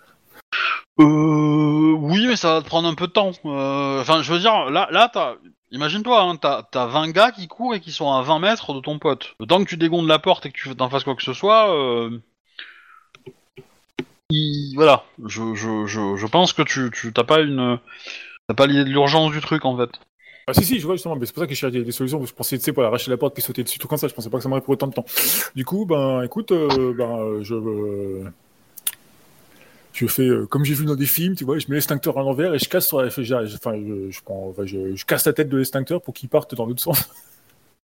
[SPEAKER 1] Euh, oui, mais ça va te prendre un peu de temps. Euh, Enfin, je veux dire, là, là, t'as, imagine-toi, hein, t'as, t'as 20 gars qui courent et qui sont à 20 mètres de ton pote. Le temps que tu dégondes la porte et que tu t'en fasses quoi que ce soit, euh... il- voilà. Je, je, je, je pense que tu, tu t'as pas une, t'as pas l'idée de l'urgence du truc en fait.
[SPEAKER 3] Ah si si je vois justement mais c'est pour ça que je cherchais des, solutions je pensais tu sais pour arracher la porte qui sautait dessus tout comme ça je pensais pas que ça m'aurait pris autant de temps du coup ben écoute euh, ben euh, je euh, je fais comme j'ai vu dans des films tu vois je mets l'extincteur à l'envers et je casse sur la enfin, je, je casse la tête de l'extincteur pour qu'il parte dans l'autre sens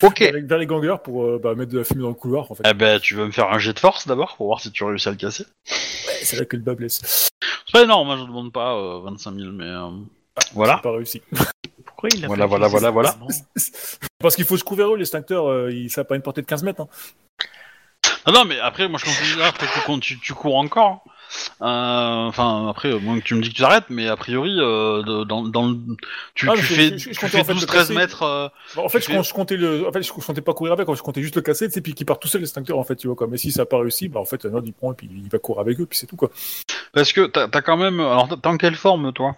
[SPEAKER 1] Ok.
[SPEAKER 3] vers, les- vers les gangers pour euh, bah, mettre de la fumée dans le couloir en fait
[SPEAKER 1] Eh ben, tu veux me faire un jet de force d'abord pour voir si tu réussis à le casser.
[SPEAKER 3] Ouais, c'est là que le bas blesse
[SPEAKER 1] C'est pas énorme, moi je demande pas euh, 25 000, mais euh, voilà.
[SPEAKER 3] J'ai pas réussi
[SPEAKER 4] Pourquoi il a
[SPEAKER 1] Voilà, voilà, voilà, voilà.
[SPEAKER 3] parce qu'il faut se couvrir eux l'extincteur euh, il ça a pas une portée de 15 mètres hein.
[SPEAKER 1] Ah non, mais après, moi je considère que tu, con- tu, tu cours encore. Euh, Enfin, après, euh, moi, tu me dis que tu t'arrêtes, mais a priori, euh, de- dans, dans le, tu,
[SPEAKER 3] Ah,
[SPEAKER 1] tu
[SPEAKER 3] je-
[SPEAKER 1] fais,
[SPEAKER 3] je- je
[SPEAKER 1] tu
[SPEAKER 3] comptais
[SPEAKER 1] fais
[SPEAKER 3] en fait le
[SPEAKER 1] 12-13
[SPEAKER 3] casser.
[SPEAKER 1] mètres. euh,
[SPEAKER 3] Bon, en fait,
[SPEAKER 1] Tu
[SPEAKER 3] je,
[SPEAKER 1] fais-
[SPEAKER 3] compte- je comptais le, en fait, je, comptais pas courir avec, je comptais juste le casser, sais, puis qu'il part tout seul l'extincteur, en fait, tu vois, quoi. Mais si ça a pas réussi, bah, en fait, Nod, il prend et puis il va courir avec eux, puis c'est tout, quoi.
[SPEAKER 1] parce que t'as as quand même. Alors, t'es en quelle forme, toi?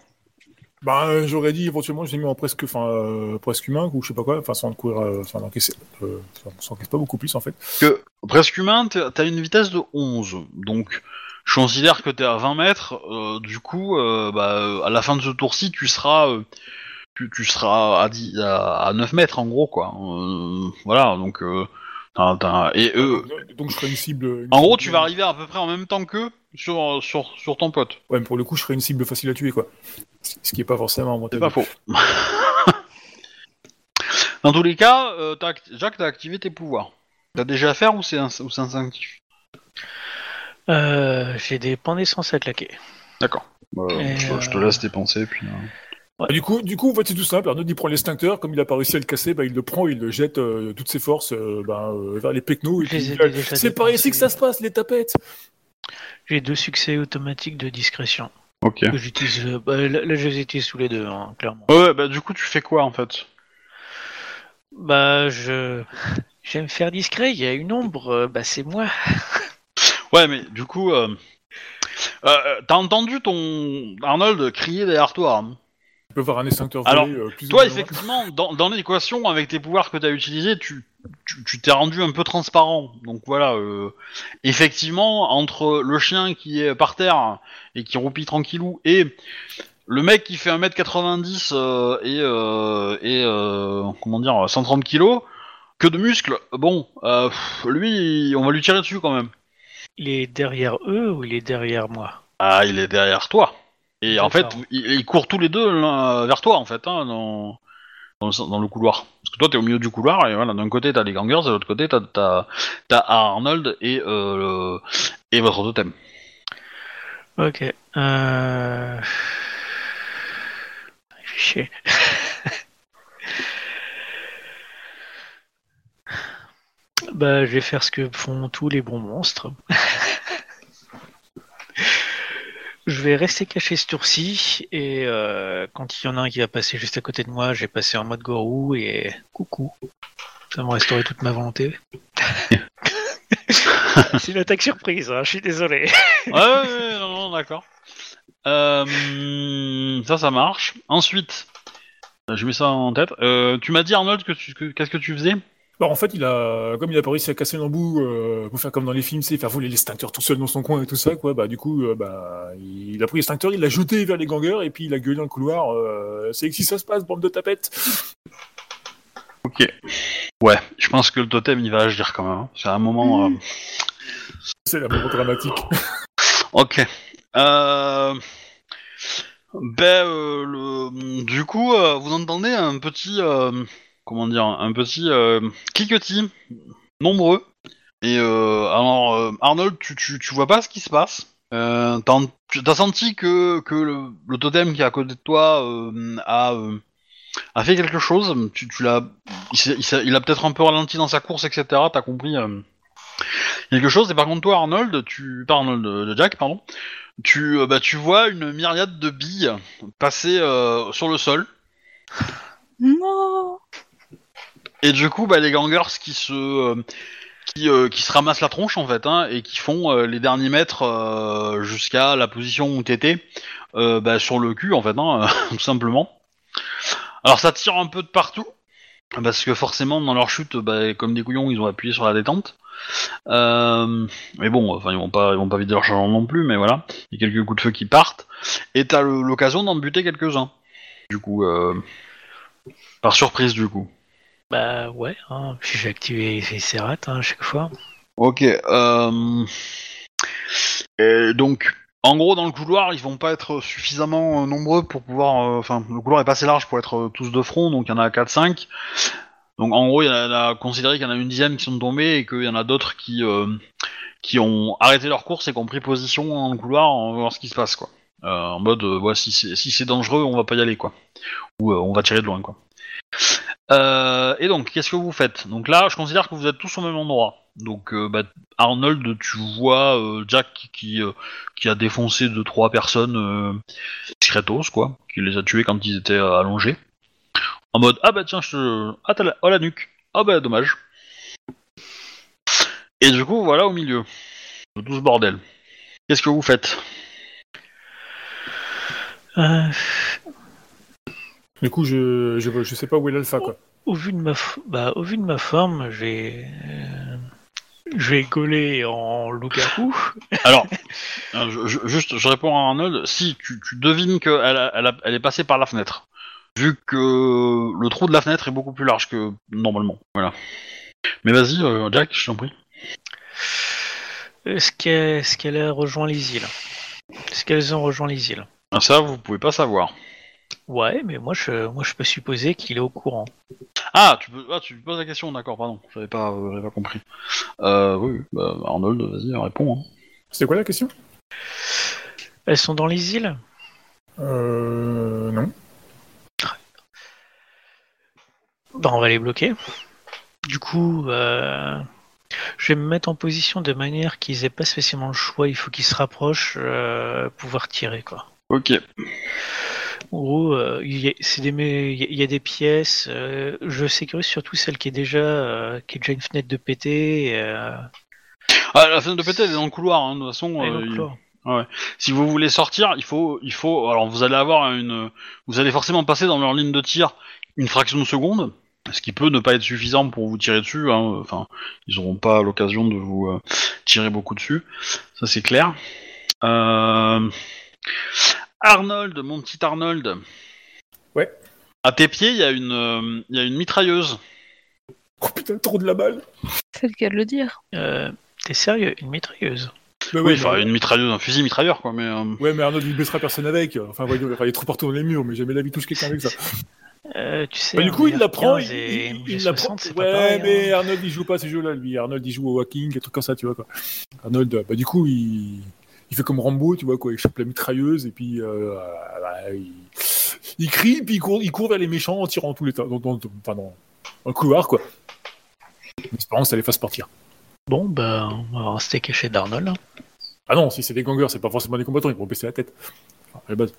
[SPEAKER 3] Bah, euh, j'aurais dit, éventuellement, je l'ai mis en presque, enfin, euh, presque humain, ou je sais pas quoi, enfin, sans courir, euh, sans encaisser, euh, sans- sans pas beaucoup plus, en fait.
[SPEAKER 1] que presque humain, t'as t'as une vitesse de 11. Donc, je considère que t'es à 20 mètres. euh, du coup, euh, bah, à la fin de ce tour-ci, tu seras. euh, tu, tu seras à, 10 à, à 9 mètres en gros quoi. Voilà donc euh, t'as- et eux
[SPEAKER 3] Donc, je ferai une cible. une
[SPEAKER 1] En gros,
[SPEAKER 3] cible-
[SPEAKER 1] tu vas arriver à peu près en même temps qu'eux sur, sur, sur ton pote.
[SPEAKER 3] Ouais, mais pour le coup, je ferai une cible facile à tuer, quoi. Ce qui est pas forcément,
[SPEAKER 1] C'est pas faux. Dans tous les cas, act- Jacques, t'as activé tes pouvoirs. T'as déjà à faire ou c'est ins- ou c'est instinctif?
[SPEAKER 4] Euh, J'ai des points d'essence à claquer.
[SPEAKER 1] D'accord. Euh,
[SPEAKER 4] Et,
[SPEAKER 1] je, je te
[SPEAKER 4] euh,
[SPEAKER 1] laisse dépenser, puis... euh,
[SPEAKER 3] Bah, du coup, du coup, en fait, c'est tout simple. Arnaud, il prend l'extincteur, comme il a pas réussi à le casser, bah, il le prend, il le jette euh, toutes ses forces euh, bah, euh, vers les pecnos. bah, C'est par ici que ça se passe, les tapettes.
[SPEAKER 4] J'ai deux succès automatiques de discrétion
[SPEAKER 1] Ok.
[SPEAKER 4] que j'utilise. euh, bah, là, là, je les utilise tous les deux, hein, clairement.
[SPEAKER 1] Ouais, bah du coup, tu fais quoi, en fait?
[SPEAKER 4] Bah, je j'aime faire discret. Il y a une ombre. Bah, c'est moi.
[SPEAKER 1] Ouais, mais du coup... Euh... euh, t'as entendu ton Arnold crier derrière toi. hein
[SPEAKER 3] Tu peux voir un extincteur
[SPEAKER 1] Alors,
[SPEAKER 3] volé, euh, plus ou
[SPEAKER 1] Toi,
[SPEAKER 3] moins loin.
[SPEAKER 1] effectivement, dans, dans l'équation, avec tes pouvoirs que tu as utilisés, tu tu tu t'es rendu un peu transparent. Donc voilà, euh, effectivement, entre le chien qui est par terre et qui roupille tranquillou et le mec qui fait 1m90 euh, et, euh, et euh, comment dire, 130 kilos, que de muscles, bon, euh, pff, lui, on va lui tirer dessus quand même.
[SPEAKER 4] Il est derrière eux ou il est derrière moi?
[SPEAKER 1] Ah, il est derrière toi. Et en fait, ils, ils courent tous les deux vers toi, en fait, hein, dans, dans, le, dans le couloir. Parce que toi, t'es au milieu du couloir, et voilà, d'un côté, t'as les gangers, et de l'autre côté, t'as, t'as, t'as Arnold et, euh, le- et votre totem.
[SPEAKER 4] Ok. Euh... Chier. Bah, je vais faire ce que font tous les bons monstres. je vais rester caché ce tour-ci et euh, quand il y en a un qui va passer juste à côté de moi, je vais passer en mode gorou et coucou. Ça me restaurer toute ma volonté. C'est une attaque surprise, hein, je suis désolé.
[SPEAKER 1] ouais, ouais, non, non, d'accord. Euh, ça, ça marche. Ensuite, je mets ça en tête. Euh, tu m'as dit, Arnold, que tu, que- qu'est-ce que tu faisais?
[SPEAKER 3] Bah, en fait, il a, comme il a pas réussi à casser l'embout, euh, pour faire comme dans les films, c'est faire voler l'extincteur tout seul dans son coin et tout ça, quoi. Bah, du coup, euh, bah, il a pris l'extincteur, il l'a jeté vers les gangers et puis il a gueulé dans le couloir. Euh, c'est ici ça se passe, bande de tapettes.
[SPEAKER 1] Ok. Ouais, je pense que le totem, il va agir quand même. hein. C'est un moment... euh,
[SPEAKER 3] C'est la moment dramatique.
[SPEAKER 1] Ok. Euh... Ben, le... du coup, vous entendez un petit, comment dire, un petit euh, cliquetis nombreux. Et euh, alors, euh, Arnold, tu, tu, tu vois pas ce qui se passe. T'as, senti que, que le, totem qui est à côté de toi a, a fait quelque chose. Tu, tu l'as, il, il a peut-être un peu ralenti dans sa course, etc. T'as compris. quelque chose. Et par contre, toi, Arnold, tu, pas Arnold, euh, Jack, pardon, tu, bah, tu vois une myriade de billes passer sur le sol.
[SPEAKER 2] Non
[SPEAKER 1] Et du coup, bah, les gangers qui se, euh, qui, euh, qui se ramassent la tronche en fait, hein, et qui font euh, les derniers mètres jusqu'à la position où t'étais, bah, sur le cul en fait, hein, tout simplement. Alors ça tire un peu de partout, parce que forcément dans leur chute, bah, comme des couillons, ils ont appuyé sur la détente. Mais bon, enfin ils vont pas, ils vont pas vider leur chargement non plus, mais voilà, il y a quelques coups de feu qui partent, et t'as l'occasion d'en buter quelques-uns. Du coup, par surprise du coup.
[SPEAKER 4] Bah ouais, hein, j'ai activé ces serrats hein, à chaque fois.
[SPEAKER 1] Ok. Euh... donc, en gros, dans le couloir, ils vont pas être suffisamment euh, nombreux pour pouvoir. euh, Enfin, le couloir est pas assez large pour être tous de front, donc il y en a 4-5. Donc, en gros, il y en a, considéré qu'il y en a une dizaine qui sont tombés et qu'il y en a d'autres qui qui ont arrêté leur course et qui ont pris position dans le couloir en voir ce qui se passe, quoi. En mode, euh, si c'est dangereux, on va pas y aller, quoi. Ou on va tirer de loin, quoi. Euh, et donc, qu'est-ce que vous faites? Donc là, je considère que vous êtes tous au même endroit. Donc, euh, bah, Arnold, tu vois euh, Jack qui, qui a défoncé deux trois personnes discretos, quoi, qui les a tués quand ils étaient allongés. En mode ah bah tiens, je te... ah t'as la... oh la nuque, ah bah dommage. Et du coup, voilà au milieu de tout bordel. Qu'est-ce que vous faites?
[SPEAKER 3] Du coup, je, je, je sais pas où est l'alpha, quoi.
[SPEAKER 4] au vu de ma, bah, au vu de ma forme, je vais, euh, je vais coller en loup-garou.
[SPEAKER 1] Alors, euh, je- je- juste, je réponds à Arnold. Si tu, tu devines qu'elle a- elle, a- elle est passée par la fenêtre, vu que le trou de la fenêtre est beaucoup plus large que normalement. Voilà. Mais vas-y, euh, Jack, je t'en prie.
[SPEAKER 4] Est-ce qu'elle, est-ce qu'elle a rejoint les îles? Est-ce qu'elles ont rejoint les îles?
[SPEAKER 1] Ah, Ça, vous pouvez pas savoir.
[SPEAKER 4] Ouais, mais moi je, moi je peux supposer qu'il est au courant.
[SPEAKER 1] Ah, tu peux, ah, tu poses la question, d'accord, pardon, j'avais pas, euh, j'avais pas compris. Euh, oui, bah, Arnold, vas-y, réponds. hein.
[SPEAKER 3] C'était quoi la question?
[SPEAKER 4] Elles sont dans les îles?
[SPEAKER 3] Euh. Non.
[SPEAKER 4] Bah, on va les bloquer. Du coup, euh, je vais me mettre en position de manière qu'ils aient pas spécialement le choix. Il faut qu'ils se rapprochent, euh, pouvoir tirer quoi.
[SPEAKER 1] Ok.
[SPEAKER 4] En gros, euh, il y, a- des, y y a pièces. euh, je sécurise surtout celle qui est déjà, euh, qui est déjà une fenêtre de pété.
[SPEAKER 1] Ah, la fenêtre de pété, elle est dans le couloir, hein, de toute façon. Si vous voulez sortir, il faut, il faut. Alors, vous allez avoir une, vous allez forcément passer dans leur ligne de tir une fraction de seconde, ce qui peut ne pas être suffisant pour vous tirer dessus. hein. Enfin, ils auront pas l'occasion de vous euh, tirer beaucoup dessus, ça c'est clair. Euh... Arnold, mon petit Arnold.
[SPEAKER 3] Ouais.
[SPEAKER 1] À tes pieds, il y a une, euh, il y a une mitrailleuse.
[SPEAKER 3] Oh putain, trop de la balle
[SPEAKER 2] C'est le cas de le dire.
[SPEAKER 4] euh, T'es sérieux Une mitrailleuse
[SPEAKER 3] Bah
[SPEAKER 1] Oui, enfin
[SPEAKER 3] mais...
[SPEAKER 1] une mitrailleuse, un fusil mitrailleur quoi, mais. euh,
[SPEAKER 3] ouais, mais Arnaud, il blessera personne avec. Enfin, voyons, il est trop partout dans les murs, mais jamais la vie touche quelqu'un avec ça.
[SPEAKER 4] Euh, Tu sais.
[SPEAKER 3] Bah, du coup, il
[SPEAKER 4] MR15
[SPEAKER 3] la prend, il,
[SPEAKER 4] et
[SPEAKER 3] il- la prend.
[SPEAKER 4] G60, c'est pas
[SPEAKER 3] Ouais,
[SPEAKER 4] pareil,
[SPEAKER 3] mais
[SPEAKER 4] hein.
[SPEAKER 3] Arnold, il joue pas à ces jeux-là, lui. Arnold, il joue au hacking, des trucs comme ça, tu vois, quoi. Arnold, bah, du coup, il, il fait comme Rambo, tu vois, quoi. Il chope la mitrailleuse, et puis, euh, bah, il... il crie, puis il court, il court vers les méchants en tirant tous les temps, dans, dans, dans- enfin, dans, le couloir, quoi. En espérant que ça les fasse partir.
[SPEAKER 4] Bon, bah, on va rester caché d'Arnold. hein.
[SPEAKER 3] Ah non, si c'est des gangers, c'est pas forcément des combattants, ils vont baisser la tête. Enfin, à la base.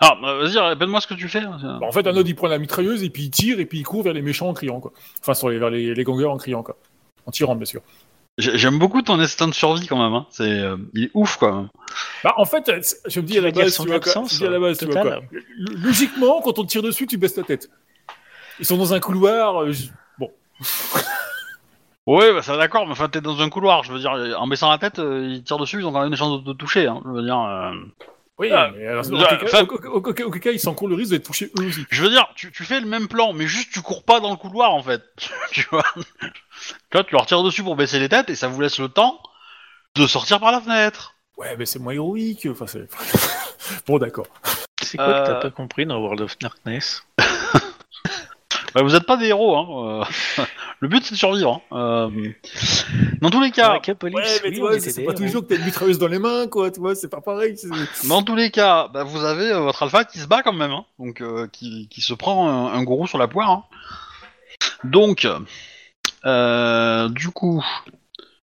[SPEAKER 1] Ah, bah, vas-y, répète-moi ce que tu fais. hein.
[SPEAKER 3] Bah, en fait, Arnold, il prend la mitrailleuse, et puis il tire, et puis il court vers les méchants en criant, quoi. Enfin, sur les, vers les, les gangers en criant, quoi. En tirant, bien sûr.
[SPEAKER 1] J'ai- J'aime beaucoup ton instinct de survie quand même. Hein. C'est, euh, il est ouf quoi.
[SPEAKER 3] Bah, en fait, c'est- je me dis à la base,
[SPEAKER 4] son
[SPEAKER 3] tu vois, quoi,
[SPEAKER 4] absence,
[SPEAKER 3] je me dis à la base, tu vois,
[SPEAKER 4] totale
[SPEAKER 3] quoi. L- Logiquement, quand on te tire dessus, tu baisses la tête. Ils sont dans un couloir. euh, je- Bon,
[SPEAKER 1] Ouais, bah ça d'accord, mais enfin t'es dans un couloir. Je veux dire, en baissant la tête, euh, ils tirent dessus, ils ont quand même des chances de te toucher. Hein. Je veux dire, euh,
[SPEAKER 3] oui,
[SPEAKER 1] Ah,
[SPEAKER 3] mais alors, auquel au- au- auquel cas, ils s'encourent le risque d'être touchés eux aussi.
[SPEAKER 1] je veux dire, tu, tu fais le même plan, mais juste tu cours pas dans le couloir en fait. tu vois. Toi, tu leur tires dessus pour baisser les têtes et ça vous laisse le temps de sortir par la fenêtre.
[SPEAKER 3] Ouais, mais c'est moins héroïque. Enfin, c'est. bon, d'accord.
[SPEAKER 4] C'est quoi que t'as
[SPEAKER 1] Euh.
[SPEAKER 4] pas compris dans World of Darkness?
[SPEAKER 1] Bah, vous êtes pas des héros. Hein. euh, le but c'est de survivre. hein. Euh, Dans tous les cas,
[SPEAKER 4] la Capolis,
[SPEAKER 3] Ouais, mais
[SPEAKER 4] oui,
[SPEAKER 3] tu vois, c'est pas toujours que t'as une mitrailleuse dans les mains, quoi. Tu vois, c'est pas pareil.
[SPEAKER 1] Dans tous les cas, bah, vous avez euh, votre alpha qui se bat quand même, hein, donc euh, qui, qui se prend un, un gourou sur la poire. hein. Donc, euh, du coup,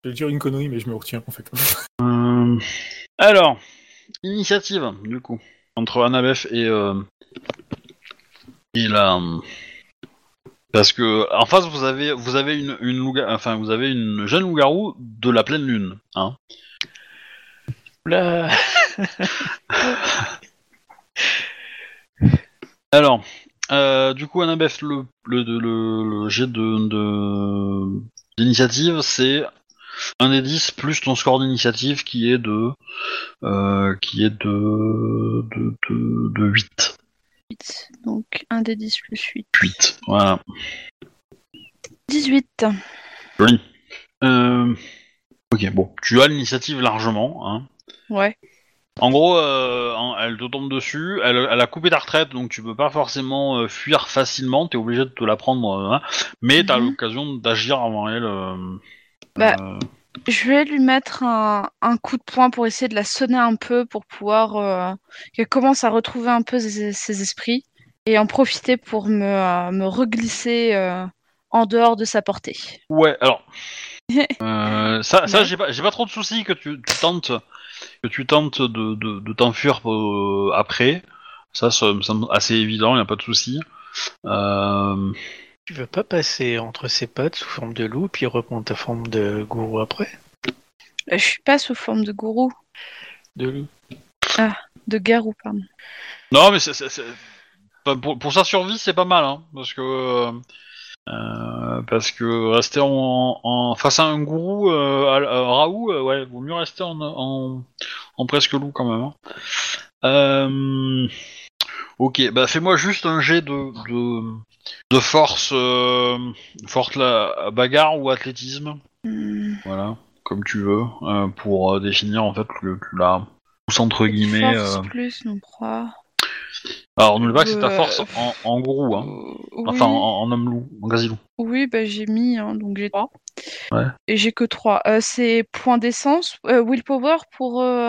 [SPEAKER 3] Je vais dire une connerie, mais je me retiens en fait.
[SPEAKER 1] Euh, Alors, initiative, du coup, entre Annabeth et, euh, et la. Parce que en face vous avez vous avez une, une louga- enfin vous avez une jeune loup-garou de la pleine lune, hein.
[SPEAKER 4] Là,
[SPEAKER 1] Alors, euh, du coup Annabeth le le, le, le, le jet de de- d'initiative c'est un des 10 plus ton score d'initiative qui est de euh, qui est de de, de, de 8.
[SPEAKER 2] 8. Donc 1 des 10 plus 8.
[SPEAKER 1] 8. Voilà.
[SPEAKER 2] 18.
[SPEAKER 1] Joli. Euh, Ok, bon, tu as l'initiative largement. Hein.
[SPEAKER 2] Ouais.
[SPEAKER 1] En gros, euh, elle te tombe dessus, elle, elle a coupé ta retraite, donc tu peux pas forcément euh, fuir facilement, t'es obligé de te la prendre, hein, mais t'as
[SPEAKER 2] Mhm.
[SPEAKER 1] l'occasion d'agir avant elle. euh,
[SPEAKER 2] Bah, Je vais lui mettre un, un coup de poing pour essayer de la sonner un peu pour pouvoir euh, qu'elle commence à retrouver un peu ses, ses esprits et en profiter pour me, euh, me reglisser euh, en dehors de sa portée.
[SPEAKER 1] Ouais, alors. ça, ça
[SPEAKER 2] Ouais.
[SPEAKER 1] j'ai pas, j'ai pas trop de soucis que tu, tu tentes, que tu tentes de, de, de t'enfuir après. Ça, ça me semble assez évident, y a pas de souci. Euh,
[SPEAKER 4] tu veux pas passer entre ses pattes sous forme de loup, puis reprendre ta forme de gourou après?
[SPEAKER 2] Euh, Je suis pas sous forme de gourou,
[SPEAKER 4] De loup.
[SPEAKER 2] de garou, pardon.
[SPEAKER 1] Non, mais c'est, c'est- c'est- enfin, pour, pour sa survie, c'est pas mal, hein, parce que euh, euh, parce que rester en, en- face à un gourou, euh, à, à Raoult, euh, ouais, vaut mieux rester en, en, en presque loup quand même. hein. Ok, bah fais-moi juste un jet de de, de force, euh, force la bagarre ou athlétisme,
[SPEAKER 2] Hmm.
[SPEAKER 1] voilà, comme tu veux, euh, pour euh, définir en fait l'as tous entre guillemets.
[SPEAKER 2] Force
[SPEAKER 1] euh,
[SPEAKER 2] plus, non, 3.
[SPEAKER 1] Alors, n'oublie pas que c'est ta
[SPEAKER 2] Euh,
[SPEAKER 1] force en, en gourou, hein. Enfin,
[SPEAKER 2] oui,
[SPEAKER 1] en, en homme loup, en quasi loup.
[SPEAKER 2] oui bah, j'ai mis, hein, donc j'ai 3.
[SPEAKER 1] Ouais.
[SPEAKER 2] Et j'ai que 3. c'est point d'essence, euh, willpower pour euh,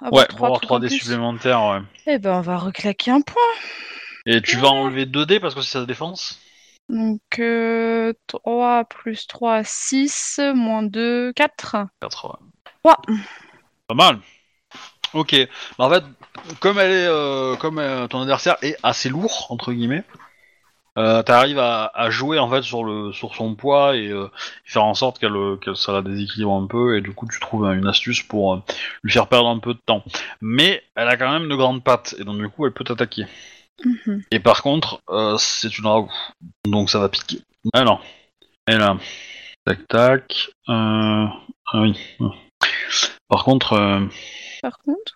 [SPEAKER 2] avoir
[SPEAKER 1] Ouais,
[SPEAKER 2] 3
[SPEAKER 1] pour avoir 3 dés supplémentaires, ouais.
[SPEAKER 2] Eh ben, on va reclaquer un point.
[SPEAKER 1] Et tu vas enlever 2 dés parce que c'est sa défense?
[SPEAKER 2] Donc, euh, 3 plus 3, 6, moins 2, 4.
[SPEAKER 1] 4, ouais.
[SPEAKER 2] Ouah.
[SPEAKER 1] Pas mal. Ok. Bah, en fait, comme elle est, euh, comme euh, ton adversaire est assez lourd entre guillemets, euh, t'arrives à, à jouer en fait sur le sur son poids et euh, faire en sorte qu'elle qu'elle ça la déséquilibre un peu et du coup tu trouves une astuce pour lui faire perdre un peu de temps. Mais elle a quand même de grandes pattes et donc du coup elle peut t'attaquer.
[SPEAKER 2] Mhm.
[SPEAKER 1] Et par contre, c'est une raoult. Donc ça va piquer. Alors, elle a. Tac tac. Euh... Ah oui. Par contre.
[SPEAKER 2] Par contre,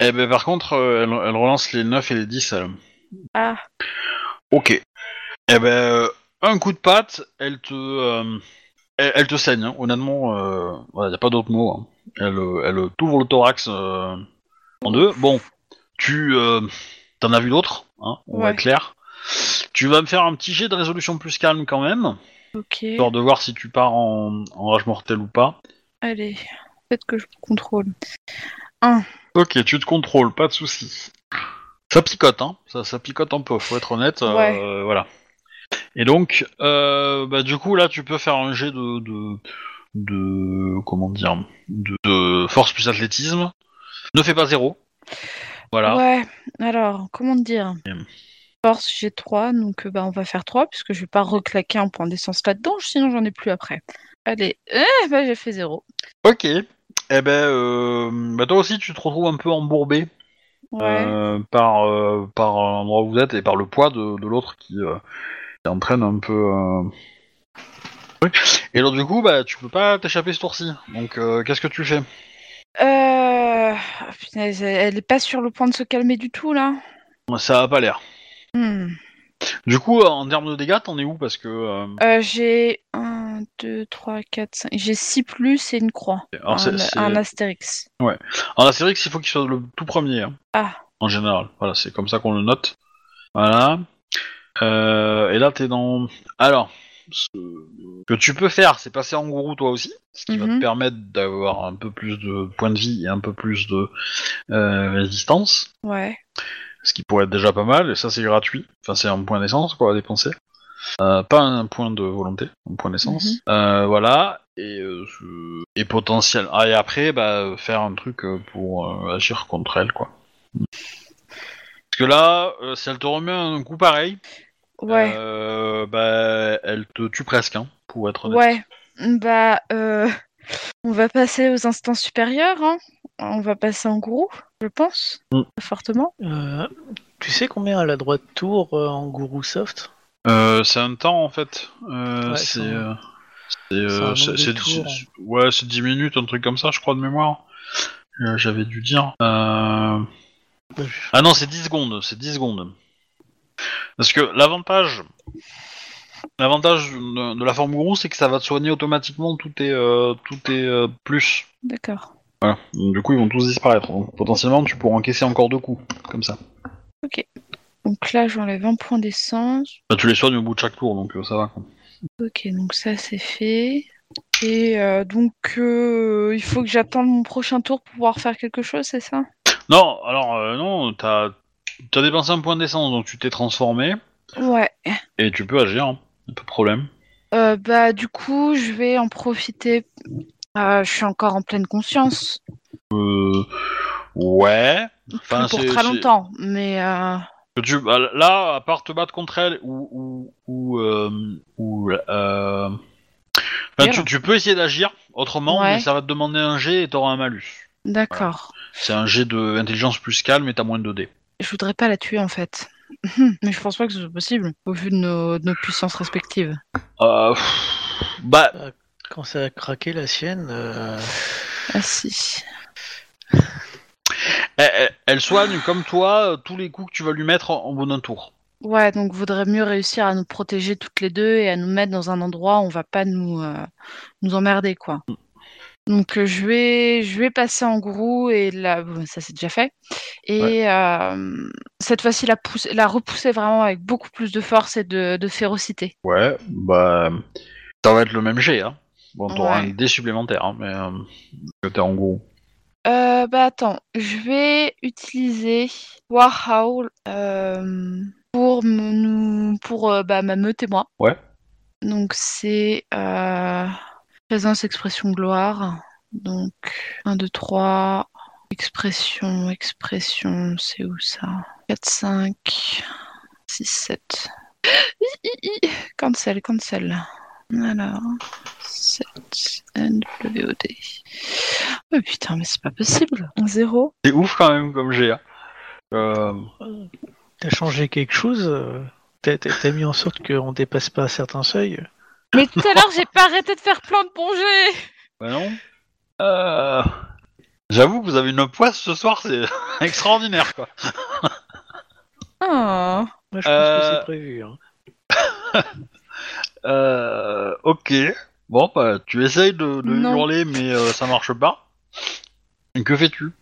[SPEAKER 1] eh ben, par contre euh, elle, elle relance les 9 et les 10. Elle.
[SPEAKER 2] ah,
[SPEAKER 1] Ok. Eh ben, euh, un coup de patte, elle te. euh, Elle, elle te saigne, hein. honnêtement, euh... voilà, y a pas d'autre mot. hein. Elle, euh, elle t'ouvre le thorax euh, en deux. Bon, tu. euh, T'en as vu d'autres, hein, on va
[SPEAKER 2] Ouais.
[SPEAKER 1] être clair. Tu vas me faire un petit jet de résolution plus calme quand même.
[SPEAKER 2] ok.
[SPEAKER 1] histoire de voir si tu pars en, en rage mortel ou pas.
[SPEAKER 2] Allez, peut-être que je contrôle.
[SPEAKER 1] Ok, tu te contrôles, pas de souci. Ça picote, hein. Ça, ça picote un peu, faut être honnête. euh,
[SPEAKER 2] Ouais.
[SPEAKER 1] voilà. Et donc, euh, bah, du coup, là, tu peux faire un jet de, de, de comment dire, de, de force plus athlétisme. Ne fais pas zéro. Voilà.
[SPEAKER 2] Ouais, alors, comment dire? Force, j'ai 3, donc euh, bah, on va faire 3, puisque je vais pas reclaquer un point d'essence là-dedans, sinon j'en ai plus après. Allez, eh, bah, j'ai fait 0.
[SPEAKER 1] Ok. Eh ben, euh, bah, toi aussi, tu te retrouves un peu embourbé
[SPEAKER 2] Ouais.
[SPEAKER 1] euh, par, euh, par l'endroit où vous êtes et par le poids de, de l'autre qui, qui entraîne un peu. oui. Et alors du coup, bah, tu peux pas t'échapper ce tour-ci. Donc, qu'est-ce que tu fais?
[SPEAKER 2] Elle est pas sur le point de se calmer du tout, là
[SPEAKER 1] Ça a pas l'air.
[SPEAKER 2] Hmm.
[SPEAKER 1] Du coup, en termes de dégâts, t'en es où? Parce que.
[SPEAKER 2] J'ai 1, 2, 3, 4, 5... J'ai 6 plus et une croix.
[SPEAKER 1] alors,
[SPEAKER 2] un, un astérix.
[SPEAKER 1] En Astérix, il faut qu'il soit le tout premier. hein,
[SPEAKER 2] Ah,
[SPEAKER 1] en général. Voilà, c'est comme ça qu'on le note. Voilà. Euh, et là, t'es dans. Alors, ce que tu peux faire, c'est passer en gourou toi aussi, ce qui va
[SPEAKER 2] Mhm.
[SPEAKER 1] te permettre d'avoir un peu plus de points de vie et un peu plus de euh, résistance,
[SPEAKER 2] ouais.
[SPEAKER 1] ce qui pourrait être déjà pas mal. Et ça, c'est gratuit. Enfin, c'est un point d'essence quoi à dépenser. Euh, pas un point de volonté, un point d'essence. Euh, voilà. et, euh, et potentiel. Ah, et après, bah, faire un truc pour euh, agir contre elle, quoi. Parce que là, euh, si elle te remet un coup pareil,
[SPEAKER 2] Ouais,
[SPEAKER 1] euh, bah, elle te tue presque, hein, pour être honnête.
[SPEAKER 2] ouais. Bah, euh, on va passer aux instances supérieures. Hein. On va passer en gourou, je pense,
[SPEAKER 1] Mm.
[SPEAKER 2] fortement.
[SPEAKER 4] Euh, tu sais combien a la droite tour euh, en Guru Soft
[SPEAKER 1] Euh, c'est un temps en fait. Euh,
[SPEAKER 4] Ouais,
[SPEAKER 1] c'est.
[SPEAKER 4] c'est un-
[SPEAKER 1] euh, c'est,
[SPEAKER 4] c'est un
[SPEAKER 1] euh,
[SPEAKER 4] nombre
[SPEAKER 1] c'est-
[SPEAKER 4] de
[SPEAKER 1] c'est-
[SPEAKER 4] tours.
[SPEAKER 1] c'est- ouais, c'est 10 minutes, un truc comme ça, je crois, de mémoire. Euh, J'avais dû dire. Euh... Ah non, c'est 10 secondes, c'est 10 secondes. Parce que l'avantage. L'avantage de, de la forme gourou, c'est que ça va te soigner automatiquement tout est, euh, tout est euh, plus.
[SPEAKER 2] D'accord.
[SPEAKER 1] Voilà. Donc, du coup, ils vont tous disparaître. Donc, potentiellement, tu pourras encaisser encore deux coups, comme ça.
[SPEAKER 2] Donc là, j'enlève un point d'essence.
[SPEAKER 1] Bah, tu les soignes au bout de chaque tour, donc euh, ça va. Quoi.
[SPEAKER 2] Ok, donc ça, c'est fait. Et euh, donc, euh, il faut que j'attende mon prochain tour pour pouvoir faire quelque chose, c'est ça?
[SPEAKER 1] Non, alors euh, non, t'as as dépensé un point d'essence, donc tu t'es transformé
[SPEAKER 2] Ouais.
[SPEAKER 1] et tu peux agir, hein. pas de problème.
[SPEAKER 2] Euh, bah, du coup, je vais en profiter. Euh, je suis encore en pleine conscience.
[SPEAKER 1] Euh, ouais. Enfin,
[SPEAKER 2] Plus pour
[SPEAKER 1] c'est-
[SPEAKER 2] très
[SPEAKER 1] c'est-
[SPEAKER 2] longtemps, mais euh,
[SPEAKER 1] que tu, bah, là, à part te battre contre elle ou ou ou, euh, ou, euh, tu, tu peux essayer d'agir autrement,
[SPEAKER 2] Ouais.
[SPEAKER 1] mais ça va te demander un jet et t'auras un malus.
[SPEAKER 2] d'accord.
[SPEAKER 1] C'est un jet de intelligence plus calme et t'as moins de dés.
[SPEAKER 2] Je voudrais pas la tuer en fait. mais je pense pas que ce soit possible, au vu de nos, de nos puissances respectives.
[SPEAKER 1] Euh, pff, bah,
[SPEAKER 4] Quand ça a craqué la sienne, euh,
[SPEAKER 2] Ah si.
[SPEAKER 1] Elle, elle- elle soigne comme toi euh, tous les coups que tu vas lui mettre en, en bon un tour.
[SPEAKER 2] Ouais, donc vaudrait mieux réussir à nous protéger toutes les deux et à nous mettre dans un endroit où on va pas nous, euh, nous emmerder, quoi. Donc euh, je vais je vais passer en gourou et là ça c'est déjà fait et euh, cette fois-ci la la repousser vraiment avec beaucoup plus de force et de, de férocité.
[SPEAKER 1] Ouais, bah, ça va être le même jet, hein. Bon, t'auras
[SPEAKER 2] Ouais.
[SPEAKER 1] un dé supplémentaire, hein, mais euh, que t'es en gros.
[SPEAKER 2] Euh, bah attends, je vais utiliser Warhowl euh, pour me, nous pour euh, bah, ma meute et moi.
[SPEAKER 1] Ouais.
[SPEAKER 2] Donc c'est euh, présence, expression, gloire. Donc 1, 2, 3, expression, expression, c'est où ça? 4, 5, 6, 7. Cancel, cancel. Alors, 7, NWOD. Oh putain, mais c'est pas possible. 0.
[SPEAKER 1] C'est ouf quand même comme. Hein. Euh,
[SPEAKER 4] t'as changé quelque chose euh, T'as mis en sorte qu'on dépasse pas certains seuils
[SPEAKER 2] Mais tout à l'heure, j'ai pas arrêté de faire plein de bons
[SPEAKER 1] bah non. Euh, J'avoue que vous avez une poisse ce soir, c'est extraordinaire quoi.
[SPEAKER 2] Ah.
[SPEAKER 4] Moi, je pense
[SPEAKER 1] Euh,
[SPEAKER 4] que c'est prévu. hein.
[SPEAKER 1] Euh, ok. Bon, bah, tu essayes de, de
[SPEAKER 2] Non.
[SPEAKER 1] hurler, mais euh, ça marche pas. Que fais-tu?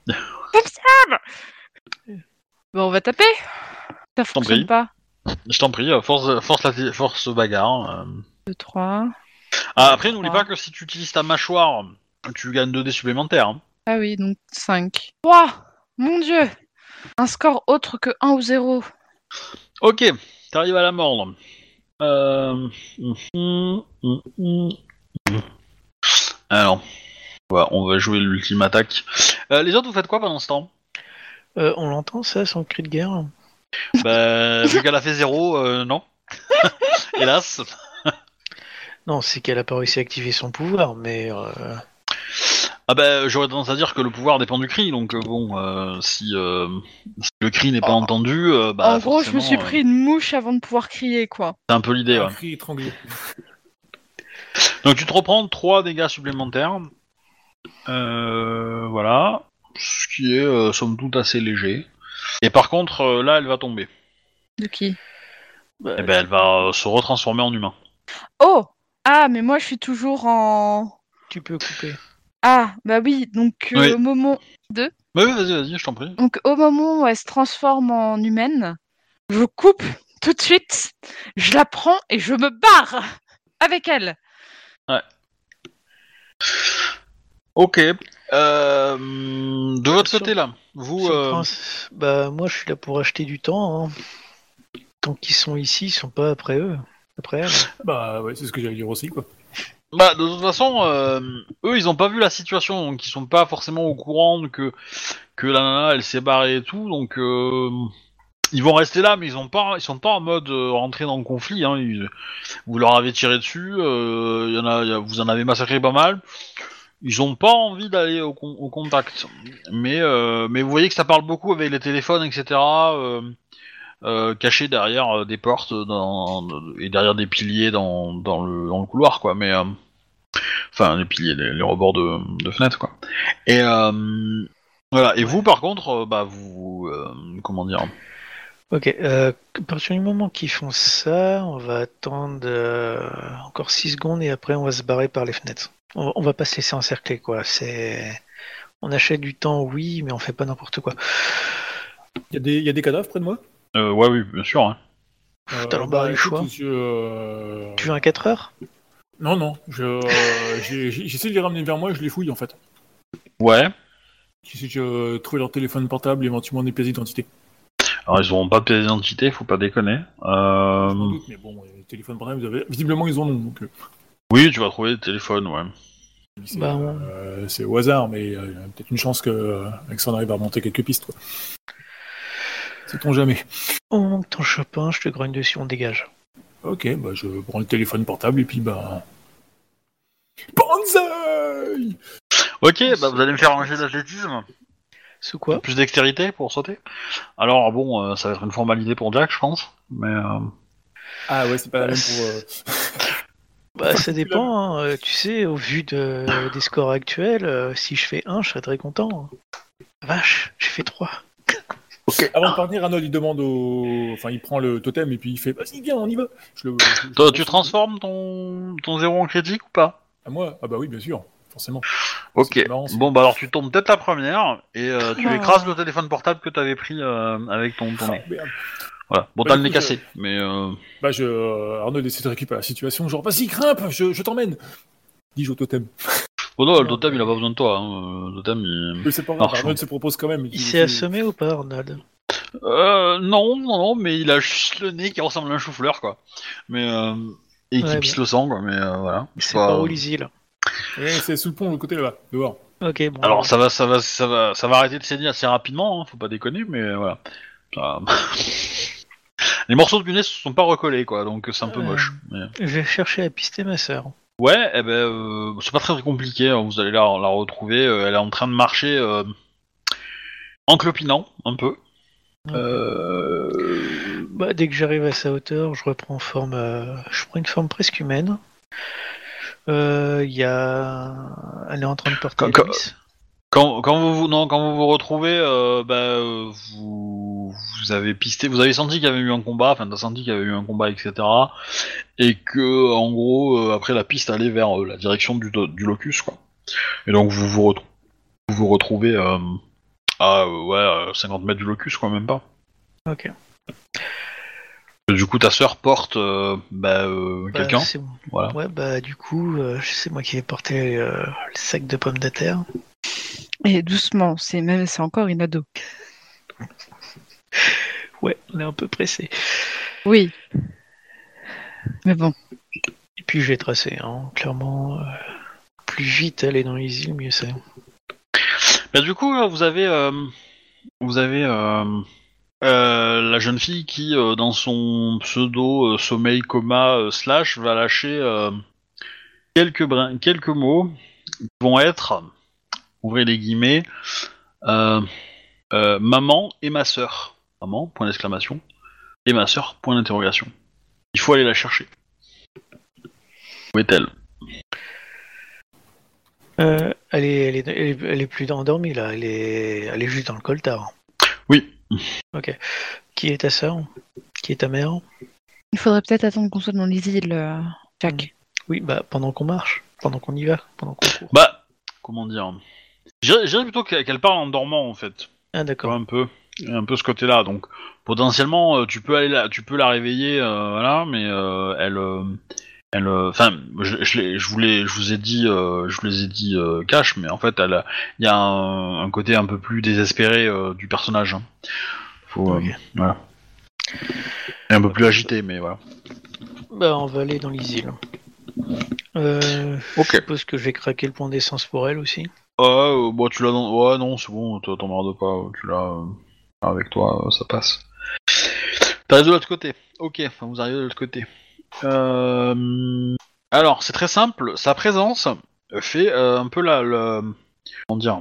[SPEAKER 2] Bon, on va taper. Ça
[SPEAKER 1] prie.
[SPEAKER 2] fonctionne pas.
[SPEAKER 1] Je t'en prie, euh, force, force, la, force bagarre. euh.
[SPEAKER 2] 2, 3.
[SPEAKER 1] Ah, après, n'oublie pas que si tu utilises ta mâchoire, tu gagnes 2 dés supplémentaires. hein.
[SPEAKER 2] Ah oui, donc 5. 3 Mon dieu Un score autre que 1 ou 0.
[SPEAKER 1] Ok, t'arrives à la mordre. Euh... Alors, on va jouer l'ultime attaque. Euh, les autres, vous faites quoi pendant ce temps
[SPEAKER 4] Euh, on l'entend ça, son cri de guerre
[SPEAKER 1] Bah, vu qu'elle a fait zéro, euh, non. Hélas.
[SPEAKER 4] Non, c'est qu'elle a pas réussi à activer son pouvoir, mais euh,
[SPEAKER 1] Ah bah, j'aurais tendance à dire que le pouvoir dépend du cri, donc euh, bon, euh, si, euh, si le cri n'est pas
[SPEAKER 2] Oh.
[SPEAKER 1] entendu, euh, bah,
[SPEAKER 2] en gros, je me suis pris une mouche avant de pouvoir crier, quoi.
[SPEAKER 1] c'est un peu l'idée.
[SPEAKER 3] Un
[SPEAKER 1] ouais.
[SPEAKER 3] cri étranglé.
[SPEAKER 1] Donc tu te reprends 3 dégâts supplémentaires. Euh, voilà. Ce qui est, euh, somme toute, assez léger. Et par contre, euh, là, elle va tomber.
[SPEAKER 2] De qui?
[SPEAKER 4] Bah,
[SPEAKER 1] Eh ben, elle va euh, se retransformer en humain.
[SPEAKER 2] Oh Ah, mais moi, je suis toujours en...
[SPEAKER 4] tu peux couper.
[SPEAKER 2] Ah, bah oui, donc euh,
[SPEAKER 1] Oui.
[SPEAKER 2] au moment...
[SPEAKER 1] Bah oui, vas-y, vas-y, je t'en prie.
[SPEAKER 2] Donc au moment où elle se transforme en humaine, je coupe tout de suite, je la prends et je me barre avec elle.
[SPEAKER 1] Ok. Euh, de votre côté, là, vous... Euh,
[SPEAKER 4] prince- Bah, moi, je suis là pour acheter du temps. hein. Tant qu'ils sont ici, ils sont pas après eux. Après elle.
[SPEAKER 3] Bah ouais, c'est ce que j'allais dire aussi, quoi.
[SPEAKER 1] Bah, de toute façon, euh, eux, ils ont pas vu la situation, donc ils sont pas forcément au courant que que la nana, elle s'est barrée et tout, donc euh, ils vont rester là, mais ils ont pas, ils sont pas en mode euh, rentrer dans le conflit. Hein, ils- vous leur avez tiré dessus, euh, y en a, y a- vous en avez massacré pas mal. Ils ont pas envie d'aller au, con- au contact, mais euh, mais vous voyez que ça parle beaucoup avec les téléphones, etc. Euh, euh, cachés derrière euh, des portes dans, et derrière des piliers dans, dans, le, dans le couloir, quoi. Mais euh, enfin, les piliers, les, les rebords de, de fenêtres, quoi. Et euh, voilà. Et vous, par contre, euh, bah vous, euh, comment dire?
[SPEAKER 4] Ok, euh, à partir du moment qu'ils font ça, on va attendre euh, encore 6 secondes et après on va se barrer par les fenêtres. On, on va pas se laisser encercler, quoi. C'est, on achète du temps, oui, mais on fait pas n'importe quoi.
[SPEAKER 3] Il y, a des- il y a des cadavres près de moi?
[SPEAKER 1] Euh, Ouais, oui, bien sûr. hein.
[SPEAKER 3] Euh,
[SPEAKER 4] T'as l'embarras du
[SPEAKER 3] écoute,
[SPEAKER 4] choix.
[SPEAKER 3] je, euh,
[SPEAKER 4] Tu veux un 4 heures?
[SPEAKER 3] Non, non. je, euh, j'ai- j'ai- J'essaie de les ramener vers moi et je les fouille en fait.
[SPEAKER 1] Ouais.
[SPEAKER 3] J'essaie de euh, trouver leur téléphone portable, éventuellement des pièces d'identité.
[SPEAKER 1] Alors ils auront pas de pièce d'identité, faut pas déconner. Euh...
[SPEAKER 3] Sans doute, mais bon, les téléphones portables, vous avez- visiblement ils en ont. Donc, euh,
[SPEAKER 1] Oui, tu vas trouver le téléphone, ouais.
[SPEAKER 3] c'est
[SPEAKER 4] Bah, on-
[SPEAKER 3] euh, c'est au hasard, mais euh, il y a peut-être une chance que euh, on arrive à remonter quelques pistes. Quoi. Sait-on jamais.
[SPEAKER 4] Au moment que t'en chopes un, je te grogne dessus, on dégage.
[SPEAKER 3] Ok, bah je prends le téléphone portable et puis bah. Banzai
[SPEAKER 1] Ok, bah vous allez me faire un jet d'athlétisme.
[SPEAKER 4] Sous quoi?
[SPEAKER 1] Plus dextérité pour sauter. Alors bon, euh, ça va être une formalité pour Jack, je pense. Mais euh,
[SPEAKER 3] Ah ouais, c'est pas la même pour. euh,
[SPEAKER 4] Bah ça dépend, hein. Euh, tu sais, au vu de, des scores actuels, euh, si je fais 1, je serais très content. Vache, j'ai fait 3.
[SPEAKER 3] Avant de partir, Arnold il demande au. Enfin, il prend le totem et puis il fait Vas-y, viens, on y va. Je le- je- je-
[SPEAKER 1] toi, tu transformes ton ton zéro en critique ou pas?
[SPEAKER 3] À moi? Ah bah oui, bien sûr, forcément.
[SPEAKER 1] Ok.
[SPEAKER 3] Marrant.
[SPEAKER 1] Bon bah alors tu tombes peut-être la première et euh, tu
[SPEAKER 2] Oh.
[SPEAKER 1] écrases le téléphone portable que t'avais pris euh, avec ton ton.
[SPEAKER 3] Ah.
[SPEAKER 1] Voilà. Bon,
[SPEAKER 3] Bah,
[SPEAKER 1] t'as le nez
[SPEAKER 3] coup,
[SPEAKER 1] cassé, mais euh...
[SPEAKER 3] Bah, je. euh, Arnold essaie de récupérer la situation, genre Vas-y, grimpe, je, je t'emmène. Dis-je au totem.
[SPEAKER 1] Bon non, le totem il a pas besoin de toi. Hein. Le totem il...
[SPEAKER 3] Mais c'est pas grave. Arnold se propose quand même.
[SPEAKER 4] Il s'est assommé ou pas, Arnold?
[SPEAKER 1] Euh, non, non, non, mais il a juste le nez qui ressemble à un chou-fleur, quoi. Mais, euh, et qui
[SPEAKER 4] Ouais,
[SPEAKER 1] pisse
[SPEAKER 4] bien.
[SPEAKER 1] le sang, quoi, mais euh, voilà.
[SPEAKER 4] C'est
[SPEAKER 1] pas-
[SPEAKER 4] où les îles
[SPEAKER 3] Ouais, c'est sous le pont, le côté là-bas, dehors.
[SPEAKER 4] Ok, bon.
[SPEAKER 1] Alors, ça va, ça va, ça va, ça va arrêter de saigner assez rapidement, hein, faut pas déconner, mais euh, voilà. Ça- Les morceaux du nez se sont pas recollés, quoi, donc c'est un peu moche. mais-
[SPEAKER 4] Je vais chercher à pister ma sœur.
[SPEAKER 1] Ouais, eh ben, euh, c'est pas très, très compliqué, hein, vous allez la, la retrouver, euh, elle est en train de marcher euh, en clopinant, un peu. Euh...
[SPEAKER 4] Bah, dès que j'arrive à sa hauteur, je reprends forme. euh, je prends une forme presque humaine. Euh, Il y a. Elle est en train de porter
[SPEAKER 1] Quand-
[SPEAKER 4] une
[SPEAKER 1] quand- vous vous- non, quand vous vous retrouvez, euh, bah, euh, vous, vous avez pisté, vous avez senti qu'il y avait eu un combat, enfin t'as senti qu'il y avait eu un combat, etc. Et que en gros, euh, après la piste allait vers euh, la direction du, do- du locus, quoi. Et donc vous vous, retrou- vous, vous retrouvez euh, à euh, ouais, à 50 mètres du locus, quoi, même pas.
[SPEAKER 4] Ok.
[SPEAKER 1] Et du coup, ta sœur porte euh, bah, euh,
[SPEAKER 4] Bah,
[SPEAKER 1] quelqu'un,
[SPEAKER 4] c'est
[SPEAKER 1] voilà.
[SPEAKER 4] Ouais, bah, du coup, euh, c'est moi qui vais porter euh, le sac de pommes de terre.
[SPEAKER 2] Et doucement, c'est même c'est encore une ado.
[SPEAKER 4] Ouais, on est un peu pressé.
[SPEAKER 2] Oui. Mais bon,
[SPEAKER 4] Et puis je vais tracer, hein. clairement. euh, plus vite aller dans les îles, mieux c'est.
[SPEAKER 1] Bah, du coup, vous avez, euh, vous avez euh, euh, la jeune fille qui, euh, dans son pseudo euh, sommeil coma euh, slash, va lâcher euh, quelques brins- quelques mots qui vont être, ouvrez les guillemets, euh, euh, maman et ma sœur. Maman, point d'exclamation, et ma sœur, point d'interrogation. Il faut aller la chercher. Où est-elle?
[SPEAKER 4] Euh, elle, est, elle, est, elle, est, elle est plus endormie là, elle est, elle est juste dans le coltard.
[SPEAKER 1] Oui.
[SPEAKER 4] Ok. Qui est ta sœur? Qui est ta mère?
[SPEAKER 2] Il faudrait peut-être attendre qu'on soit dans les îles, Jack.
[SPEAKER 4] Oui, bah pendant qu'on marche, pendant qu'on y va, pendant qu'on court.
[SPEAKER 1] Bah, comment dire? Je dirais plutôt qu'elle parle en dormant en fait.
[SPEAKER 4] Ah d'accord.
[SPEAKER 1] un peu un peu ce côté là donc potentiellement euh, tu peux aller là tu peux la réveiller euh, voilà mais euh, elle elle enfin je, je, je voulais je vous ai dit euh, je vous les ai dit euh, cash mais en fait elle il y a un, un côté un peu plus désespéré euh, du personnage hein. faut euh,
[SPEAKER 4] Ok.
[SPEAKER 1] voilà et un peu plus agité mais voilà
[SPEAKER 4] Bah on va aller dans les îles. Euh,
[SPEAKER 1] Ok.
[SPEAKER 4] Je suppose que je vais craquer le point d'essence pour elle aussi.
[SPEAKER 1] Ah, euh, bon, tu l'as. Ouais, non, c'est bon, t'en- t'emmerdes pas, tu l'as euh, avec toi, euh, ça passe. T'arrives de l'autre côté. Ok, enfin, vous arrivez de l'autre côté. Euh... Alors, c'est très simple, sa présence fait euh, un peu la... Le... Comment dire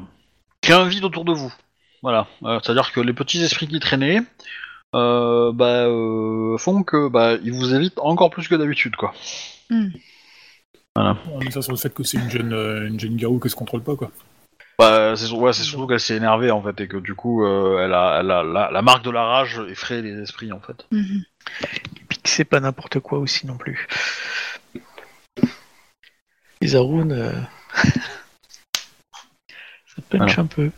[SPEAKER 1] Crée un vide autour de vous. Voilà, Euh, c'est-à-dire que les petits esprits qui traînaient euh, bah, euh, font que bah, ils vous évitent encore plus que d'habitude, quoi.
[SPEAKER 3] On met ça sur le fait que c'est une jeune, euh, une jeune garou qui se contrôle pas, quoi.
[SPEAKER 1] Bah, c'est ouais, surtout qu'elle s'est énervée en fait et que du coup, euh, elle a, elle a la, la marque de la rage effraie les esprits en fait.
[SPEAKER 4] Et puis que c'est pas n'importe quoi aussi non plus. Les Haroun, euh, ça punch un peu.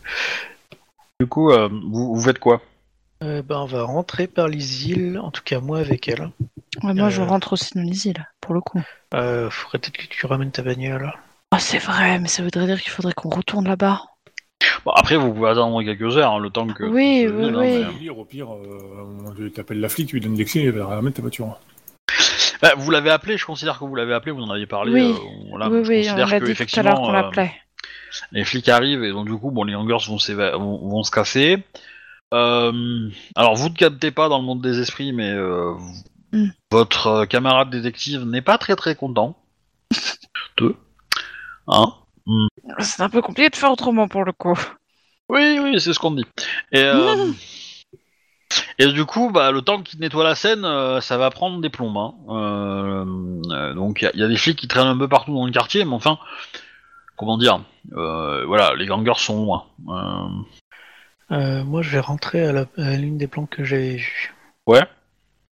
[SPEAKER 1] Du coup, euh, vous, vous faites quoi?
[SPEAKER 4] Euh, ben, on va rentrer par les îles, en tout cas moi avec elle.
[SPEAKER 2] Ouais, moi, je rentre aussi dans les îles, pour le coup.
[SPEAKER 4] Euh, faudrait peut-être que tu ramènes ta bagnole.
[SPEAKER 2] Ah, c'est vrai, mais ça voudrait dire qu'il faudrait qu'on retourne là-bas.
[SPEAKER 1] Bon, Après, vous pouvez attendre quelques heures, hein, le temps que.
[SPEAKER 2] Oui, oui,
[SPEAKER 1] non,
[SPEAKER 2] oui.
[SPEAKER 1] mais,
[SPEAKER 3] Au pire, au pire, euh, tu t'appelles la flic, tu lui donnes des clés, et elle va ramène ta voiture.
[SPEAKER 1] Bah, vous l'avez appelé, je considère que vous l'avez appelé, vous en aviez parlé.
[SPEAKER 2] Oui.
[SPEAKER 1] euh,
[SPEAKER 2] oui,
[SPEAKER 1] je
[SPEAKER 2] oui, on
[SPEAKER 1] considère
[SPEAKER 2] l'a
[SPEAKER 1] que
[SPEAKER 2] dit tout à
[SPEAKER 1] effectivement,
[SPEAKER 2] l'heure qu'on
[SPEAKER 1] euh,
[SPEAKER 2] l'appelait.
[SPEAKER 1] les flics arrivent et donc du coup, bon, les hangers vont, vont se casser. Euh, alors, vous ne captez pas dans le monde des esprits, mais euh,
[SPEAKER 2] Hmm.
[SPEAKER 1] votre euh, camarade détective n'est pas très très content. Deux. Hein
[SPEAKER 2] C'est un peu compliqué de faire autrement, pour le coup.
[SPEAKER 1] Oui, oui, c'est ce qu'on dit. Et, euh, et du coup, bah, le temps qu'il nettoie la scène, euh, ça va prendre des plombes. hein. Euh, euh, donc il y, a- il y a des flics qui traînent un peu partout dans le quartier, mais enfin, comment dire euh, Voilà, les gangers sont loin. Euh,
[SPEAKER 4] Euh, moi je vais rentrer à l'une des planques que j'avais vues.
[SPEAKER 1] ouais,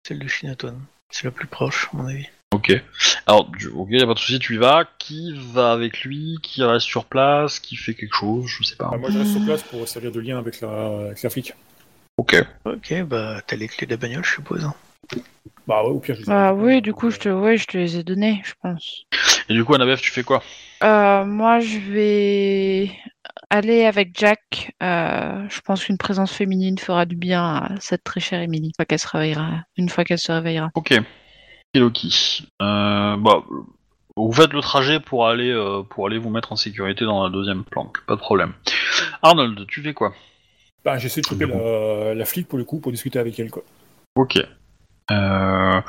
[SPEAKER 4] Celle de Shinaton. C'est la plus proche, à mon avis.
[SPEAKER 1] ok. Alors, du- ok, y a pas de souci, tu y vas. Qui va avec lui? Qui reste sur place? Qui fait quelque chose? Je sais pas.
[SPEAKER 3] Ah, moi, je reste sur place pour servir de lien avec la, avec la flic.
[SPEAKER 1] Ok.
[SPEAKER 4] Ok, bah t'as les clés de la bagnole, je suppose. hein.
[SPEAKER 3] Bah ouais, au pire, je les
[SPEAKER 2] Bah oui, du coup, je te, ouais, je te les ai donnés, je pense.
[SPEAKER 1] Et du coup, Annabeth, tu fais quoi?
[SPEAKER 2] Euh, moi, je vais aller avec Jack. Euh, je pense qu'une présence féminine fera du bien à cette très chère Emily, une fois qu'elle se réveillera. Une fois qu'elle se réveillera.
[SPEAKER 1] Ok. Kiloki. Euh, bah, vous faites le trajet pour aller, euh, pour aller vous mettre en sécurité dans la deuxième planque, pas de problème. Arnold, tu fais quoi?
[SPEAKER 3] Bah, j'essaie de choper la, la flic pour le coup, pour discuter avec elle, quoi.
[SPEAKER 1] Ok. Euh,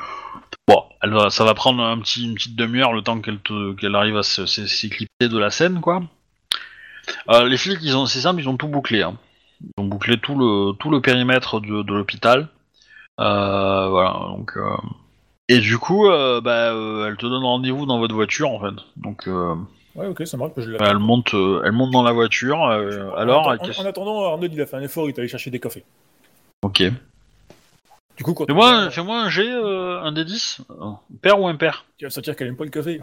[SPEAKER 1] Bon, elle va, ça va prendre un petit, une petite demi-heure le temps qu'elle qu'elle arrive à se- se- s'éclipser de la scène, quoi. Euh, les flics, ils ont, c'est simple, ils ont tout bouclé. Hein. Ils ont bouclé tout le, tout le périmètre de, de l'hôpital. Euh, voilà, donc. euh, Et du coup, bah, elle te donne rendez-vous dans votre voiture, en fait. Donc,
[SPEAKER 3] Ouais, ok, ça marche, bah, je
[SPEAKER 1] elle monte, elle monte dans la voiture. alors,
[SPEAKER 3] en- en attendant, Arnaud, il a fait un effort, il est allé chercher des cafés.
[SPEAKER 1] ok.
[SPEAKER 3] Du coup, quand
[SPEAKER 1] Fais-moi, fais-moi un G, euh, un D10, euh, pair ou impair.
[SPEAKER 3] tu vas sentir qu'elle aime pas le café.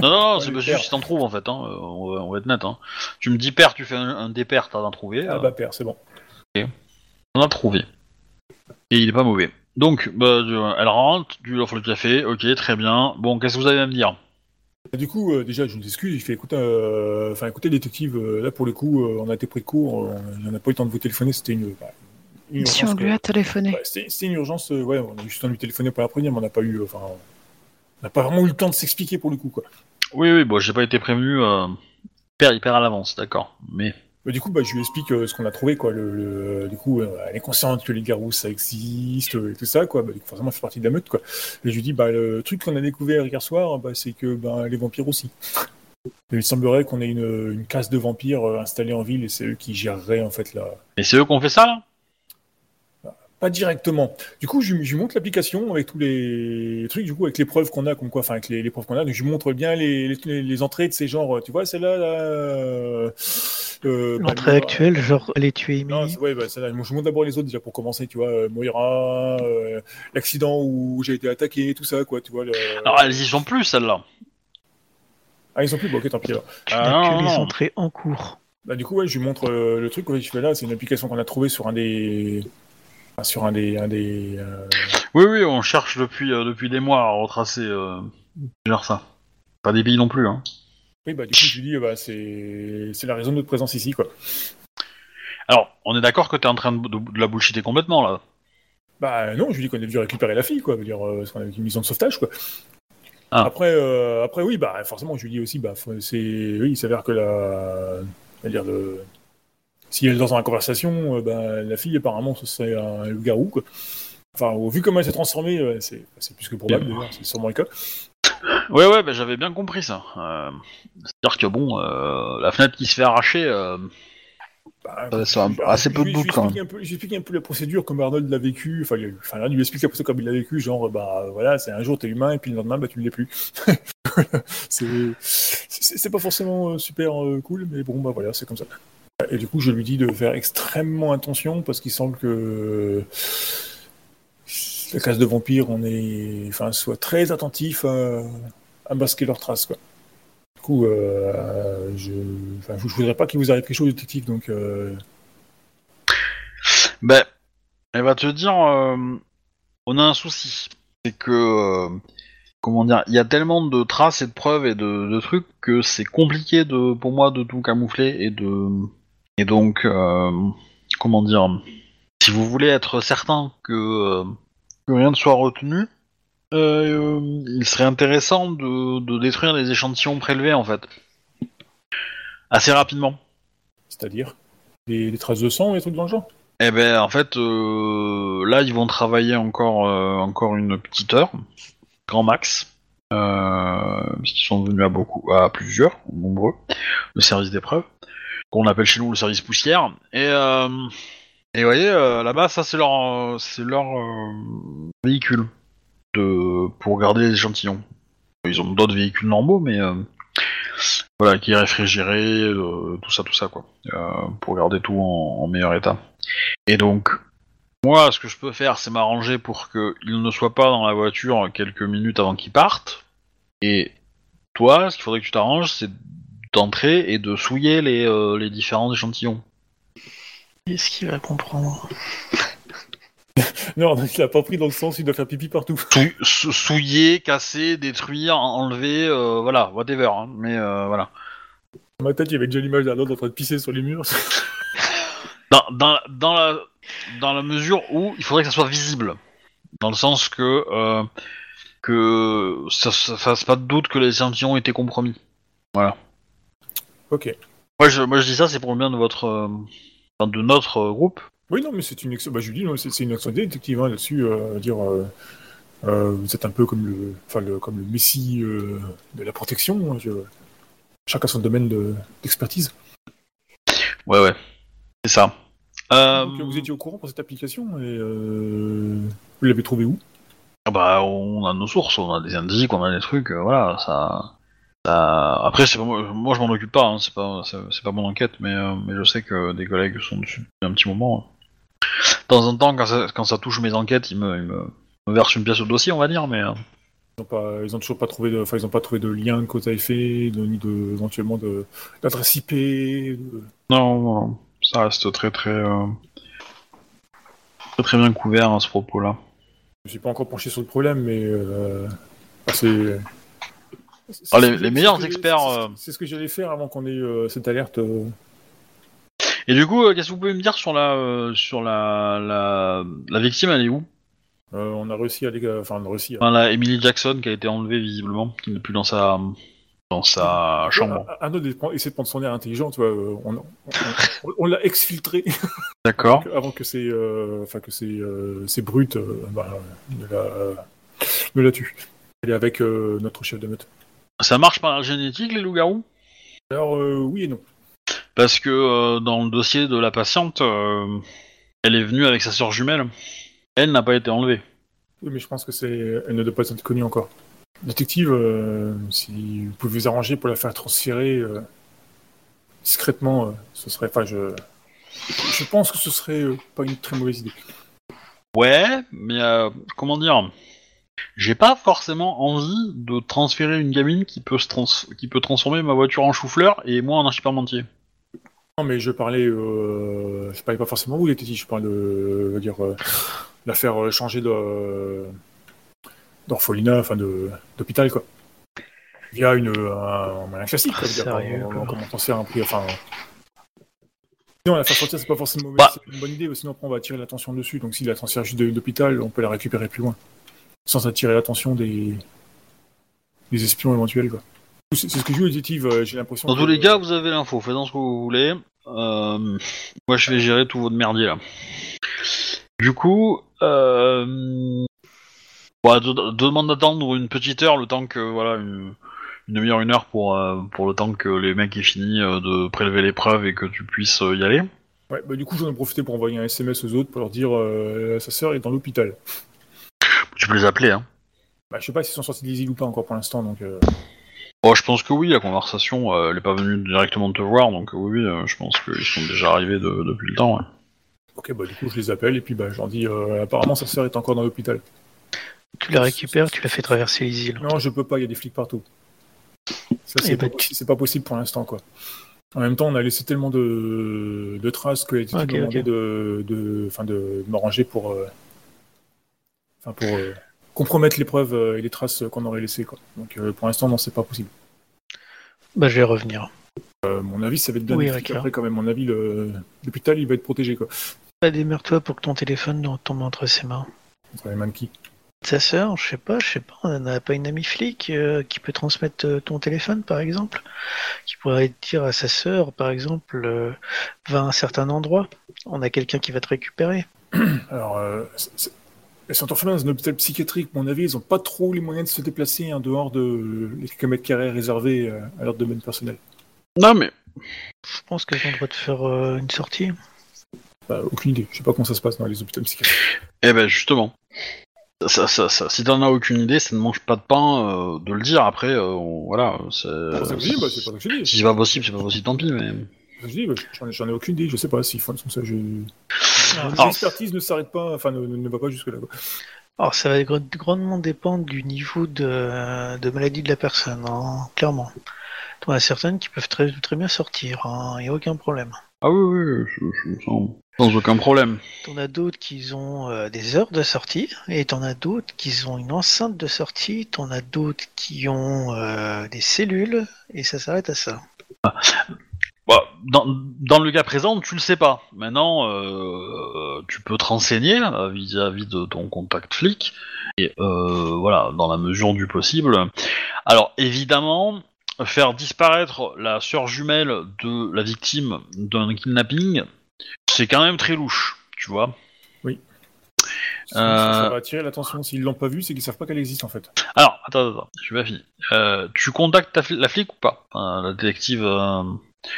[SPEAKER 1] Non, non, c'est pas sûr si t'en trouves en fait, hein. euh, on, va, on va être net. Hein. Tu me dis pair, tu fais un, un dépair, t'as en trouvé.
[SPEAKER 3] Ah
[SPEAKER 1] euh,
[SPEAKER 3] bah, père, c'est bon.
[SPEAKER 1] On a trouvé. Et il est pas mauvais. Donc, bah, tu- elle rentre, tu lui offres le café, ok, très bien. Bon, qu'est-ce que vous avez à me dire?
[SPEAKER 3] Du coup, euh, déjà, je m'excuse, il fait écoute, euh, enfin, écoutez, détective, euh, là pour le coup, euh, on a été pris de court, euh, on n'a pas eu le temps de vous téléphoner, c'était une, bah, une
[SPEAKER 2] Si on lui a téléphoné.
[SPEAKER 3] Ouais, c'était une urgence, euh, ouais, on a eu juste de lui téléphoner pour la prévenir, mais on n'a pas eu, euh, enfin, on n'a pas vraiment eu le temps de s'expliquer pour le coup, quoi.
[SPEAKER 1] Oui, oui, bon, j'ai pas été prévenu euh, hyper, hyper à l'avance, d'accord. Mais,
[SPEAKER 3] Mais du coup, bah, je lui explique euh, ce qu'on a trouvé, quoi. Le, le- du coup, euh, elle est consciente que les garous, ça existe et tout ça, quoi. Bah, forcément, elle fait partie de la meute, quoi. Et je lui dis, bah, le truc qu'on a découvert hier soir, bah, c'est que bah, les vampires aussi. Et il semblerait qu'on ait une, une casse de vampires installée en ville et c'est eux qui géreraient en fait la.
[SPEAKER 1] mais c'est eux qui ont fait ça là?
[SPEAKER 3] Pas directement. Du coup, je, lui- je lui montre l'application avec tous les trucs, du coup, avec les preuves qu'on a, comme quoi, enfin, avec les, les preuves qu'on a. Donc, je lui montre bien les, les, les entrées de ces genres. Tu vois, celle-là, là. euh, euh, bah,
[SPEAKER 4] L'entrée
[SPEAKER 3] le-
[SPEAKER 4] actuelle, genre aller tuer
[SPEAKER 3] Non,
[SPEAKER 4] Emily.
[SPEAKER 3] c'est- ouais, bah, celle-là. Je montre d'abord les autres déjà pour commencer, tu vois, euh, Moira, euh, l'accident où j'ai été attaqué, tout ça, quoi, tu vois. Le...
[SPEAKER 1] Alors, elles y sont plus, celles-là.
[SPEAKER 3] Ah, ils sont plus, bon, ok, tant pis alors.
[SPEAKER 4] Tu
[SPEAKER 1] Ah,
[SPEAKER 4] n'as
[SPEAKER 1] non,
[SPEAKER 4] que les entrées en cours.
[SPEAKER 3] Bah, du coup, ouais, je lui montre euh, le truc, ouais, je fais là, c'est une application qu'on a trouvée sur un des. Sur un des. Un des euh,
[SPEAKER 1] Oui, oui, on cherche depuis, euh, depuis des mois à retracer euh, genre ça. Pas des billes non plus, hein.
[SPEAKER 3] Oui, bah, du coup, je lui dis, bah, c'est c'est la raison de notre présence ici, quoi.
[SPEAKER 1] Alors, on est d'accord que t'es en train de, de- de la bullshiter complètement là.
[SPEAKER 3] Bah, non, je lui dis qu'on est venu récupérer la fille, quoi, dire, euh, parce qu'on avait une mission de sauvetage, quoi.
[SPEAKER 1] Ah.
[SPEAKER 3] Après, euh, après, oui, bah, forcément, je lui dis aussi, bah, c'est, oui, il s'avère que la, c'est-à-dire le, si elle est dans une conversation, bah, la fille, apparemment, ce serait un loup-garou. Enfin, vu comment elle s'est transformée, euh, c'est, c'est plus que probable, d'ailleurs, c'est sûrement le cas.
[SPEAKER 1] Ouais, ouais, bah, j'avais bien compris ça. Euh, C'est-à-dire que bon, euh, la fenêtre qui se fait arracher, euh,
[SPEAKER 3] Bah,
[SPEAKER 5] Ça un-
[SPEAKER 3] je-
[SPEAKER 5] assez peu de doute,
[SPEAKER 3] je
[SPEAKER 5] quand
[SPEAKER 3] explique un peu- J'explique un peu la procédure comme Arnold l'a vécu. Enfin, il- enfin là, il lui explique un peu comme il l'a vécu, genre, bah voilà, c'est un jour t'es humain et puis le lendemain, bah tu ne l'es plus. c'est pas forcément super cool, mais bon, bah voilà, c'est comme ça. Et du coup, je lui dis de faire extrêmement attention parce qu'il semble que la classe de vampires, on est, enfin, soit très attentif à, masquer leurs traces, quoi. Du coup, euh, je, enfin, voudrais pas qu'il vous arrive quelque chose, détective, donc. Euh,
[SPEAKER 1] ben, elle va te dire, euh, on a un souci. C'est que, euh, comment dire, il y a tellement de traces et de preuves et de, de trucs que c'est compliqué de, pour moi de tout camoufler et de, et donc, euh, comment dire, si vous voulez être certain que, euh, que rien ne soit retenu, euh, il serait intéressant de, de détruire les échantillons prélevés en fait, assez rapidement.
[SPEAKER 3] C'est-à-dire des, des traces de sang et des trucs dans le genre.
[SPEAKER 1] Eh ben, en fait, euh, là, ils vont travailler encore, euh, encore une petite heure, grand max, euh, parce qu'ils sont venus à beaucoup, à plusieurs, nombreux, le service d'épreuve, qu'on appelle chez nous le service poussière. Et, euh, et vous voyez, euh, là-bas, ça c'est leur, euh, c'est leur véhicule de, pour garder les échantillons. Ils ont d'autres véhicules normaux, mais voilà, qui est réfrigéré, tout ça, tout ça, quoi, pour garder tout en- en meilleur état. Et donc, moi, ce que je peux faire, c'est m'arranger pour qu'il ne soit pas dans la voiture quelques minutes avant qu'il parte. Et toi, ce qu'il faudrait que tu t'arranges, c'est d'entrer et de souiller les, euh, les différents échantillons.
[SPEAKER 4] Est-ce qu'il va comprendre
[SPEAKER 3] Non, il l'a pas pris dans le sens, il doit faire pipi partout.
[SPEAKER 1] Sou- sou- souiller, casser, détruire, en- enlever, euh, voilà, whatever. hein. Mais euh, voilà.
[SPEAKER 3] Dans ma tête, il y avait déjà l'image d'Arnold en train de pisser sur les murs.
[SPEAKER 1] Dans, dans, dans la, dans la mesure où il faudrait que ça soit visible. Dans le sens que, euh, que ça, ça fasse pas de doute que les échantillons étaient compromis.
[SPEAKER 3] Ok.
[SPEAKER 1] Moi je, moi je dis ça, c'est pour le bien de votre, euh, enfin, de notre euh, groupe?
[SPEAKER 3] Oui, non, mais c'est une excellente. Bah, je lui dis, non, c'est c'est une excellente idée, détective, hein, là-dessus. euh, dire, euh, euh, vous êtes un peu comme le, enfin, le, comme le messie euh, de la protection. hein, je- Chacun son domaine de- d'expertise.
[SPEAKER 1] Ouais ouais, c'est ça. Euh,
[SPEAKER 3] Donc, vous étiez au courant pour cette application et euh, vous l'avez trouvé où?
[SPEAKER 1] Bah on a nos sources, on a des indices, on a des trucs, euh, voilà, ça. Après c'est moi, moi je m'en occupe pas, hein, c'est pas, c'est pas mon enquête, mais, euh, mais je sais que des collègues sont dessus depuis un petit moment. De temps en temps, quand ça, quand ça touche mes enquêtes, ils me, ils me, me versent une pièce au dossier, on va dire, mais. euh,
[SPEAKER 3] Ils ont pas, ils ont toujours pas trouvé de, enfin, ils ont pas trouvé de lien cause à effet, de, ni de, éventuellement de, d'adresse IP. de-
[SPEAKER 1] Non, non, ça reste très très euh, très très bien couvert à ce propos-là.
[SPEAKER 3] Je suis pas encore penché sur le problème, mais euh, c'est.
[SPEAKER 1] Ah,
[SPEAKER 3] ce
[SPEAKER 1] les- meilleurs experts,
[SPEAKER 3] c'est-
[SPEAKER 1] euh.
[SPEAKER 3] C'est ce que j'allais faire avant qu'on ait euh, cette alerte. euh.
[SPEAKER 1] Et du coup, qu'est-ce que vous pouvez me dire sur la sur la, la la victime Elle est où?
[SPEAKER 3] Euh, on a réussi à les, enfin, on a réussi. À...
[SPEAKER 1] Enfin, la Emily Jackson qui a été enlevée visiblement, qui n'est plus dans sa dans sa chambre.
[SPEAKER 3] Ah, Arnaud essaie de prendre son air intelligent, tu vois. On, on- on- on l'a exfiltré
[SPEAKER 1] D'accord.
[SPEAKER 3] avant que ces, euh, enfin que ces, euh, ces brutes, bah, ne la, ne la tuent. Elle est avec notre chef de meute.
[SPEAKER 1] Ça marche par la génétique les loups-garous?
[SPEAKER 3] Alors euh, oui et non.
[SPEAKER 1] Parce que euh, dans le dossier de la patiente, euh, elle est venue avec sa sœur jumelle. Elle n'a pas été enlevée.
[SPEAKER 3] Oui, mais je pense que c'est, elle ne doit pas être connue encore. Détective, si vous pouvez vous arranger pour la faire transférer discrètement, ce serait, enfin, je, je pense que ce serait pas une très mauvaise idée.
[SPEAKER 1] Ouais, mais comment dire? J'ai pas forcément envie de transférer une gamine qui peut se trans qui peut transformer ma voiture en chou-fleur et moi en un supermentier.
[SPEAKER 3] Non, mais je parlais, euh, je parlais pas forcément vous, détective. Je parle de, je veux dire, euh, la faire euh, changer de d'orphelinat, enfin de d'hôpital quoi. Via une un, un moyen classique. Quoi, dire,
[SPEAKER 4] Sérieux,
[SPEAKER 3] on- transférer un prix, enfin. Non, la faire sortir, c'est pas forcément mauvais,
[SPEAKER 1] Bah.
[SPEAKER 3] une bonne idée, sinon après on va attirer l'attention dessus. Donc si la transfère juste de l'hôpital, on peut la récupérer plus loin. Sans attirer l'attention des les espions éventuels, quoi. C'est c'est ce que je dis euh, j'ai l'impression.
[SPEAKER 1] Dans
[SPEAKER 3] que-
[SPEAKER 1] tous les cas, vous avez l'info, faites-en ce que vous voulez. Euh, moi, je vais gérer tout votre merdier là. Du coup, euh, bah, de- demande d'attendre une petite heure, le temps que voilà, une, une demi-heure, une heure pour euh, pour le temps que les mecs aient fini euh, de prélever les preuves et que tu puisses euh, y aller.
[SPEAKER 3] Ouais, bah du coup, j'en ai profité pour envoyer un SMS aux autres pour leur dire sa sœur est dans l'hôpital.
[SPEAKER 1] Tu peux les appeler, hein.
[SPEAKER 3] Bah, je sais pas s'ils sont sortis des îles ou pas encore pour l'instant, donc. euh,
[SPEAKER 1] Oh, je pense que oui, la conversation, euh, elle est pas venue directement te voir, donc euh, oui, oui, euh, je pense qu'ils sont déjà arrivés de- depuis le temps. ouais.
[SPEAKER 3] Ok, bah du coup, je les appelle et puis bah, je leur dis euh, apparemment sa sœur est encore dans l'hôpital.
[SPEAKER 4] Tu la récupères, tu la fais traverser les îles.
[SPEAKER 3] Non, je peux pas, il y a des flics partout. Ça,
[SPEAKER 4] Eh
[SPEAKER 3] c'est
[SPEAKER 4] ben,
[SPEAKER 3] pas, c'est pas possible pour l'instant, quoi. En même temps, on a laissé tellement de, de traces que été
[SPEAKER 4] Ok,
[SPEAKER 3] demandé
[SPEAKER 4] ok.
[SPEAKER 3] de, de, enfin, de m'arranger pour, euh, enfin, pour euh, compromettre les preuves euh, et les traces qu'on aurait laissées, quoi. Donc, euh, pour l'instant, non, c'est pas possible.
[SPEAKER 4] Bah, je vais revenir.
[SPEAKER 3] Euh, mon avis, ça va être bien
[SPEAKER 4] Oui,
[SPEAKER 3] après, quand même. Mon avis, le- l'hôpital, il va être protégé, quoi.
[SPEAKER 4] Pas démerde-toi pour que ton téléphone ne tombe entre ses mains.
[SPEAKER 3] Entre les mains de qui?
[SPEAKER 4] Sa sœur, je sais pas, je sais pas, on n'a pas une amie flic euh, qui peut transmettre ton téléphone, par exemple? Qui pourrait dire à sa sœur, par exemple, euh, va à un certain endroit, on a quelqu'un qui va te récupérer.
[SPEAKER 3] Alors, c'est- c'est- elles sont enfermées dans un hôpital psychiatrique. À mon avis, ils ont pas trop les moyens de se déplacer en dehors de les quelques mètres carrés réservés euh, à leur domaine personnel.
[SPEAKER 1] Non, mais
[SPEAKER 4] Je pense qu'elles ont le droit de faire euh, une sortie.
[SPEAKER 3] Bah, aucune idée. Je sais pas comment ça se passe dans les hôpitaux psychiatriques.
[SPEAKER 1] Eh ben justement. Ça, ça, ça, si t'en as aucune idée, ça ne mange pas de pain euh, de le dire. Après, euh, voilà, c'est.
[SPEAKER 3] C'est bah, c'est pas
[SPEAKER 1] c'est possible, c'est pas possible, tant pis. Mais
[SPEAKER 3] bah, j'en ai, j'en ai aucune idée. Je sais pas s'ils font ça. Je... L'expertise ne s'arrête pas, enfin, ne, ne va pas jusque là. Quoi.
[SPEAKER 4] alors, ça va gr- grandement dépendre du niveau de, de maladie de la personne, hein, clairement. T'en as certaines qui peuvent très, très bien sortir, il n'y a aucun problème.
[SPEAKER 1] ah oui, oui, je, je- sans, sans aucun problème.
[SPEAKER 4] T'en as d'autres qui ont euh, des heures de sortie, et t'en as d'autres qui ont une enceinte de sortie, t'en as d'autres qui ont euh, des cellules, et ça s'arrête à ça.
[SPEAKER 1] Bah, dans, dans le cas présent, tu le sais pas. Maintenant, euh, tu peux te renseigner euh, vis-à-vis de ton contact flic. Et euh, voilà, dans la mesure du possible. Alors, évidemment, faire disparaître la sœur jumelle de la victime d'un kidnapping, c'est quand même très louche, tu vois.
[SPEAKER 3] Ça,
[SPEAKER 1] Euh.
[SPEAKER 3] ça va attirer l'attention. S'ils l'ont pas vue, c'est qu'ils savent pas qu'elle existe en fait.
[SPEAKER 1] Alors, attends, attends, je suis pas fini. Tu contactes ta la flic ou pas Enfin, La détective.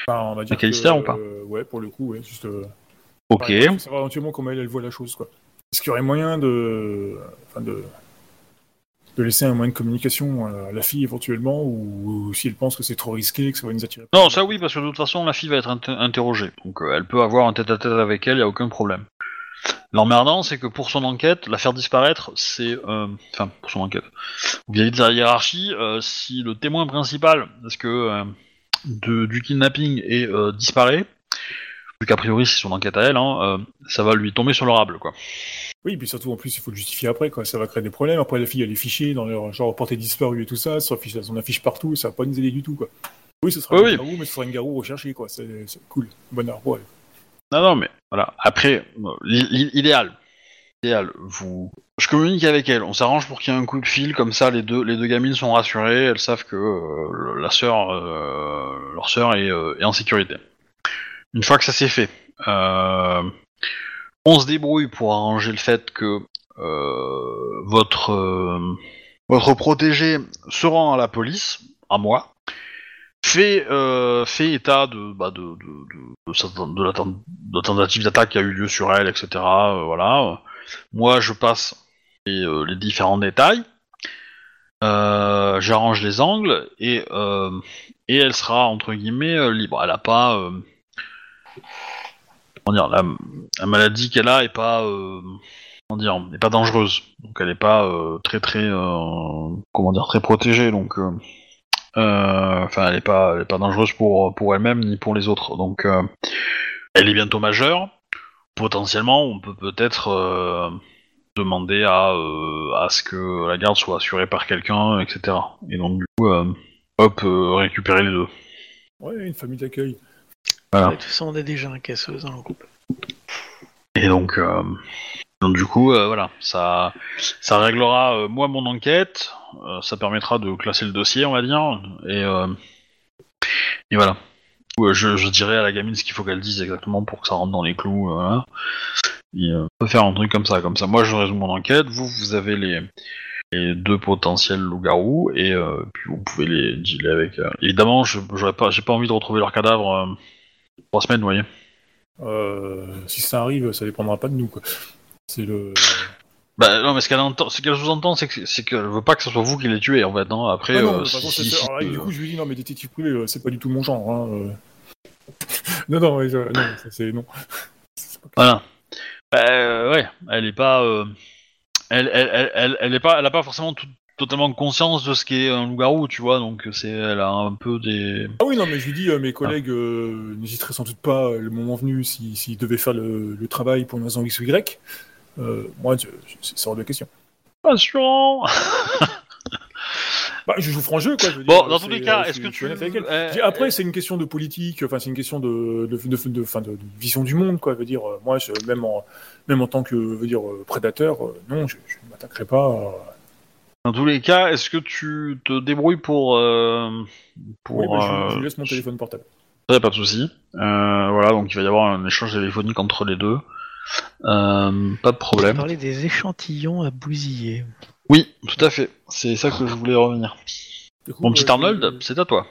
[SPEAKER 3] Enfin, on va dire
[SPEAKER 1] McAllister
[SPEAKER 3] que,
[SPEAKER 1] ou pas
[SPEAKER 3] euh, Ouais, pour le coup, ouais. Juste. euh,
[SPEAKER 1] Ok.
[SPEAKER 3] faut savoir éventuellement comment elle, elle voit la chose, quoi. Est-ce qu'il y aurait moyen de, enfin, de, de laisser un moyen de communication à la fille éventuellement, ou, ou si elle pense que c'est trop risqué, que ça va nous attirer.
[SPEAKER 1] Non, ça oui, parce que de toute façon, la fille va être inter- interrogée. Donc, euh, elle peut avoir un tête-à-tête avec elle, y a aucun problème. L'emmerdant, c'est que pour son enquête, la faire disparaître, c'est... euh, Enfin, pour son enquête. Vis-à-vis de la hiérarchie, euh, si le témoin principal, parce que de, du kidnapping est euh, disparaît, vu qu'a priori c'est son enquête à elle, hein, euh, ça va lui tomber sur le rable, quoi.
[SPEAKER 3] Oui, et puis surtout en plus, il faut le justifier après, quoi. Ça va créer des problèmes. Après, la fille, elle est fichée dans leur genre portée disparue et tout ça, ça affiche, on affiche partout, et ça va pas nous aider du tout, quoi. Oui, ce sera
[SPEAKER 1] Oui,
[SPEAKER 3] une
[SPEAKER 1] oui.
[SPEAKER 3] garou, mais ce sera une garou recherchée, quoi. C'est cool. Bon arbre, ouais.
[SPEAKER 1] Non, non, mais voilà. Après, euh, l'i- l'i- Vous... Je communique avec elle. On s'arrange pour qu'il y ait un coup de fil, comme ça les deux, les deux gamines sont rassurées. Elles savent que euh, la sœur, euh, leur sœur est, euh, est en sécurité. Une fois que ça c'est fait, on se débrouille pour arranger le fait que votre votre protégé se rend à la police, à moi, fait, fait état de, bah, de, la, tentative d'attaque qui a eu lieu sur elle, etc. voilà. Moi, je passe les, euh, différents détails. Euh, J'arrange les angles et, euh, et elle sera entre guillemets libre. Elle a pas, comment dire, la, la maladie qu'elle a pas, comment dire, est pas dangereuse. Donc elle est pas très très, comment dire, très protégée. Donc Enfin, elle est pas, pas dangereuse pour pour elle-même ni pour les autres. Donc, elle est bientôt majeure. Potentiellement, on peut peut-être euh, demander à euh, à ce que la garde soit assurée par quelqu'un, etc. Et donc du coup, euh, hop, euh, récupérer les deux.
[SPEAKER 3] Ouais, une famille d'accueil.
[SPEAKER 1] Voilà.
[SPEAKER 4] De toute façon, on a déjà un casseuse dans le groupe.
[SPEAKER 1] Et donc, euh, Donc du coup, euh, voilà, ça, ça réglera euh, moi mon enquête, euh, ça permettra de classer le dossier, on va dire, et, euh, et voilà. Euh, Je, je dirai à la gamine ce qu'il faut qu'elle dise exactement pour que ça rentre dans les clous, euh, voilà. Et, euh, on peut faire un truc comme ça, comme ça. Moi, je résume mon enquête, vous, vous avez les, les deux potentiels loups-garous, et euh, puis vous pouvez les dealer avec. euh, Évidemment, je j'aurais pas, j'ai pas envie de retrouver leur cadavre trois semaines, vous voyez.
[SPEAKER 3] Si ça arrive, ça dépendra pas de nous. C'est le.
[SPEAKER 1] Bah non, mais ce qu'elle entend, ce qu'elle sous-entend, c'est que c'est qu'elle veut pas que ce soit vous qui les tuez en fait. Non, après,
[SPEAKER 3] Ah non,
[SPEAKER 1] euh, si- si-
[SPEAKER 3] alors là,
[SPEAKER 1] euh,
[SPEAKER 3] du coup, je lui dis non, mais détective privé, c'est pas du tout mon genre. Hein. non, non, je- non, c'est non. Pas-
[SPEAKER 1] voilà. Bah, euh, ouais, elle est pas, euh, elle, elle, elle, elle, elle est pas, elle a pas forcément tout- totalement conscience de ce qu'est un loup-garou, tu vois. Donc c'est, elle a un peu des.
[SPEAKER 3] Ah oui, non, mais je lui dis, euh, mes collègues euh, n'hésiteraient sans doute pas, euh, le moment venu, s'ils s'ils devaient faire le, le travail pour une raison X ou Y. Moi, c'est hors de question.
[SPEAKER 1] Rassurant.
[SPEAKER 3] Bah, je joue franc jeu, quoi. je veux
[SPEAKER 1] Bon,
[SPEAKER 3] dire,
[SPEAKER 1] dans tous les cas,
[SPEAKER 3] euh,
[SPEAKER 1] est-ce que tu, euh,
[SPEAKER 3] Après, c'est une question de politique, enfin, c'est une question de, de, de, de- enfin, de- de vision du monde, quoi. Je veux dire, euh, moi, je, même, en, même en tant que veux dire, euh, prédateur, euh, non, je ne m'attaquerai pas.
[SPEAKER 1] Dans tous les cas, est-ce que tu te débrouilles pour, euh, pour.
[SPEAKER 3] Oui, bah, je,
[SPEAKER 1] euh,
[SPEAKER 3] je laisse mon téléphone portable.
[SPEAKER 1] Pas de souci. Euh, voilà, donc il va y avoir un échange téléphonique entre les deux. Euh, pas de
[SPEAKER 4] On
[SPEAKER 1] problème.
[SPEAKER 4] parlait des échantillons à bousiller.
[SPEAKER 1] Oui, tout à fait. C'est ça que je voulais revenir.
[SPEAKER 3] Coup,
[SPEAKER 1] Mon petit
[SPEAKER 3] euh,
[SPEAKER 1] Arnold, c'est à toi.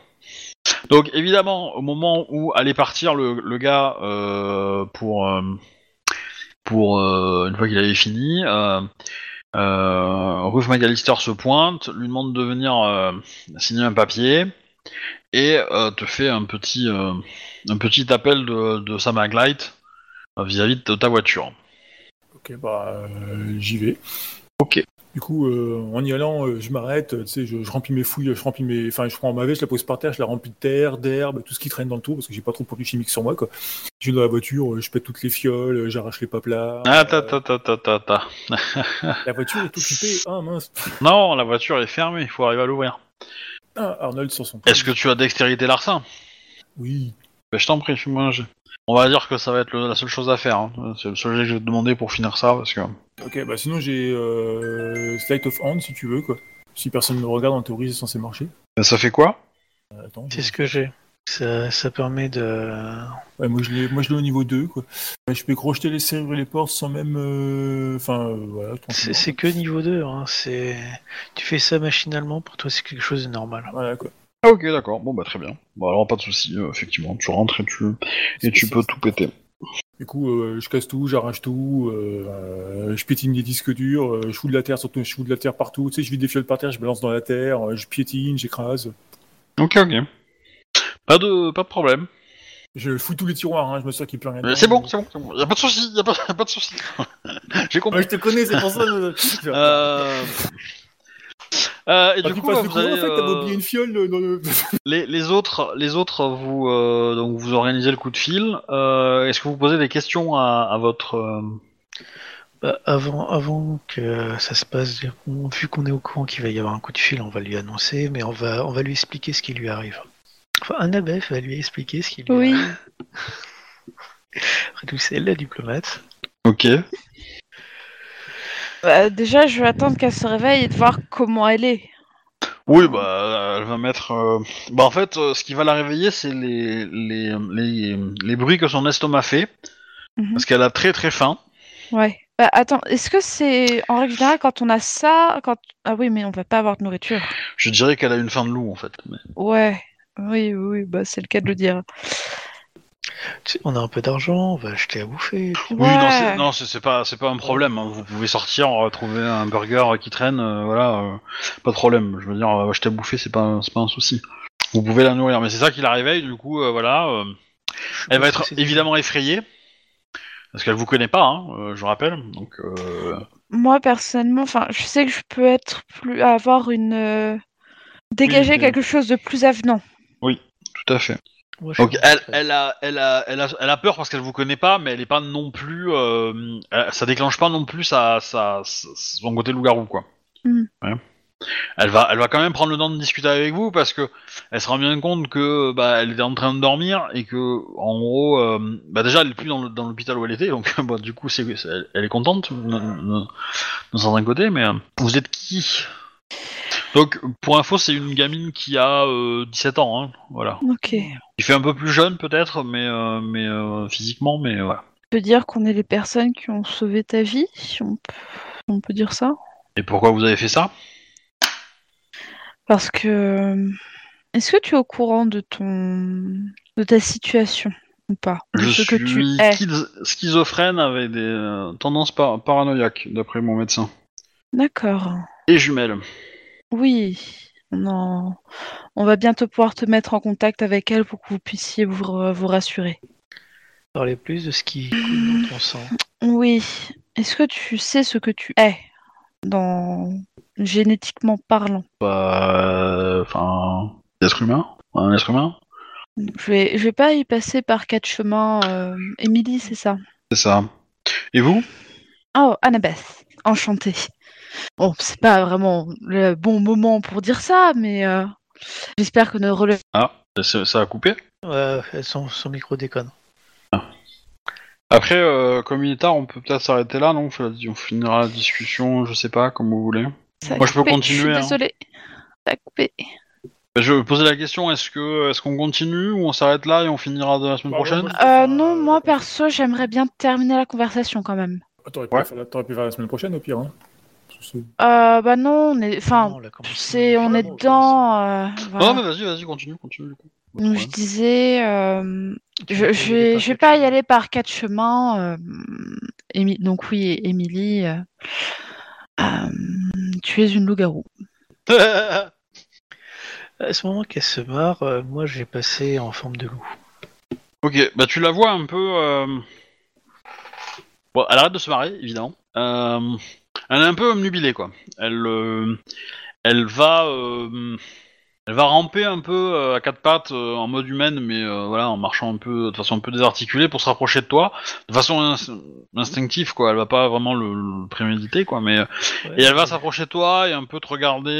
[SPEAKER 1] Donc évidemment, au moment où allait partir le, le gars euh, pour euh, pour euh, une fois qu'il avait fini, Ruth McAllister se pointe, lui demande de venir signer un papier et te fait un petit un petit appel de, de sa maglite vis-à-vis de ta voiture.
[SPEAKER 3] Ok, bah, j'y vais.
[SPEAKER 1] Ok.
[SPEAKER 3] Du coup, euh, en y allant, euh, je m'arrête, euh, tu sais, je, je remplis mes fouilles, je remplis mes, enfin, je prends ma veste, je la pose par terre, je la remplis de terre, d'herbe, tout ce qui traîne dans le tour, parce que j'ai pas trop de produits chimiques sur moi, quoi. Je vais dans la voiture, je pète toutes les fioles, j'arrache les paplats.
[SPEAKER 1] Ah ta ta ta ta ta ta.
[SPEAKER 3] La voiture est occupée. Ah mince.
[SPEAKER 1] Non, la voiture est fermée, il faut arriver à l'ouvrir.
[SPEAKER 3] Ah, Arnold sur son.
[SPEAKER 1] Est-ce que tu as dextérité larcin
[SPEAKER 3] Oui.
[SPEAKER 1] Ben, je t'en prie, jet. On va dire que ça va être le- la seule chose à faire. hein. C'est le seul jet que je vais te demander pour finir ça, parce que...
[SPEAKER 3] Ok, bah sinon j'ai euh, Sleight of Hand si tu veux, quoi. Si personne ne me regarde, en théorie, c'est censé marcher.
[SPEAKER 1] Ben, ça fait quoi?
[SPEAKER 3] Euh, attends.
[SPEAKER 4] C'est ce que j'ai. Ça, ça permet de.
[SPEAKER 3] Ouais, moi je l'ai, moi je l'ai au niveau 2, quoi. Ouais, Je peux crocheter les serrures et les portes sans même, euh, enfin, euh, voilà.
[SPEAKER 4] C'est
[SPEAKER 3] tranquillement.
[SPEAKER 4] c'est que niveau 2. Hein. C'est... Tu fais ça machinalement, pour toi c'est quelque chose de normal.
[SPEAKER 3] Voilà, quoi.
[SPEAKER 1] Ah, ok, d'accord. Bon, bah très bien. Bon, alors pas de souci. euh, effectivement, tu rentres et tu, et tu peux tout péter.
[SPEAKER 3] Du coup, euh, je casse tout, j'arrache tout, euh, euh, je piétine les disques durs, je fous de la terre, surtout je fous de la terre partout. Tu sais, je vide des fioles par terre, je balance dans la terre, je piétine, j'écrase.
[SPEAKER 1] Ok, ok. Pas de, pas de problème.
[SPEAKER 3] Je fouille tous les tiroirs, hein, je me sûr qu'il plus rien.
[SPEAKER 1] C'est bon, c'est bon, c'est bon. Y a pas de souci, y a pas, y a pas de souci. J'ai compris.
[SPEAKER 3] Ouais, je te connais, c'est pour ça.
[SPEAKER 1] Euh... Euh, et
[SPEAKER 3] Ah,
[SPEAKER 1] du
[SPEAKER 3] tu
[SPEAKER 1] coup,
[SPEAKER 3] passes
[SPEAKER 1] bah,
[SPEAKER 3] le
[SPEAKER 1] vous
[SPEAKER 3] courant,
[SPEAKER 1] allez,
[SPEAKER 3] en fait, t'as
[SPEAKER 1] euh,
[SPEAKER 3] oublié une fiole dans le...
[SPEAKER 1] les, les autres, les autres, vous euh, donc vous organisez le coup de fil. Euh, Est-ce que vous posez des questions à, à votre euh,
[SPEAKER 4] Bah, avant, avant que ça se passe, on- vu qu'on est au courant qu'il va y avoir un coup de fil, on va lui annoncer, mais on va, on va lui expliquer ce qui lui arrive. Enfin, Annabeth va lui expliquer ce qui lui
[SPEAKER 2] Oui.
[SPEAKER 4] arrive. Après tout, c'est elle la diplomate.
[SPEAKER 1] Ok.
[SPEAKER 2] Bah, déjà, je vais attendre qu'elle se réveille et de voir comment elle est.
[SPEAKER 1] Oui, bah, elle va mettre. euh, Bah, en fait, euh, ce qui va la réveiller, c'est les, les, les, les bruits que son estomac fait,
[SPEAKER 2] Mhm.
[SPEAKER 1] parce qu'elle a très très faim.
[SPEAKER 2] Ouais. Bah, attends, est-ce que c'est en règle générale quand on a ça, quand ah oui, mais on va pas avoir de nourriture.
[SPEAKER 1] Je dirais qu'elle a une faim de loup, en fait. mais-
[SPEAKER 2] Ouais. Oui, oui, oui, bah c'est le cas de le dire.
[SPEAKER 4] On a un peu d'argent, on va acheter à bouffer.
[SPEAKER 1] Oui, non,
[SPEAKER 2] Ouais.
[SPEAKER 1] c'est- non, c'est c'est pas, c'est pas un problème. hein. Vous pouvez sortir, euh, trouver un burger qui traîne, euh, voilà, euh, pas de problème. Je veux dire, euh, acheter à bouffer, c'est pas, c'est pas un souci. Vous pouvez la nourrir, mais c'est ça qui la réveille. Du coup, euh, voilà, euh, elle va être évidemment effrayée parce qu'elle vous connaît pas, hein, euh, je rappelle. Donc, euh,
[SPEAKER 2] Moi personnellement, enfin, je sais que je peux être plus avoir une euh, dégager
[SPEAKER 1] Oui, oui.
[SPEAKER 2] quelque chose de plus avenant.
[SPEAKER 1] tout à fait. Donc, elle, a, elle a, elle a, elle a peur parce qu'elle vous connaît pas, mais elle est pas non plus, euh, elle- ça déclenche pas non plus sa, sa, sa- son côté loup-garou, quoi. Ouais. elle va, elle va quand même prendre le temps de discuter avec vous parce que elle se rend bien compte que bah, elle était en train de dormir et que en gros, euh, bah déjà elle est plus dans le- dans l'hôpital où elle était, donc bah, du coup c'est, elle est contente d'un certain côté. Mais euh, vous êtes qui? Donc pour info, c'est une gamine qui a euh, 17 ans, hein, voilà.
[SPEAKER 2] Ok.
[SPEAKER 1] Il fait un peu plus jeune peut-être, mais euh, mais euh, physiquement, mais voilà.
[SPEAKER 2] On peut dire qu'on est les personnes qui ont sauvé ta vie, si on peut, si on peut dire ça?
[SPEAKER 1] Et pourquoi vous avez fait ça?
[SPEAKER 2] Parce que. Est-ce que tu es au courant de ton. de ta situation ou pas? De
[SPEAKER 1] Je
[SPEAKER 2] ce que tu
[SPEAKER 1] suis
[SPEAKER 2] es?
[SPEAKER 1] schizophrène avec des euh, tendances par- paranoïaques, d'après mon médecin.
[SPEAKER 2] D'accord.
[SPEAKER 1] Et jumelles.
[SPEAKER 2] Oui. On, en- on va bientôt pouvoir te mettre en contact avec elle pour que vous puissiez vous, vous rassurer.
[SPEAKER 4] Parler plus de ce qui coule dans ton sang.
[SPEAKER 2] Oui. Est-ce que tu sais ce que tu es dans génétiquement parlant?
[SPEAKER 1] Bah, enfin, être humain, un être humain,
[SPEAKER 2] Je vais, je vais pas y passer par quatre chemins. Euh... Émilie, c'est ça?
[SPEAKER 1] C'est ça. Et vous?
[SPEAKER 2] Oh, Annabeth, enchantée. Bon, c'est pas vraiment le bon moment pour dire ça, mais euh, j'espère que notre relais.
[SPEAKER 1] Ah, ça, ça a coupé?
[SPEAKER 4] Ouais, ouais, son, son micro déconne.
[SPEAKER 1] Après, euh, comme il est tard, on peut peut-être s'arrêter là, non? On finira la discussion, je sais pas, comme vous voulez.
[SPEAKER 2] Ça
[SPEAKER 1] Moi, je peux continuer,
[SPEAKER 2] Je
[SPEAKER 1] hein.
[SPEAKER 2] suis désolée. Ça a coupé.
[SPEAKER 1] Bah, Je posais la question, est-ce que est-ce qu'on continue ou on s'arrête là et on finira de la semaine prochaine?
[SPEAKER 2] Euh, non,
[SPEAKER 3] euh,
[SPEAKER 2] moi perso, j'aimerais bien terminer la conversation quand même.
[SPEAKER 3] Ah, T'aurais pu,
[SPEAKER 1] Ouais.
[SPEAKER 3] pu faire la semaine prochaine au pire. Hein.
[SPEAKER 2] Euh, bah non, on est, enfin, c'est, on est dedans. euh, voilà.
[SPEAKER 1] Non, mais vas-y, vas-y, continue, continue du coup.
[SPEAKER 2] Donc, je disais, euh, je, je vais, je pas y aller par quatre chemins. euh, Émi- donc oui, Émilie, euh, euh, tu es une loup-garou.
[SPEAKER 4] À ce moment qu'elle se marre, euh, moi j'ai passé en forme de loup.
[SPEAKER 1] Ok, bah tu la vois un peu. euh, Bon, elle arrête de se marrer, évidemment. Euh, Elle est un peu omnubilée, quoi. Elle, euh, elle va, euh, elle va ramper un peu euh, à quatre pattes en mode humaine, mais voilà, en marchant un peu de façon un peu désarticulée pour se rapprocher de toi, de façon ins- instinctive, quoi. Elle va pas vraiment le, le préméditer, quoi, mais
[SPEAKER 4] Ouais,
[SPEAKER 1] et elle va s'approcher de toi et un peu te regarder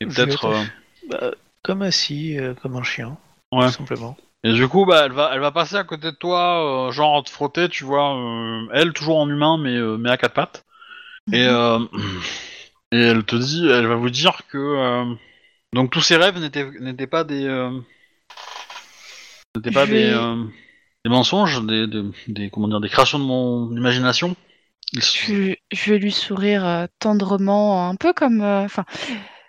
[SPEAKER 1] et peut-être.
[SPEAKER 4] bah, comme assis, comme un chien,
[SPEAKER 1] Ouais.
[SPEAKER 4] tout simplement.
[SPEAKER 1] Et du coup, bah, elle va, elle va passer à côté de toi, euh, genre te frotter, tu vois, euh, elle toujours en humain, mais euh, mais à quatre pattes. Et euh, et elle te dit, elle va vous dire que euh, donc tous ces rêves n'étaient n'étaient pas des euh, n'étaient pas
[SPEAKER 2] Je
[SPEAKER 1] des
[SPEAKER 2] vais-
[SPEAKER 1] euh, des mensonges, des, des des comment dire des créations de mon imagination. Ils sont-
[SPEAKER 2] Je, je vais lui sourire euh, tendrement, un peu comme, euh, enfin,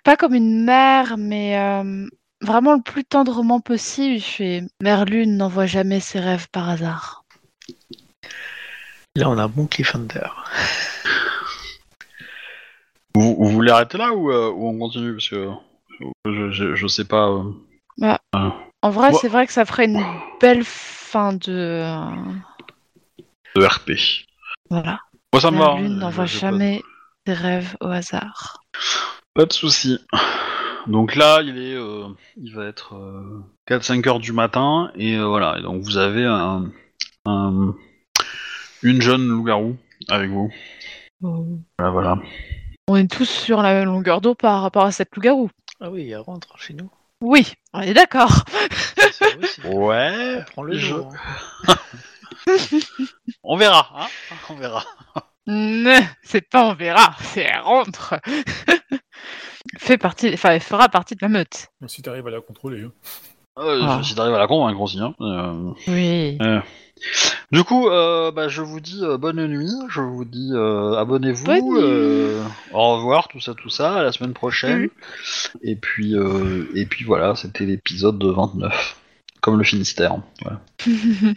[SPEAKER 2] pas comme une mère, mais euh, vraiment le plus tendrement possible. Je fais, Mère Lune n'envoie jamais ses rêves par hasard.
[SPEAKER 4] Là on a un bon cliffhanger.
[SPEAKER 1] Vous, vous voulez arrêter là ou, euh, ou on continue parce que je, je, je sais pas. euh.
[SPEAKER 2] En vrai,
[SPEAKER 1] Moi-
[SPEAKER 2] c'est vrai que ça ferait une belle fin de.
[SPEAKER 1] de RP.
[SPEAKER 2] voilà.
[SPEAKER 1] Moi ça me va.
[SPEAKER 2] Mère
[SPEAKER 1] hein,
[SPEAKER 2] Lune
[SPEAKER 1] je-
[SPEAKER 2] n'envoie
[SPEAKER 1] je-
[SPEAKER 2] jamais ses rêves au hasard.
[SPEAKER 1] Pas de souci. Donc là, il est, euh, il va être 4-5 heures du matin et euh, voilà. Et donc vous avez un, un- une jeune loup-garou avec vous. Voilà, voilà.
[SPEAKER 2] On est tous sur la même longueur d'eau par rapport à cette loup-garou.
[SPEAKER 4] Ah oui, elle rentre chez nous.
[SPEAKER 2] Oui, on est d'accord.
[SPEAKER 1] Ouais.
[SPEAKER 4] On prend le
[SPEAKER 1] je-
[SPEAKER 4] jour. hein.
[SPEAKER 1] On verra, hein On verra.
[SPEAKER 2] Ne, c'est pas on verra, c'est elle rentre. Fait partie, enfin, elle fera partie de la meute.
[SPEAKER 3] Si t'arrives à la contrôler. hein.
[SPEAKER 1] Euh,
[SPEAKER 2] Ah.
[SPEAKER 1] Si t'arrives à la convaincre aussi. Hein. Euh,
[SPEAKER 2] Oui.
[SPEAKER 1] Du coup, euh, bah, je vous dis euh, bonne nuit. Je vous dis euh, abonnez-vous.
[SPEAKER 2] Bonne
[SPEAKER 1] au revoir, tout ça, tout ça. À la semaine prochaine.
[SPEAKER 2] Mhm.
[SPEAKER 1] Et puis, euh, et puis voilà, c'était l'épisode 29. Comme le Finistère. Voilà.